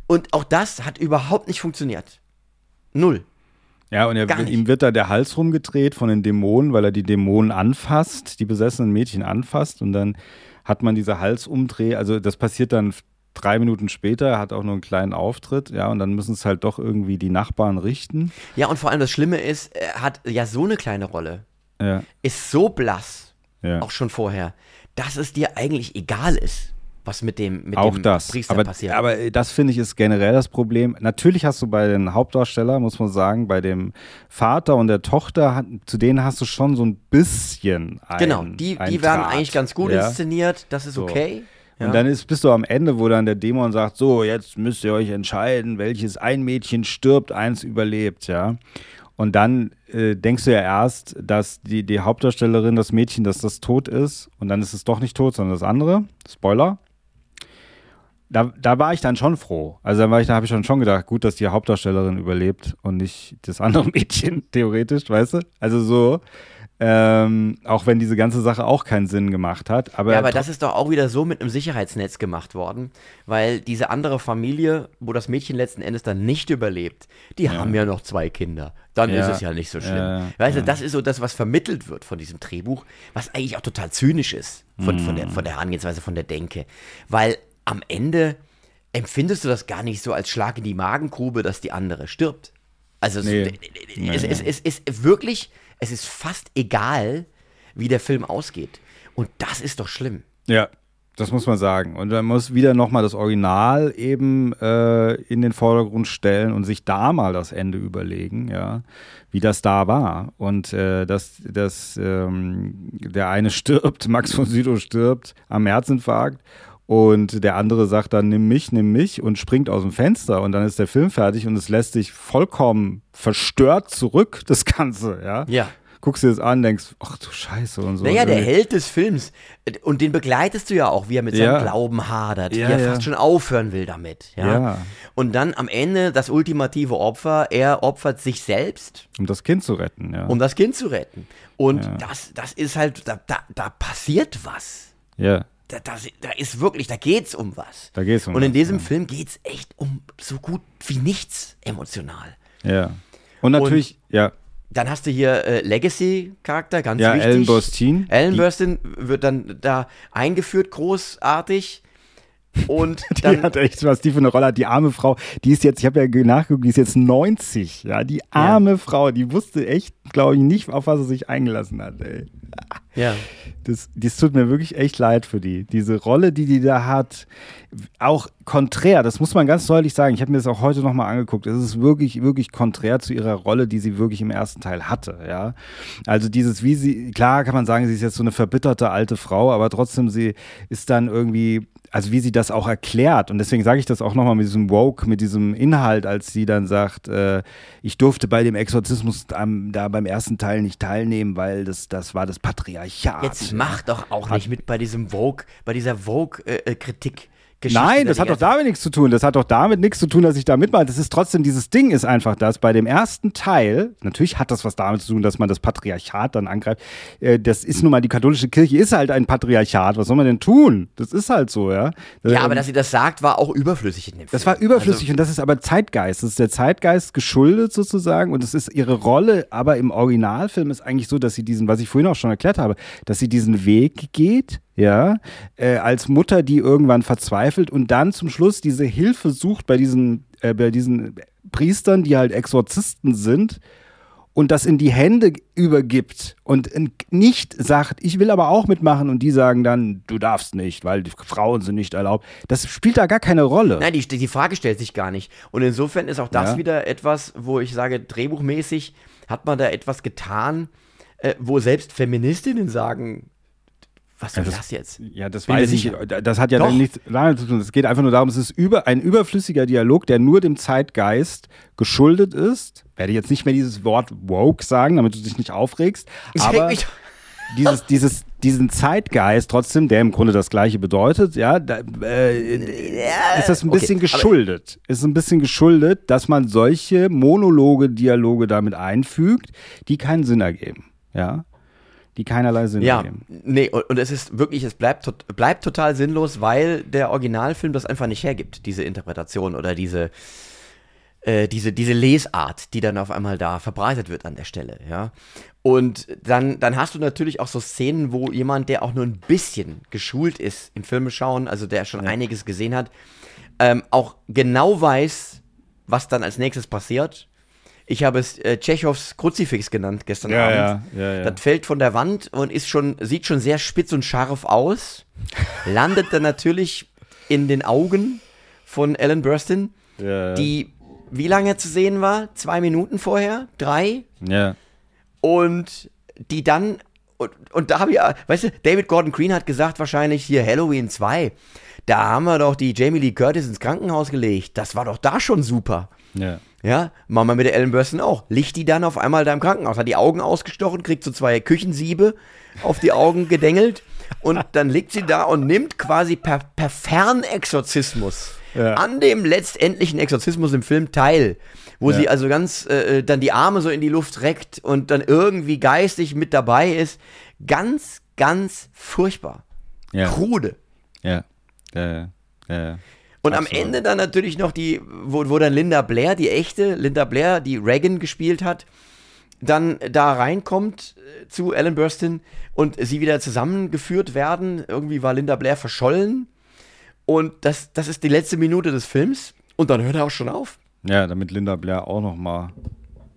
Und auch das hat überhaupt nicht funktioniert. Null. Ja, und er, ihm wird da der Hals rumgedreht von den Dämonen, weil er die Dämonen anfasst, die besessenen Mädchen anfasst und dann hat man diese Halsumdreh, also das passiert dann drei Minuten später, er hat auch nur einen kleinen Auftritt, ja, und dann müssen es halt doch irgendwie die Nachbarn richten. Ja, und vor allem das Schlimme ist, er hat ja so eine kleine Rolle. Ja, Ist so blass, ja. auch schon vorher, dass es dir eigentlich egal ist. Was mit dem, mit auch dem das. Priester aber, passiert. aber das finde ich ist generell das Problem. Natürlich hast du bei den Hauptdarstellern, muss man sagen, bei dem Vater und der Tochter, zu denen hast du schon so ein bisschen ein, genau, die, ein die werden eigentlich ganz gut ja? inszeniert, das ist So. okay. Ja. Und dann ist, bist du am Ende, wo dann der Dämon sagt, so, jetzt müsst ihr euch entscheiden, welches ein Mädchen stirbt, eins überlebt, ja. Und dann äh, denkst du ja erst, dass die, die Hauptdarstellerin, das Mädchen, dass das tot ist. Und dann ist es doch nicht tot, sondern das andere. Spoiler. Da, da war ich dann schon froh. Also da da habe ich schon schon gedacht, gut, dass die Hauptdarstellerin überlebt und nicht das andere [LAUGHS] Mädchen, theoretisch, weißt du? Also so. Ähm, auch wenn diese ganze Sache auch keinen Sinn gemacht hat. Aber, Ja, aber das ist doch auch wieder so mit einem Sicherheitsnetz gemacht worden, weil diese andere Familie, wo das Mädchen letzten Endes dann nicht überlebt, die haben ja noch zwei Kinder. Dann Ja. ist es ja nicht so schlimm. Ja, weißt du, das ist so das, was vermittelt wird von diesem Drehbuch, was eigentlich auch total zynisch ist von, von, Mhm. der, von der Herangehensweise, von der Denke. Weil am Ende empfindest du das gar nicht so als Schlag in die Magengrube, dass die andere stirbt. Also es, Nee. es, es, es ist wirklich, es ist fast egal, wie der Film ausgeht. Und das ist doch schlimm. Ja, das muss man sagen. Und man muss wieder nochmal das Original eben äh, in den Vordergrund stellen und sich da mal das Ende überlegen, ja, wie das da war. Und äh, dass, dass ähm, der eine [LAUGHS] stirbt, Max von Sydow stirbt am Herzinfarkt. Und der andere sagt dann, nimm mich, nimm mich und springt aus dem Fenster und dann ist der Film fertig und es lässt sich vollkommen verstört zurück, [LAUGHS] das Ganze, ja. Ja. Guckst dir das an, denkst, ach du Scheiße und so. Naja, Und der Held des Films. äh, Und den begleitest du ja auch, wie er mit seinem Ja. Glauben hadert, Ja, wie er ja. fast schon aufhören will damit. Ja? Und dann am Ende das ultimative Opfer, er opfert sich selbst, Um das Kind zu retten, ja. um das Kind zu retten. Und das, das ist halt, da, da, da passiert was. ja. Da, da, da ist wirklich, da geht's um was. Da geht's um Und in was, diesem ja. Film geht's echt um so gut wie nichts emotional. Ja. Und natürlich, ja, Dann hast du hier äh, Legacy-Charakter, ganz Ja, wichtig. Ellen Burstyn. Ellen Burstyn wird dann da eingeführt, großartig. Und [LAUGHS] die dann, hat echt, was die für eine Rolle hat. Die arme Frau, die ist jetzt, ich habe ja ge- nachgeguckt, die ist jetzt 90. Ja, die arme Frau, die wusste echt, glaube ich, nicht, auf was sie sich eingelassen hat, ey. ja. Das, das tut mir wirklich echt leid für die. Diese Rolle, die die da hat, auch konträr, das muss man ganz deutlich sagen. Ich habe mir das auch heute nochmal angeguckt. Es ist wirklich, wirklich konträr zu ihrer Rolle, die sie wirklich im ersten Teil hatte. Ja, also dieses, wie sie, klar kann man sagen, sie ist jetzt so eine verbitterte alte Frau, aber trotzdem sie ist dann irgendwie also wie sie das auch erklärt und deswegen sage ich das auch nochmal mit diesem Woke, mit diesem Inhalt, als sie dann sagt, äh, ich durfte bei dem Exorzismus am, da beim ersten Teil nicht teilnehmen, weil das, das war das Patriarchat. Jetzt mach doch auch nicht mit bei diesem Vogue, bei dieser Vogue-Kritik. Nein, das hat doch damit nichts zu tun. Das hat doch damit nichts zu tun, dass ich da mitmache. Das ist trotzdem, dieses Ding ist einfach das. Bei dem ersten Teil, natürlich hat das was damit zu tun, dass man das Patriarchat dann angreift. Äh, Das ist nun mal, die katholische Kirche ist halt ein Patriarchat. Was soll man denn tun? Das ist halt so, ja. Ja, Ähm, aber dass sie das sagt, war auch überflüssig in dem Film. Das war überflüssig und das ist aber Zeitgeist. Das ist der Zeitgeist geschuldet sozusagen und es ist ihre Rolle, aber im Originalfilm ist eigentlich so, dass sie diesen, was ich vorhin auch schon erklärt habe, dass sie diesen Weg geht, ja, äh, als Mutter, die irgendwann verzweifelt und dann zum Schluss diese Hilfe sucht bei diesen, äh, bei diesen Priestern, die halt Exorzisten sind und das in die Hände übergibt und nicht sagt, ich will aber auch mitmachen und die sagen dann, du darfst nicht, weil die Frauen sind nicht erlaubt. Das spielt da gar keine Rolle. Nein, die, die Frage stellt sich gar nicht. Und insofern ist auch das Ja. wieder etwas, wo ich sage, drehbuchmäßig hat man da etwas getan, äh, wo selbst Feministinnen sagen, was soll Ja, das, das- jetzt? Ja, das Bin weiß ich. Das hat ja Doch. dann nichts damit zu tun. Es geht einfach nur darum, es ist über, ein überflüssiger Dialog, der nur dem Zeitgeist geschuldet ist. Werde jetzt nicht mehr dieses Wort woke sagen, damit du dich nicht aufregst. Ich Aber mich- dieses, dieses, diesen Zeitgeist trotzdem, der im Grunde das Gleiche bedeutet, ja, da, äh, ist das ein okay, bisschen aber- geschuldet. Ist ein bisschen geschuldet, dass man solche Monologe, Dialoge damit einfügt, die keinen Sinn ergeben. Ja. Die keinerlei Sinn Ja, ergeben. nee, und, und es ist wirklich, es bleibt, tot, bleibt total sinnlos, weil der Originalfilm das einfach nicht hergibt, diese Interpretation oder diese, äh, diese, diese Lesart, die dann auf einmal da verbreitet wird an der Stelle, ja. Und dann, dann hast du natürlich auch so Szenen, wo jemand, der auch nur ein bisschen geschult ist im Filme schauen, also der schon einiges gesehen hat, ähm, auch genau weiß, was dann als nächstes passiert. Ich habe es äh, Tschechows Kruzifix genannt gestern Ja, Abend. ja, ja, ja. Das fällt von der Wand und ist schon, sieht schon sehr spitz und scharf aus. Landet dann natürlich in den Augen von Ellen Burstyn, Ja. die wie lange zu sehen war? Zwei Minuten vorher? Drei? Ja. Und die dann, und, und da habe ich, ja- weißt du, David Gordon Green hat gesagt, wahrscheinlich hier Halloween 2. Da haben wir doch die Jamie Lee Curtis ins Krankenhaus gelegt. Das war doch da schon super. Ja. Ja, machen wir mit der Ellen Burstyn auch. Liegt die dann auf einmal da im Krankenhaus, hat die Augen ausgestochen, kriegt so zwei Küchensiebe auf die Augen gedengelt und dann liegt sie da und nimmt quasi per, per Fernexorzismus Ja. an dem letztendlichen Exorzismus im Film teil, wo Ja. sie also ganz äh, dann die Arme so in die Luft reckt und dann irgendwie geistig mit dabei ist. Ganz, ganz furchtbar. Ja. Krude. Ja. Ja. Ja. ja. Und am Absolut. Ende dann natürlich noch die, wo, wo dann Linda Blair, die echte Linda Blair, die Reagan gespielt hat, dann da reinkommt äh, zu Ellen Burstyn und sie wieder zusammengeführt werden. Irgendwie war Linda Blair verschollen. Und das, das ist die letzte Minute des Films. Und dann hört er auch schon auf. Ja, damit Linda Blair auch noch mal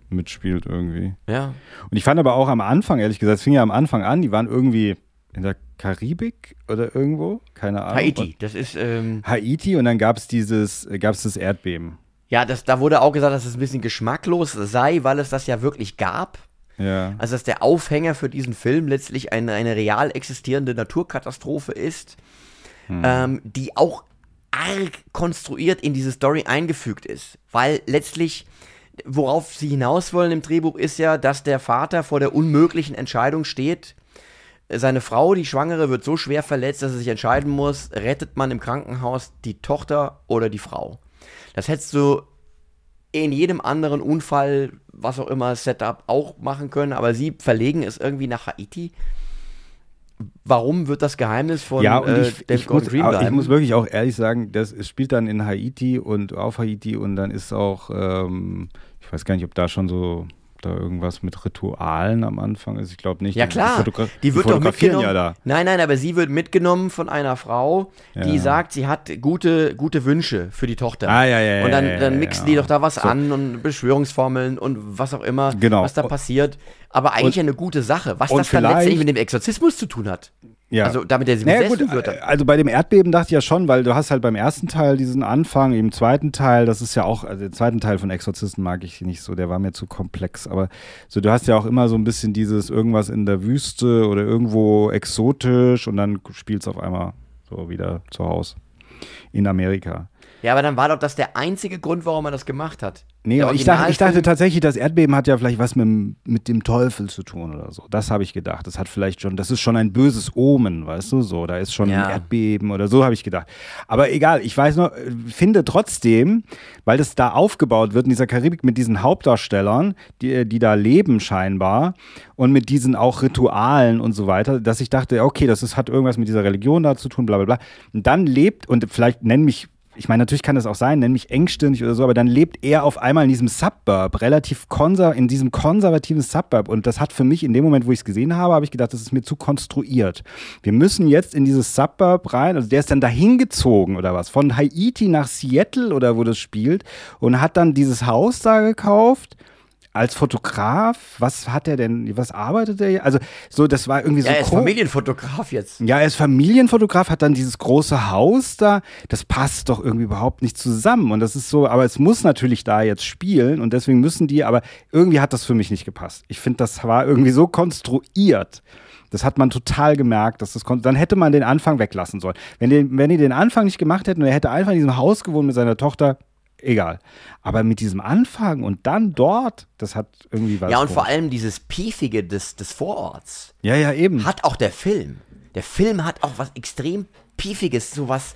mitspielt irgendwie. Ja. Und ich fand aber auch am Anfang, ehrlich gesagt, es fing ja am Anfang an, die waren irgendwie in der Karibik oder irgendwo, keine Ahnung. Haiti, das ist, ähm, Haiti und dann gab es dieses, gab es das Erdbeben. ja, das, da wurde auch gesagt, dass es ein bisschen geschmacklos sei, weil es das ja wirklich gab. Ja. Also, dass der Aufhänger für diesen Film letztlich eine, eine real existierende Naturkatastrophe ist, ähm, die auch arg konstruiert in diese Story eingefügt ist. Weil letztlich, worauf sie hinaus wollen im Drehbuch, ist ja, dass der Vater vor der unmöglichen Entscheidung steht. Seine Frau, die Schwangere, wird so schwer verletzt, dass er sich entscheiden muss, rettet man im Krankenhaus die Tochter oder die Frau. Das hättest du in jedem anderen Unfall, was auch immer, Setup auch machen können, aber sie verlegen es irgendwie nach Haiti. Warum wird das Geheimnis von ja, und äh, ich, David ich, Gordon muss, ich muss wirklich auch ehrlich sagen, das es spielt dann in Haiti und auf Haiti und dann ist auch, ähm, ich weiß gar nicht, ob da schon so da irgendwas mit Ritualen am Anfang ist. Ich glaube nicht. ja Die- klar, Die, fotogra die wird doch mitgenommen. ja da. Nein, nein, aber sie wird mitgenommen von einer Frau, die Ja. sagt, sie hat gute, gute Wünsche für die Tochter. Ah, ja, ja, Und dann, ja, dann mixen die doch da was So. an und Beschwörungsformeln und was auch immer, Genau. was da passiert. Aber eigentlich eine gute Sache, was und das dann letztendlich mit dem Exorzismus zu tun hat. Ja. Also damit er sie Naja, besessen gut, wird. äh, also bei dem Erdbeben dachte ich ja schon, weil du hast halt beim ersten Teil diesen Anfang, im zweiten Teil, das ist ja auch, also den zweiten Teil von Exorzisten mag ich nicht so, der war mir zu komplex, aber so du hast ja auch immer so ein bisschen dieses irgendwas in der Wüste oder irgendwo exotisch und dann spielst auf einmal so wieder zu Hause in Amerika. Ja, aber dann war doch das der einzige Grund, warum er das gemacht hat. Nee, ich dachte, ich dachte tatsächlich, das Erdbeben hat ja vielleicht was mit, dem- mit dem Teufel zu tun oder so. Das habe ich gedacht. Das hat vielleicht schon, das ist schon ein böses Omen, weißt du, so. Da ist schon Ja. ein Erdbeben oder so, habe ich gedacht. Aber egal, ich weiß äh, finde trotzdem, weil das da aufgebaut wird in dieser Karibik mit diesen Hauptdarstellern, die, die da leben scheinbar und mit diesen auch Ritualen und so weiter, dass ich dachte, okay, das ist, hat irgendwas mit dieser Religion da zu tun, bla bla bla. Und dann lebt, und vielleicht nenn mich ich meine, natürlich kann das auch sein, nenn mich engstirnig oder so, aber dann lebt er auf einmal in diesem Suburb, relativ konser in diesem konservativen Suburb. Und das hat für mich in dem Moment, wo ich es gesehen habe, habe ich gedacht, das ist mir zu konstruiert. Wir müssen jetzt in dieses Suburb rein. Also der ist dann dahin gezogen oder was, von Haiti nach Seattle oder wo das spielt und hat dann dieses Haus da gekauft. Als Fotograf, was hat er denn, was arbeitet er? Also, so, das war irgendwie so Ja, er ist Familienfotograf jetzt. ja, er ist Familienfotograf, hat dann dieses große Haus da. Das passt doch irgendwie überhaupt nicht zusammen. Und das ist so, aber es muss natürlich da jetzt spielen und deswegen müssen die, aber irgendwie hat das für mich nicht gepasst. Ich finde, das war irgendwie so konstruiert. Das hat man total gemerkt, dass das kon dann hätte man den Anfang weglassen sollen. Wenn die, wenn die den Anfang nicht gemacht hätten und er hätte einfach in diesem Haus gewohnt mit seiner Tochter, egal. Aber mit diesem Anfang und dann dort, das hat irgendwie was. Ja, und vor allem dieses Piefige des, des Vororts Ja, ja, eben. hat auch der Film. Der Film hat auch was extrem Piefiges, sowas,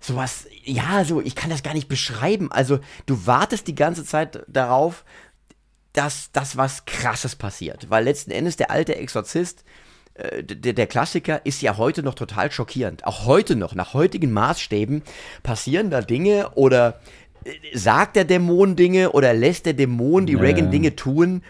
sowas, ja, so, ich kann das gar nicht beschreiben. Also, du wartest die ganze Zeit darauf, dass das was Krasses passiert. Weil letzten Endes der alte Exorzist, äh, der, der Klassiker, ist ja heute noch total schockierend. Auch heute noch, nach heutigen Maßstäben, passieren da Dinge oder sagt der Dämon Dinge oder lässt der Dämon die Ja, Reagan. Dinge tun,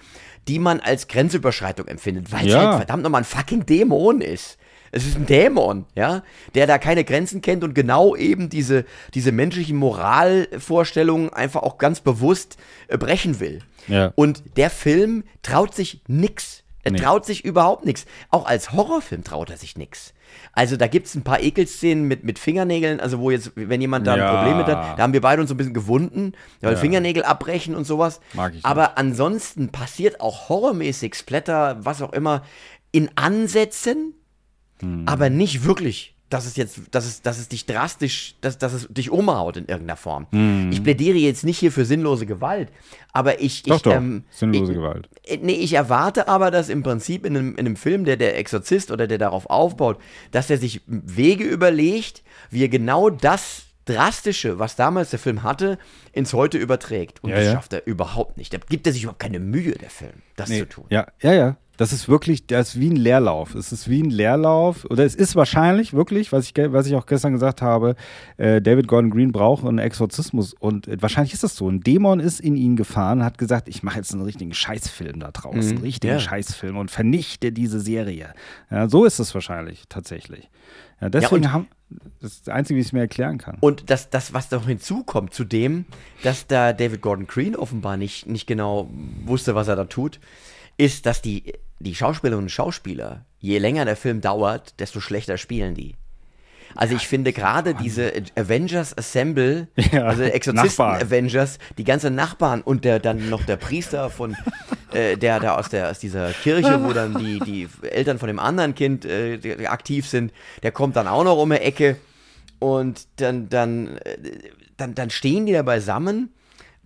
die man als Grenzüberschreitung empfindet, weil es Ja. halt verdammt nochmal ein fucking Dämon ist. Es ist ein Dämon, ja, der da keine Grenzen kennt und genau eben diese, diese menschlichen Moralvorstellungen einfach auch ganz bewusst äh, brechen will. Ja. Und der Film traut sich nix. Er Nee. traut sich überhaupt nichts. Auch als Horrorfilm traut er sich nichts. Also da gibt es ein paar Ekelszenen mit, mit Fingernägeln, also wo jetzt, wenn jemand da ein Ja. Problem mit hat, da haben wir beide uns so ein bisschen gewunden, weil Fingernägel abbrechen und sowas. Mag ich Aber ansonsten passiert auch horrormäßig, Splatter, was auch immer, in Ansätzen, Hm. aber nicht wirklich. Dass es jetzt, dass es, dass es dich drastisch, dass, dass es dich umhaut in irgendeiner Form. Hm. Ich plädiere jetzt nicht hier für sinnlose Gewalt, aber ich, Doch, ich, doch, ähm, sinnlose ich, Gewalt. äh, Nee, ich erwarte aber, dass im Prinzip in einem, in einem Film, der der Exorzist oder der darauf aufbaut, dass er sich Wege überlegt, wie er genau das Drastische, was damals der Film hatte, ins Heute überträgt. Und Ja, das ja. schafft er überhaupt nicht. Da gibt er sich überhaupt keine Mühe, der Film, das zu tun. Ja, ja, ja. Das ist wirklich, das ist wie ein Leerlauf. Es ist wie ein Leerlauf. Oder es ist wahrscheinlich wirklich, was ich, was ich auch gestern gesagt habe, äh, David Gordon Green braucht einen Exorzismus. Und äh, wahrscheinlich ist das so. Ein Dämon ist in ihn gefahren, hat gesagt, ich mache jetzt einen richtigen Scheißfilm da draußen. einen richtigen ja. Scheißfilm und vernichte diese Serie. Ja, so ist es wahrscheinlich tatsächlich. Ja, deswegen und- haben, das ist das Einzige, wie ich es mir erklären kann. Und das, das, was noch hinzukommt zu dem, dass da David Gordon Green offenbar nicht, nicht genau wusste, was er da tut, ist, dass die, die Schauspielerinnen und Schauspieler, je länger der Film dauert, desto schlechter spielen die. Also ich finde gerade diese Avengers Assemble, [LAUGHS] Ja, also Nachbarn. Exorzisten-Avengers, die ganzen Nachbarn und der, dann noch der Priester von, [LAUGHS] äh, der da aus, der, aus dieser Kirche, wo dann die, die Eltern von dem anderen Kind äh, die aktiv sind, der kommt dann auch noch um die Ecke und dann, dann, äh, dann, dann stehen die da beisammen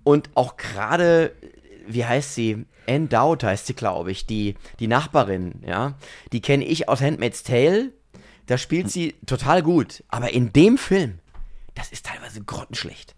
und auch gerade, wie heißt sie? Anne Dowd heißt sie, glaube ich, die, die Nachbarin, ja. Die kenne ich aus Handmaid's Tale. Da spielt sie total gut. Aber in dem Film, das ist teilweise grottenschlecht.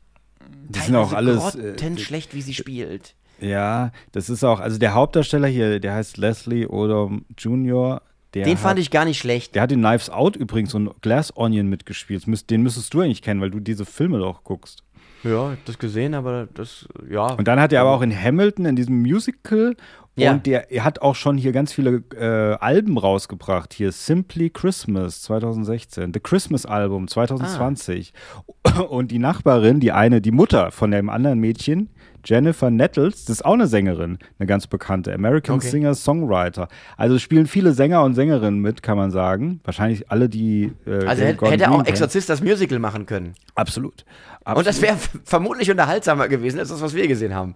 Die sind auch alles. äh, Grottenschlecht, wie sie spielt. Ja, das ist auch, also der Hauptdarsteller hier, der heißt Leslie Odom Jr., der Den hat, fand ich gar nicht schlecht. Der hat in Knives Out übrigens so ein Glass Onion mitgespielt. Das Den müsstest du eigentlich kennen, weil du diese Filme doch guckst. Ja, ich hab das gesehen, aber das, ja. Und dann hat er aber auch in Hamilton, in diesem Musical, Ja. und der, er hat auch schon hier ganz viele äh, Alben rausgebracht. Hier Simply Christmas 2016, The Christmas Album 2020. Ah. Und die Nachbarin, die eine, die Mutter von dem anderen Mädchen, Jennifer Nettles, das ist auch eine Sängerin, eine ganz bekannte, American Okay. Singer, Songwriter. Also spielen viele Sänger und Sängerinnen mit, kann man sagen. Wahrscheinlich alle, die. Äh, also hätte, hätte auch. Exorzist das Musical machen können. Absolut. Und das Absolut. wäre vermutlich unterhaltsamer gewesen als das, was wir gesehen haben.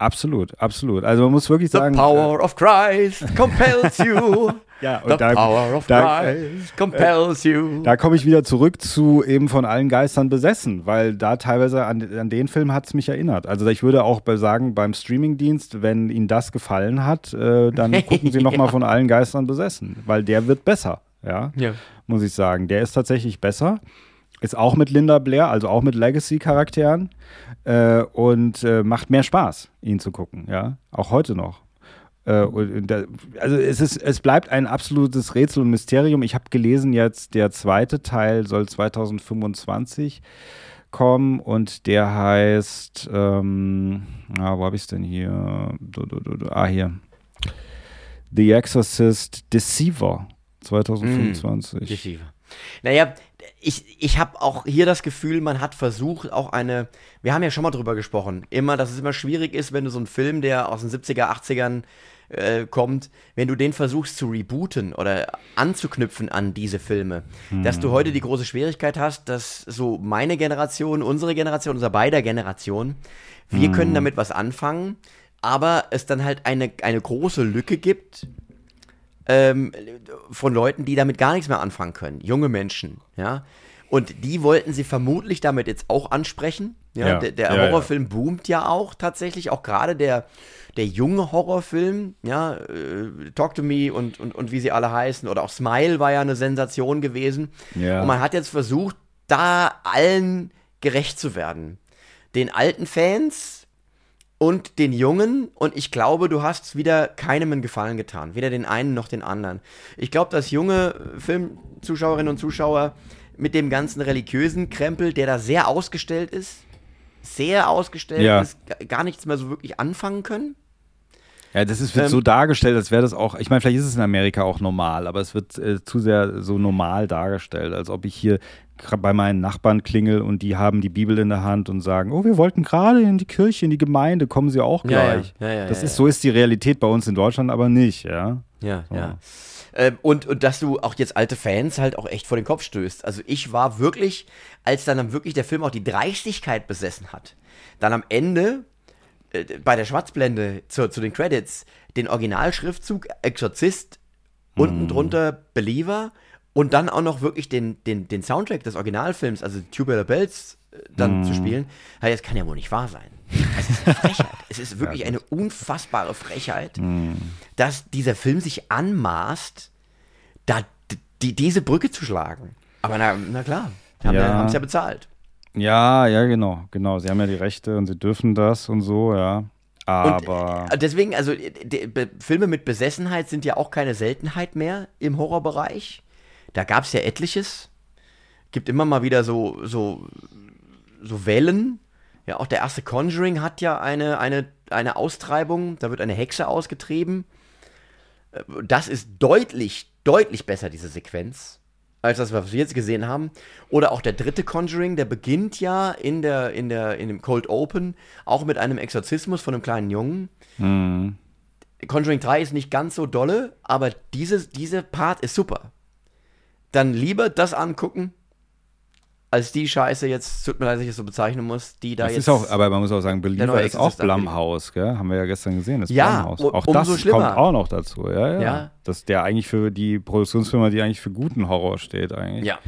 Absolut, absolut. Also man muss wirklich The sagen. power of Christ compels you. [LAUGHS] Ja, und The da- power of da- Christ compels you. Da komme ich wieder zurück zu eben von allen Geistern besessen, weil da teilweise an, an den Film hat es mich erinnert. Also ich würde auch sagen, beim Streamingdienst, wenn Ihnen das gefallen hat, äh, dann [LAUGHS] gucken Sie nochmal von allen Geistern besessen, weil der wird besser, ja, Ja. muss ich sagen. Der ist tatsächlich besser. Ist auch mit Linda Blair, also auch mit Legacy-Charakteren äh, und äh, macht mehr Spaß, ihn zu gucken, ja, auch heute noch. Äh, und, da, also es, ist, es bleibt ein absolutes Rätsel und Mysterium. Ich habe gelesen, jetzt der zweite Teil soll 2025 kommen und der heißt, ähm, ah, wo habe ich es denn hier? Ah, hier. The Exorcist Deceiver 2025. Deceiver. Naja, ich, ich habe auch hier das Gefühl, man hat versucht, auch eine, wir haben ja schon mal drüber gesprochen, immer, dass es immer schwierig ist, wenn du so einen Film, der aus den 70er, 80ern äh, kommt, wenn du den versuchst zu rebooten oder anzuknüpfen an diese Filme, dass du heute die große Schwierigkeit hast, dass so meine Generation, unsere Generation, unser beider Generation, wir können damit was anfangen, aber es dann halt eine, eine große Lücke gibt, ähm, von Leuten, die damit gar nichts mehr anfangen können. Junge Menschen, ja. Und die wollten sie vermutlich damit jetzt auch ansprechen. Ja, Ja. der, der Ja. Horrorfilm boomt ja auch tatsächlich, auch gerade der, der junge Horrorfilm, ja, äh, Talk to Me und, und, und wie sie alle heißen, oder auch Smile war ja eine Sensation gewesen. Und man hat jetzt versucht, da allen gerecht zu werden. Den alten Fans, und den Jungen und ich glaube, du hast wieder keinem einen Gefallen getan. Weder den einen noch den anderen. Ich glaube, dass junge Filmzuschauerinnen und Zuschauer mit dem ganzen religiösen Krempel, der da sehr ausgestellt ist, sehr ausgestellt Ja. ist, ga- gar nichts mehr so wirklich anfangen können. Ja, das ist, wird Ähm, so dargestellt, als wäre das auch, ich meine, vielleicht ist es in Amerika auch normal, aber es wird äh, zu sehr so normal dargestellt, als ob ich hier bei meinen Nachbarn klingel und die haben die Bibel in der Hand und sagen, oh, wir wollten gerade in die Kirche, in die Gemeinde, kommen Sie auch Ja, ja. gleich. Ja, ja, das ist, so ist die Realität bei uns in Deutschland aber nicht, ja. Ja, ja. Ähm, und, und dass du auch jetzt alte Fans halt auch echt vor den Kopf stößt. Also ich war wirklich, als dann, dann wirklich der Film auch die Dreistigkeit besessen hat, dann am Ende äh, bei der Schwarzblende zu, zu den Credits den Originalschriftzug Exorzist, unten drunter Believer und dann auch noch wirklich den, den, den Soundtrack des Originalfilms, also Tubular Bells, äh, dann zu spielen, ja, das kann ja wohl nicht wahr sein. Es ist eine Frechheit. es ist [LAUGHS] wirklich eine unfassbare Frechheit, dass dieser Film sich anmaßt, da die, diese Brücke zu schlagen. Aber na, na klar, haben Ja. es ja bezahlt. Ja, ja, genau, genau. Sie haben ja die Rechte und sie dürfen das und so, ja. Aber Und, äh, deswegen, also äh, Filme mit Besessenheit sind ja auch keine Seltenheit mehr im Horrorbereich. Da gab es ja etliches. Gibt immer mal wieder so, so, so Wellen. Ja, auch der erste Conjuring hat ja eine, eine, eine Austreibung. Da wird eine Hexe ausgetrieben. Äh, Das ist deutlich, deutlich besser, diese Sequenz, als das, was wir jetzt gesehen haben. Oder auch der dritte Conjuring, der beginnt ja in, der, in, der, in dem Cold Open auch mit einem Exorzismus von einem kleinen Jungen. Conjuring 3 ist nicht ganz so dolle, aber diese, diese Part ist super. Dann lieber das angucken, als die Scheiße jetzt, tut mir leid, dass ich es so bezeichnen muss, die da das jetzt. ist auch, aber man muss auch sagen, Believer neue ist auch. Blumhouse, gell? Haben wir ja gestern gesehen, das Ja, Blumhouse. u- Auch umso das kommt auch noch dazu, ja, ja. Ja. Dass der eigentlich für die Produktionsfirma, die eigentlich für guten Horror steht, eigentlich. ja.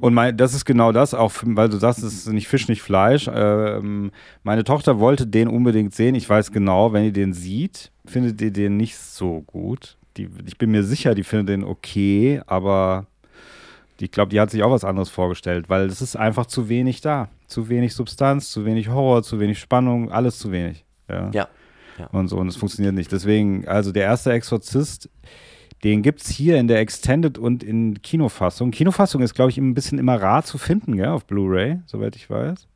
Und mein, das ist genau das, auch weil du sagst, es ist nicht Fisch, nicht Fleisch. Ähm, meine Tochter wollte den unbedingt sehen. Ich weiß genau, wenn ihr den sieht, findet ihr den nicht so gut. Die, ich bin mir sicher, die findet den okay, aber ich glaube, die hat sich auch was anderes vorgestellt, weil es ist einfach zu wenig da. Zu wenig Substanz, zu wenig Horror, zu wenig Spannung, alles zu wenig. Ja. Ja. Und so, und es funktioniert nicht. Deswegen, also der erste Exorzist, den gibt es hier in der Extended und in Kinofassung. Kinofassung ist, glaube ich, ein bisschen immer rar zu finden, gell, auf Blu-ray, soweit ich weiß.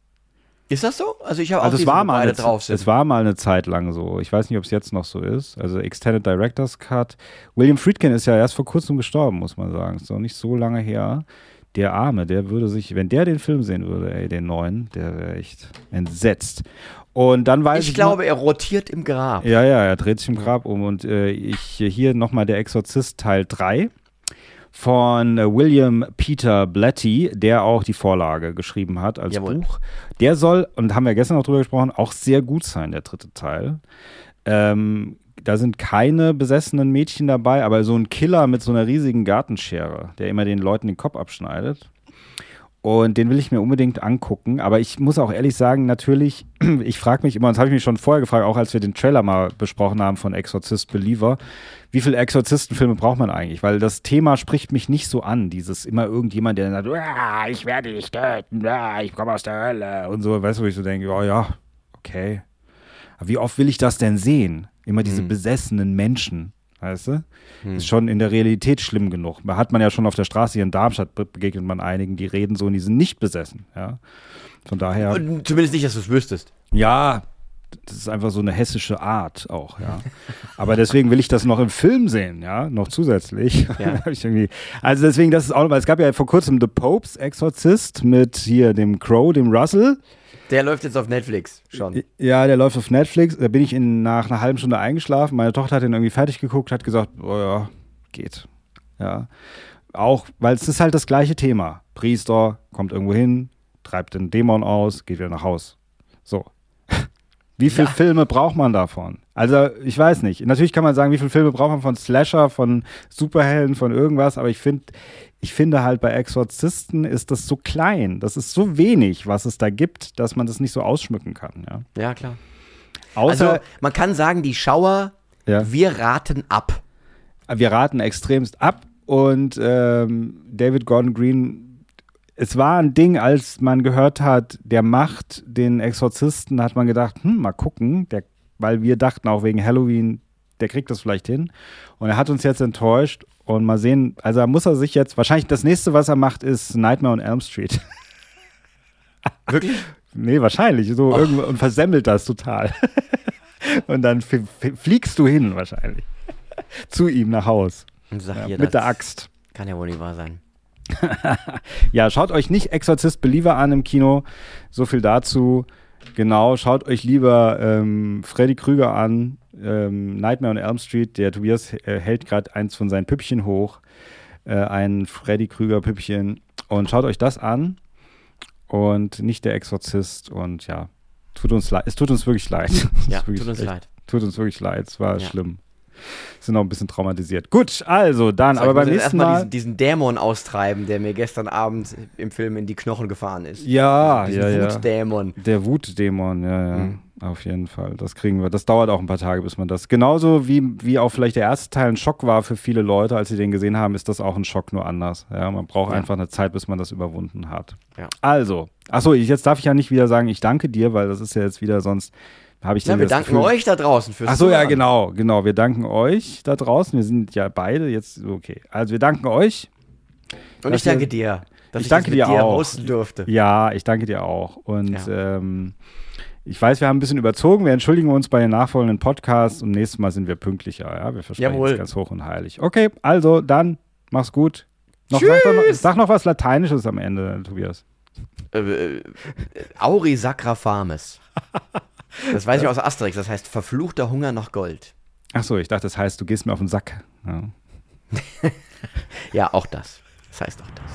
Ist das so? Also ich habe auch Also es diese, war, mal beide eine, drauf sind. es war mal eine Zeit lang so. Ich weiß nicht, ob es jetzt noch so ist. Also Extended Director's Cut. William Friedkin ist ja erst vor kurzem gestorben, muss man sagen. Ist noch nicht so lange her. Der Arme, der würde sich, wenn der den Film sehen würde, ey, den neuen, der wäre echt entsetzt. Und dann weiß ich, ich glaube, er rotiert im Grab. Ja, ja, er dreht sich im Grab um. Und äh, ich hier nochmal der Exorzist Teil 3 von äh, William Peter Blatty, der auch die Vorlage geschrieben hat als Jawohl. Buch. Der soll, und haben wir gestern noch drüber gesprochen, auch sehr gut sein, der dritte Teil. Ähm, da sind keine besessenen Mädchen dabei, aber so ein Killer mit so einer riesigen Gartenschere, der immer den Leuten den Kopf abschneidet. Und den will ich mir unbedingt angucken. Aber ich muss auch ehrlich sagen, natürlich, [CLEARS THROAT] ich frage mich immer, und das habe ich mich schon vorher gefragt, auch als wir den Trailer mal besprochen haben von Exorzist Believer, wie viele Exorzistenfilme braucht man eigentlich? Weil das Thema spricht mich nicht so an. Dieses immer irgendjemand, der sagt, "Ah, ich werde dich töten, ah, ich komme aus der Hölle und so. Weißt du, wo ich so denke, oh ja, okay. Aber wie oft will ich das denn sehen? Immer diese besessenen Menschen. Weißt du? Ist schon in der Realität schlimm genug. Da hat man ja schon auf der Straße hier in Darmstadt be- begegnet man einigen, die reden so und die sind nicht besessen. Ja. Von daher, Zumindest nicht, dass du es wüsstest. ja, das ist einfach so eine hessische Art auch, ja. Aber deswegen will ich das noch im Film sehen, ja, noch zusätzlich. Ja. [LAUGHS] Also deswegen, das ist auch, weil es gab ja vor kurzem The Pope's Exorzist mit hier dem Crow, dem Russell. Der läuft jetzt auf Netflix schon. Ja, der läuft auf Netflix. Da bin ich in, nach einer halben Stunde eingeschlafen. Meine Tochter hat ihn irgendwie fertig geguckt, hat gesagt, oh ja, geht. Ja. Auch, weil es ist halt das gleiche Thema. Priester kommt irgendwo hin, treibt den Dämon aus, geht wieder nach Haus. So. Wie viele Filme braucht man davon? Also, ich weiß nicht. Natürlich kann man sagen, wie viele Filme braucht man von Slasher, von Superhelden, von irgendwas, aber ich finde, ich finde halt bei Exorzisten ist das so klein. Das ist so wenig, was es da gibt, dass man das nicht so ausschmücken kann. Ja. Ja, klar. Außer, Also, man kann sagen, die Schauer, Ja. wir raten ab. wir raten extremst ab und ähm, David Gordon Green, es war ein Ding, als man gehört hat, der macht den Exorzisten, hat man gedacht, hm, mal gucken, der, weil wir dachten auch wegen Halloween, der kriegt das vielleicht hin. Und er hat uns jetzt enttäuscht und mal sehen, also da muss er sich jetzt, wahrscheinlich das nächste, was er macht, ist Nightmare on Elm Street. [LAUGHS] Wirklich? Nee, wahrscheinlich. So irgendwo und versemmelt das total. [LAUGHS] und dann fliegst du hin, wahrscheinlich. Zu ihm nach Haus. Ja, mit der Axt. Kann ja wohl nicht wahr sein. [LAUGHS] Ja, schaut euch nicht Exorzist Believer an im Kino. So viel dazu. Genau, schaut euch lieber ähm, Freddy Krüger an, ähm, Nightmare on Elm Street. Der Tobias äh, hält gerade eins von seinen Püppchen hoch, äh, ein Freddy Krüger Püppchen. Und schaut euch das an und nicht der Exorzist. Und ja, tut uns leid. Es tut uns wirklich leid. [LAUGHS] Ja, wirklich tut uns echt- leid. Tut uns wirklich leid. Es war Ja. schlimm. Sind noch ein bisschen traumatisiert. Gut, also dann, So, aber beim jetzt nächsten erstmal Mal. diesen, diesen Dämon austreiben, der mir gestern Abend im Film in die Knochen gefahren ist. ja, diesen ja, ja. Wutdämon. Der Wutdämon, ja, ja. Mhm. Auf jeden Fall. Das kriegen wir. Das dauert auch ein paar Tage, bis man das. Genauso wie, wie auch vielleicht der erste Teil ein Schock war für viele Leute, als sie den gesehen haben, ist das auch ein Schock, nur anders. Ja, man braucht Ja. einfach eine Zeit, bis man das überwunden hat. Ja. Also, achso, jetzt darf ich ja nicht wieder sagen, ich danke dir, weil das ist ja jetzt wieder sonst. Habe ich Ja, dann wir danken Gefühl, euch da draußen fürs Ach so, ja, Zuhören. genau, genau. Wir danken euch da draußen. Wir sind ja beide jetzt, okay. Also, wir danken euch. Und ich danke dir, dass Ich ich, danke dir dir auch. durfte. Ja, ich danke dir auch. Und Ja. ähm, ich weiß, wir haben ein bisschen überzogen. Wir entschuldigen uns bei den nachfolgenden Podcasts und nächstes Mal sind wir pünktlicher. Ja, wir versprechen Jawohl. es ganz hoch und heilig. Okay, also dann mach's gut. Noch, sag, doch noch, sag noch was Lateinisches am Ende, Tobias. Äh, äh, Auri Sacra Fames. [LAUGHS] Das weiß ich aus Asterix, das heißt verfluchter Hunger nach Gold. Ach so, ich dachte, das heißt, du gehst mir auf den Sack. Ja. [LAUGHS] Ja, auch das. Das heißt auch das.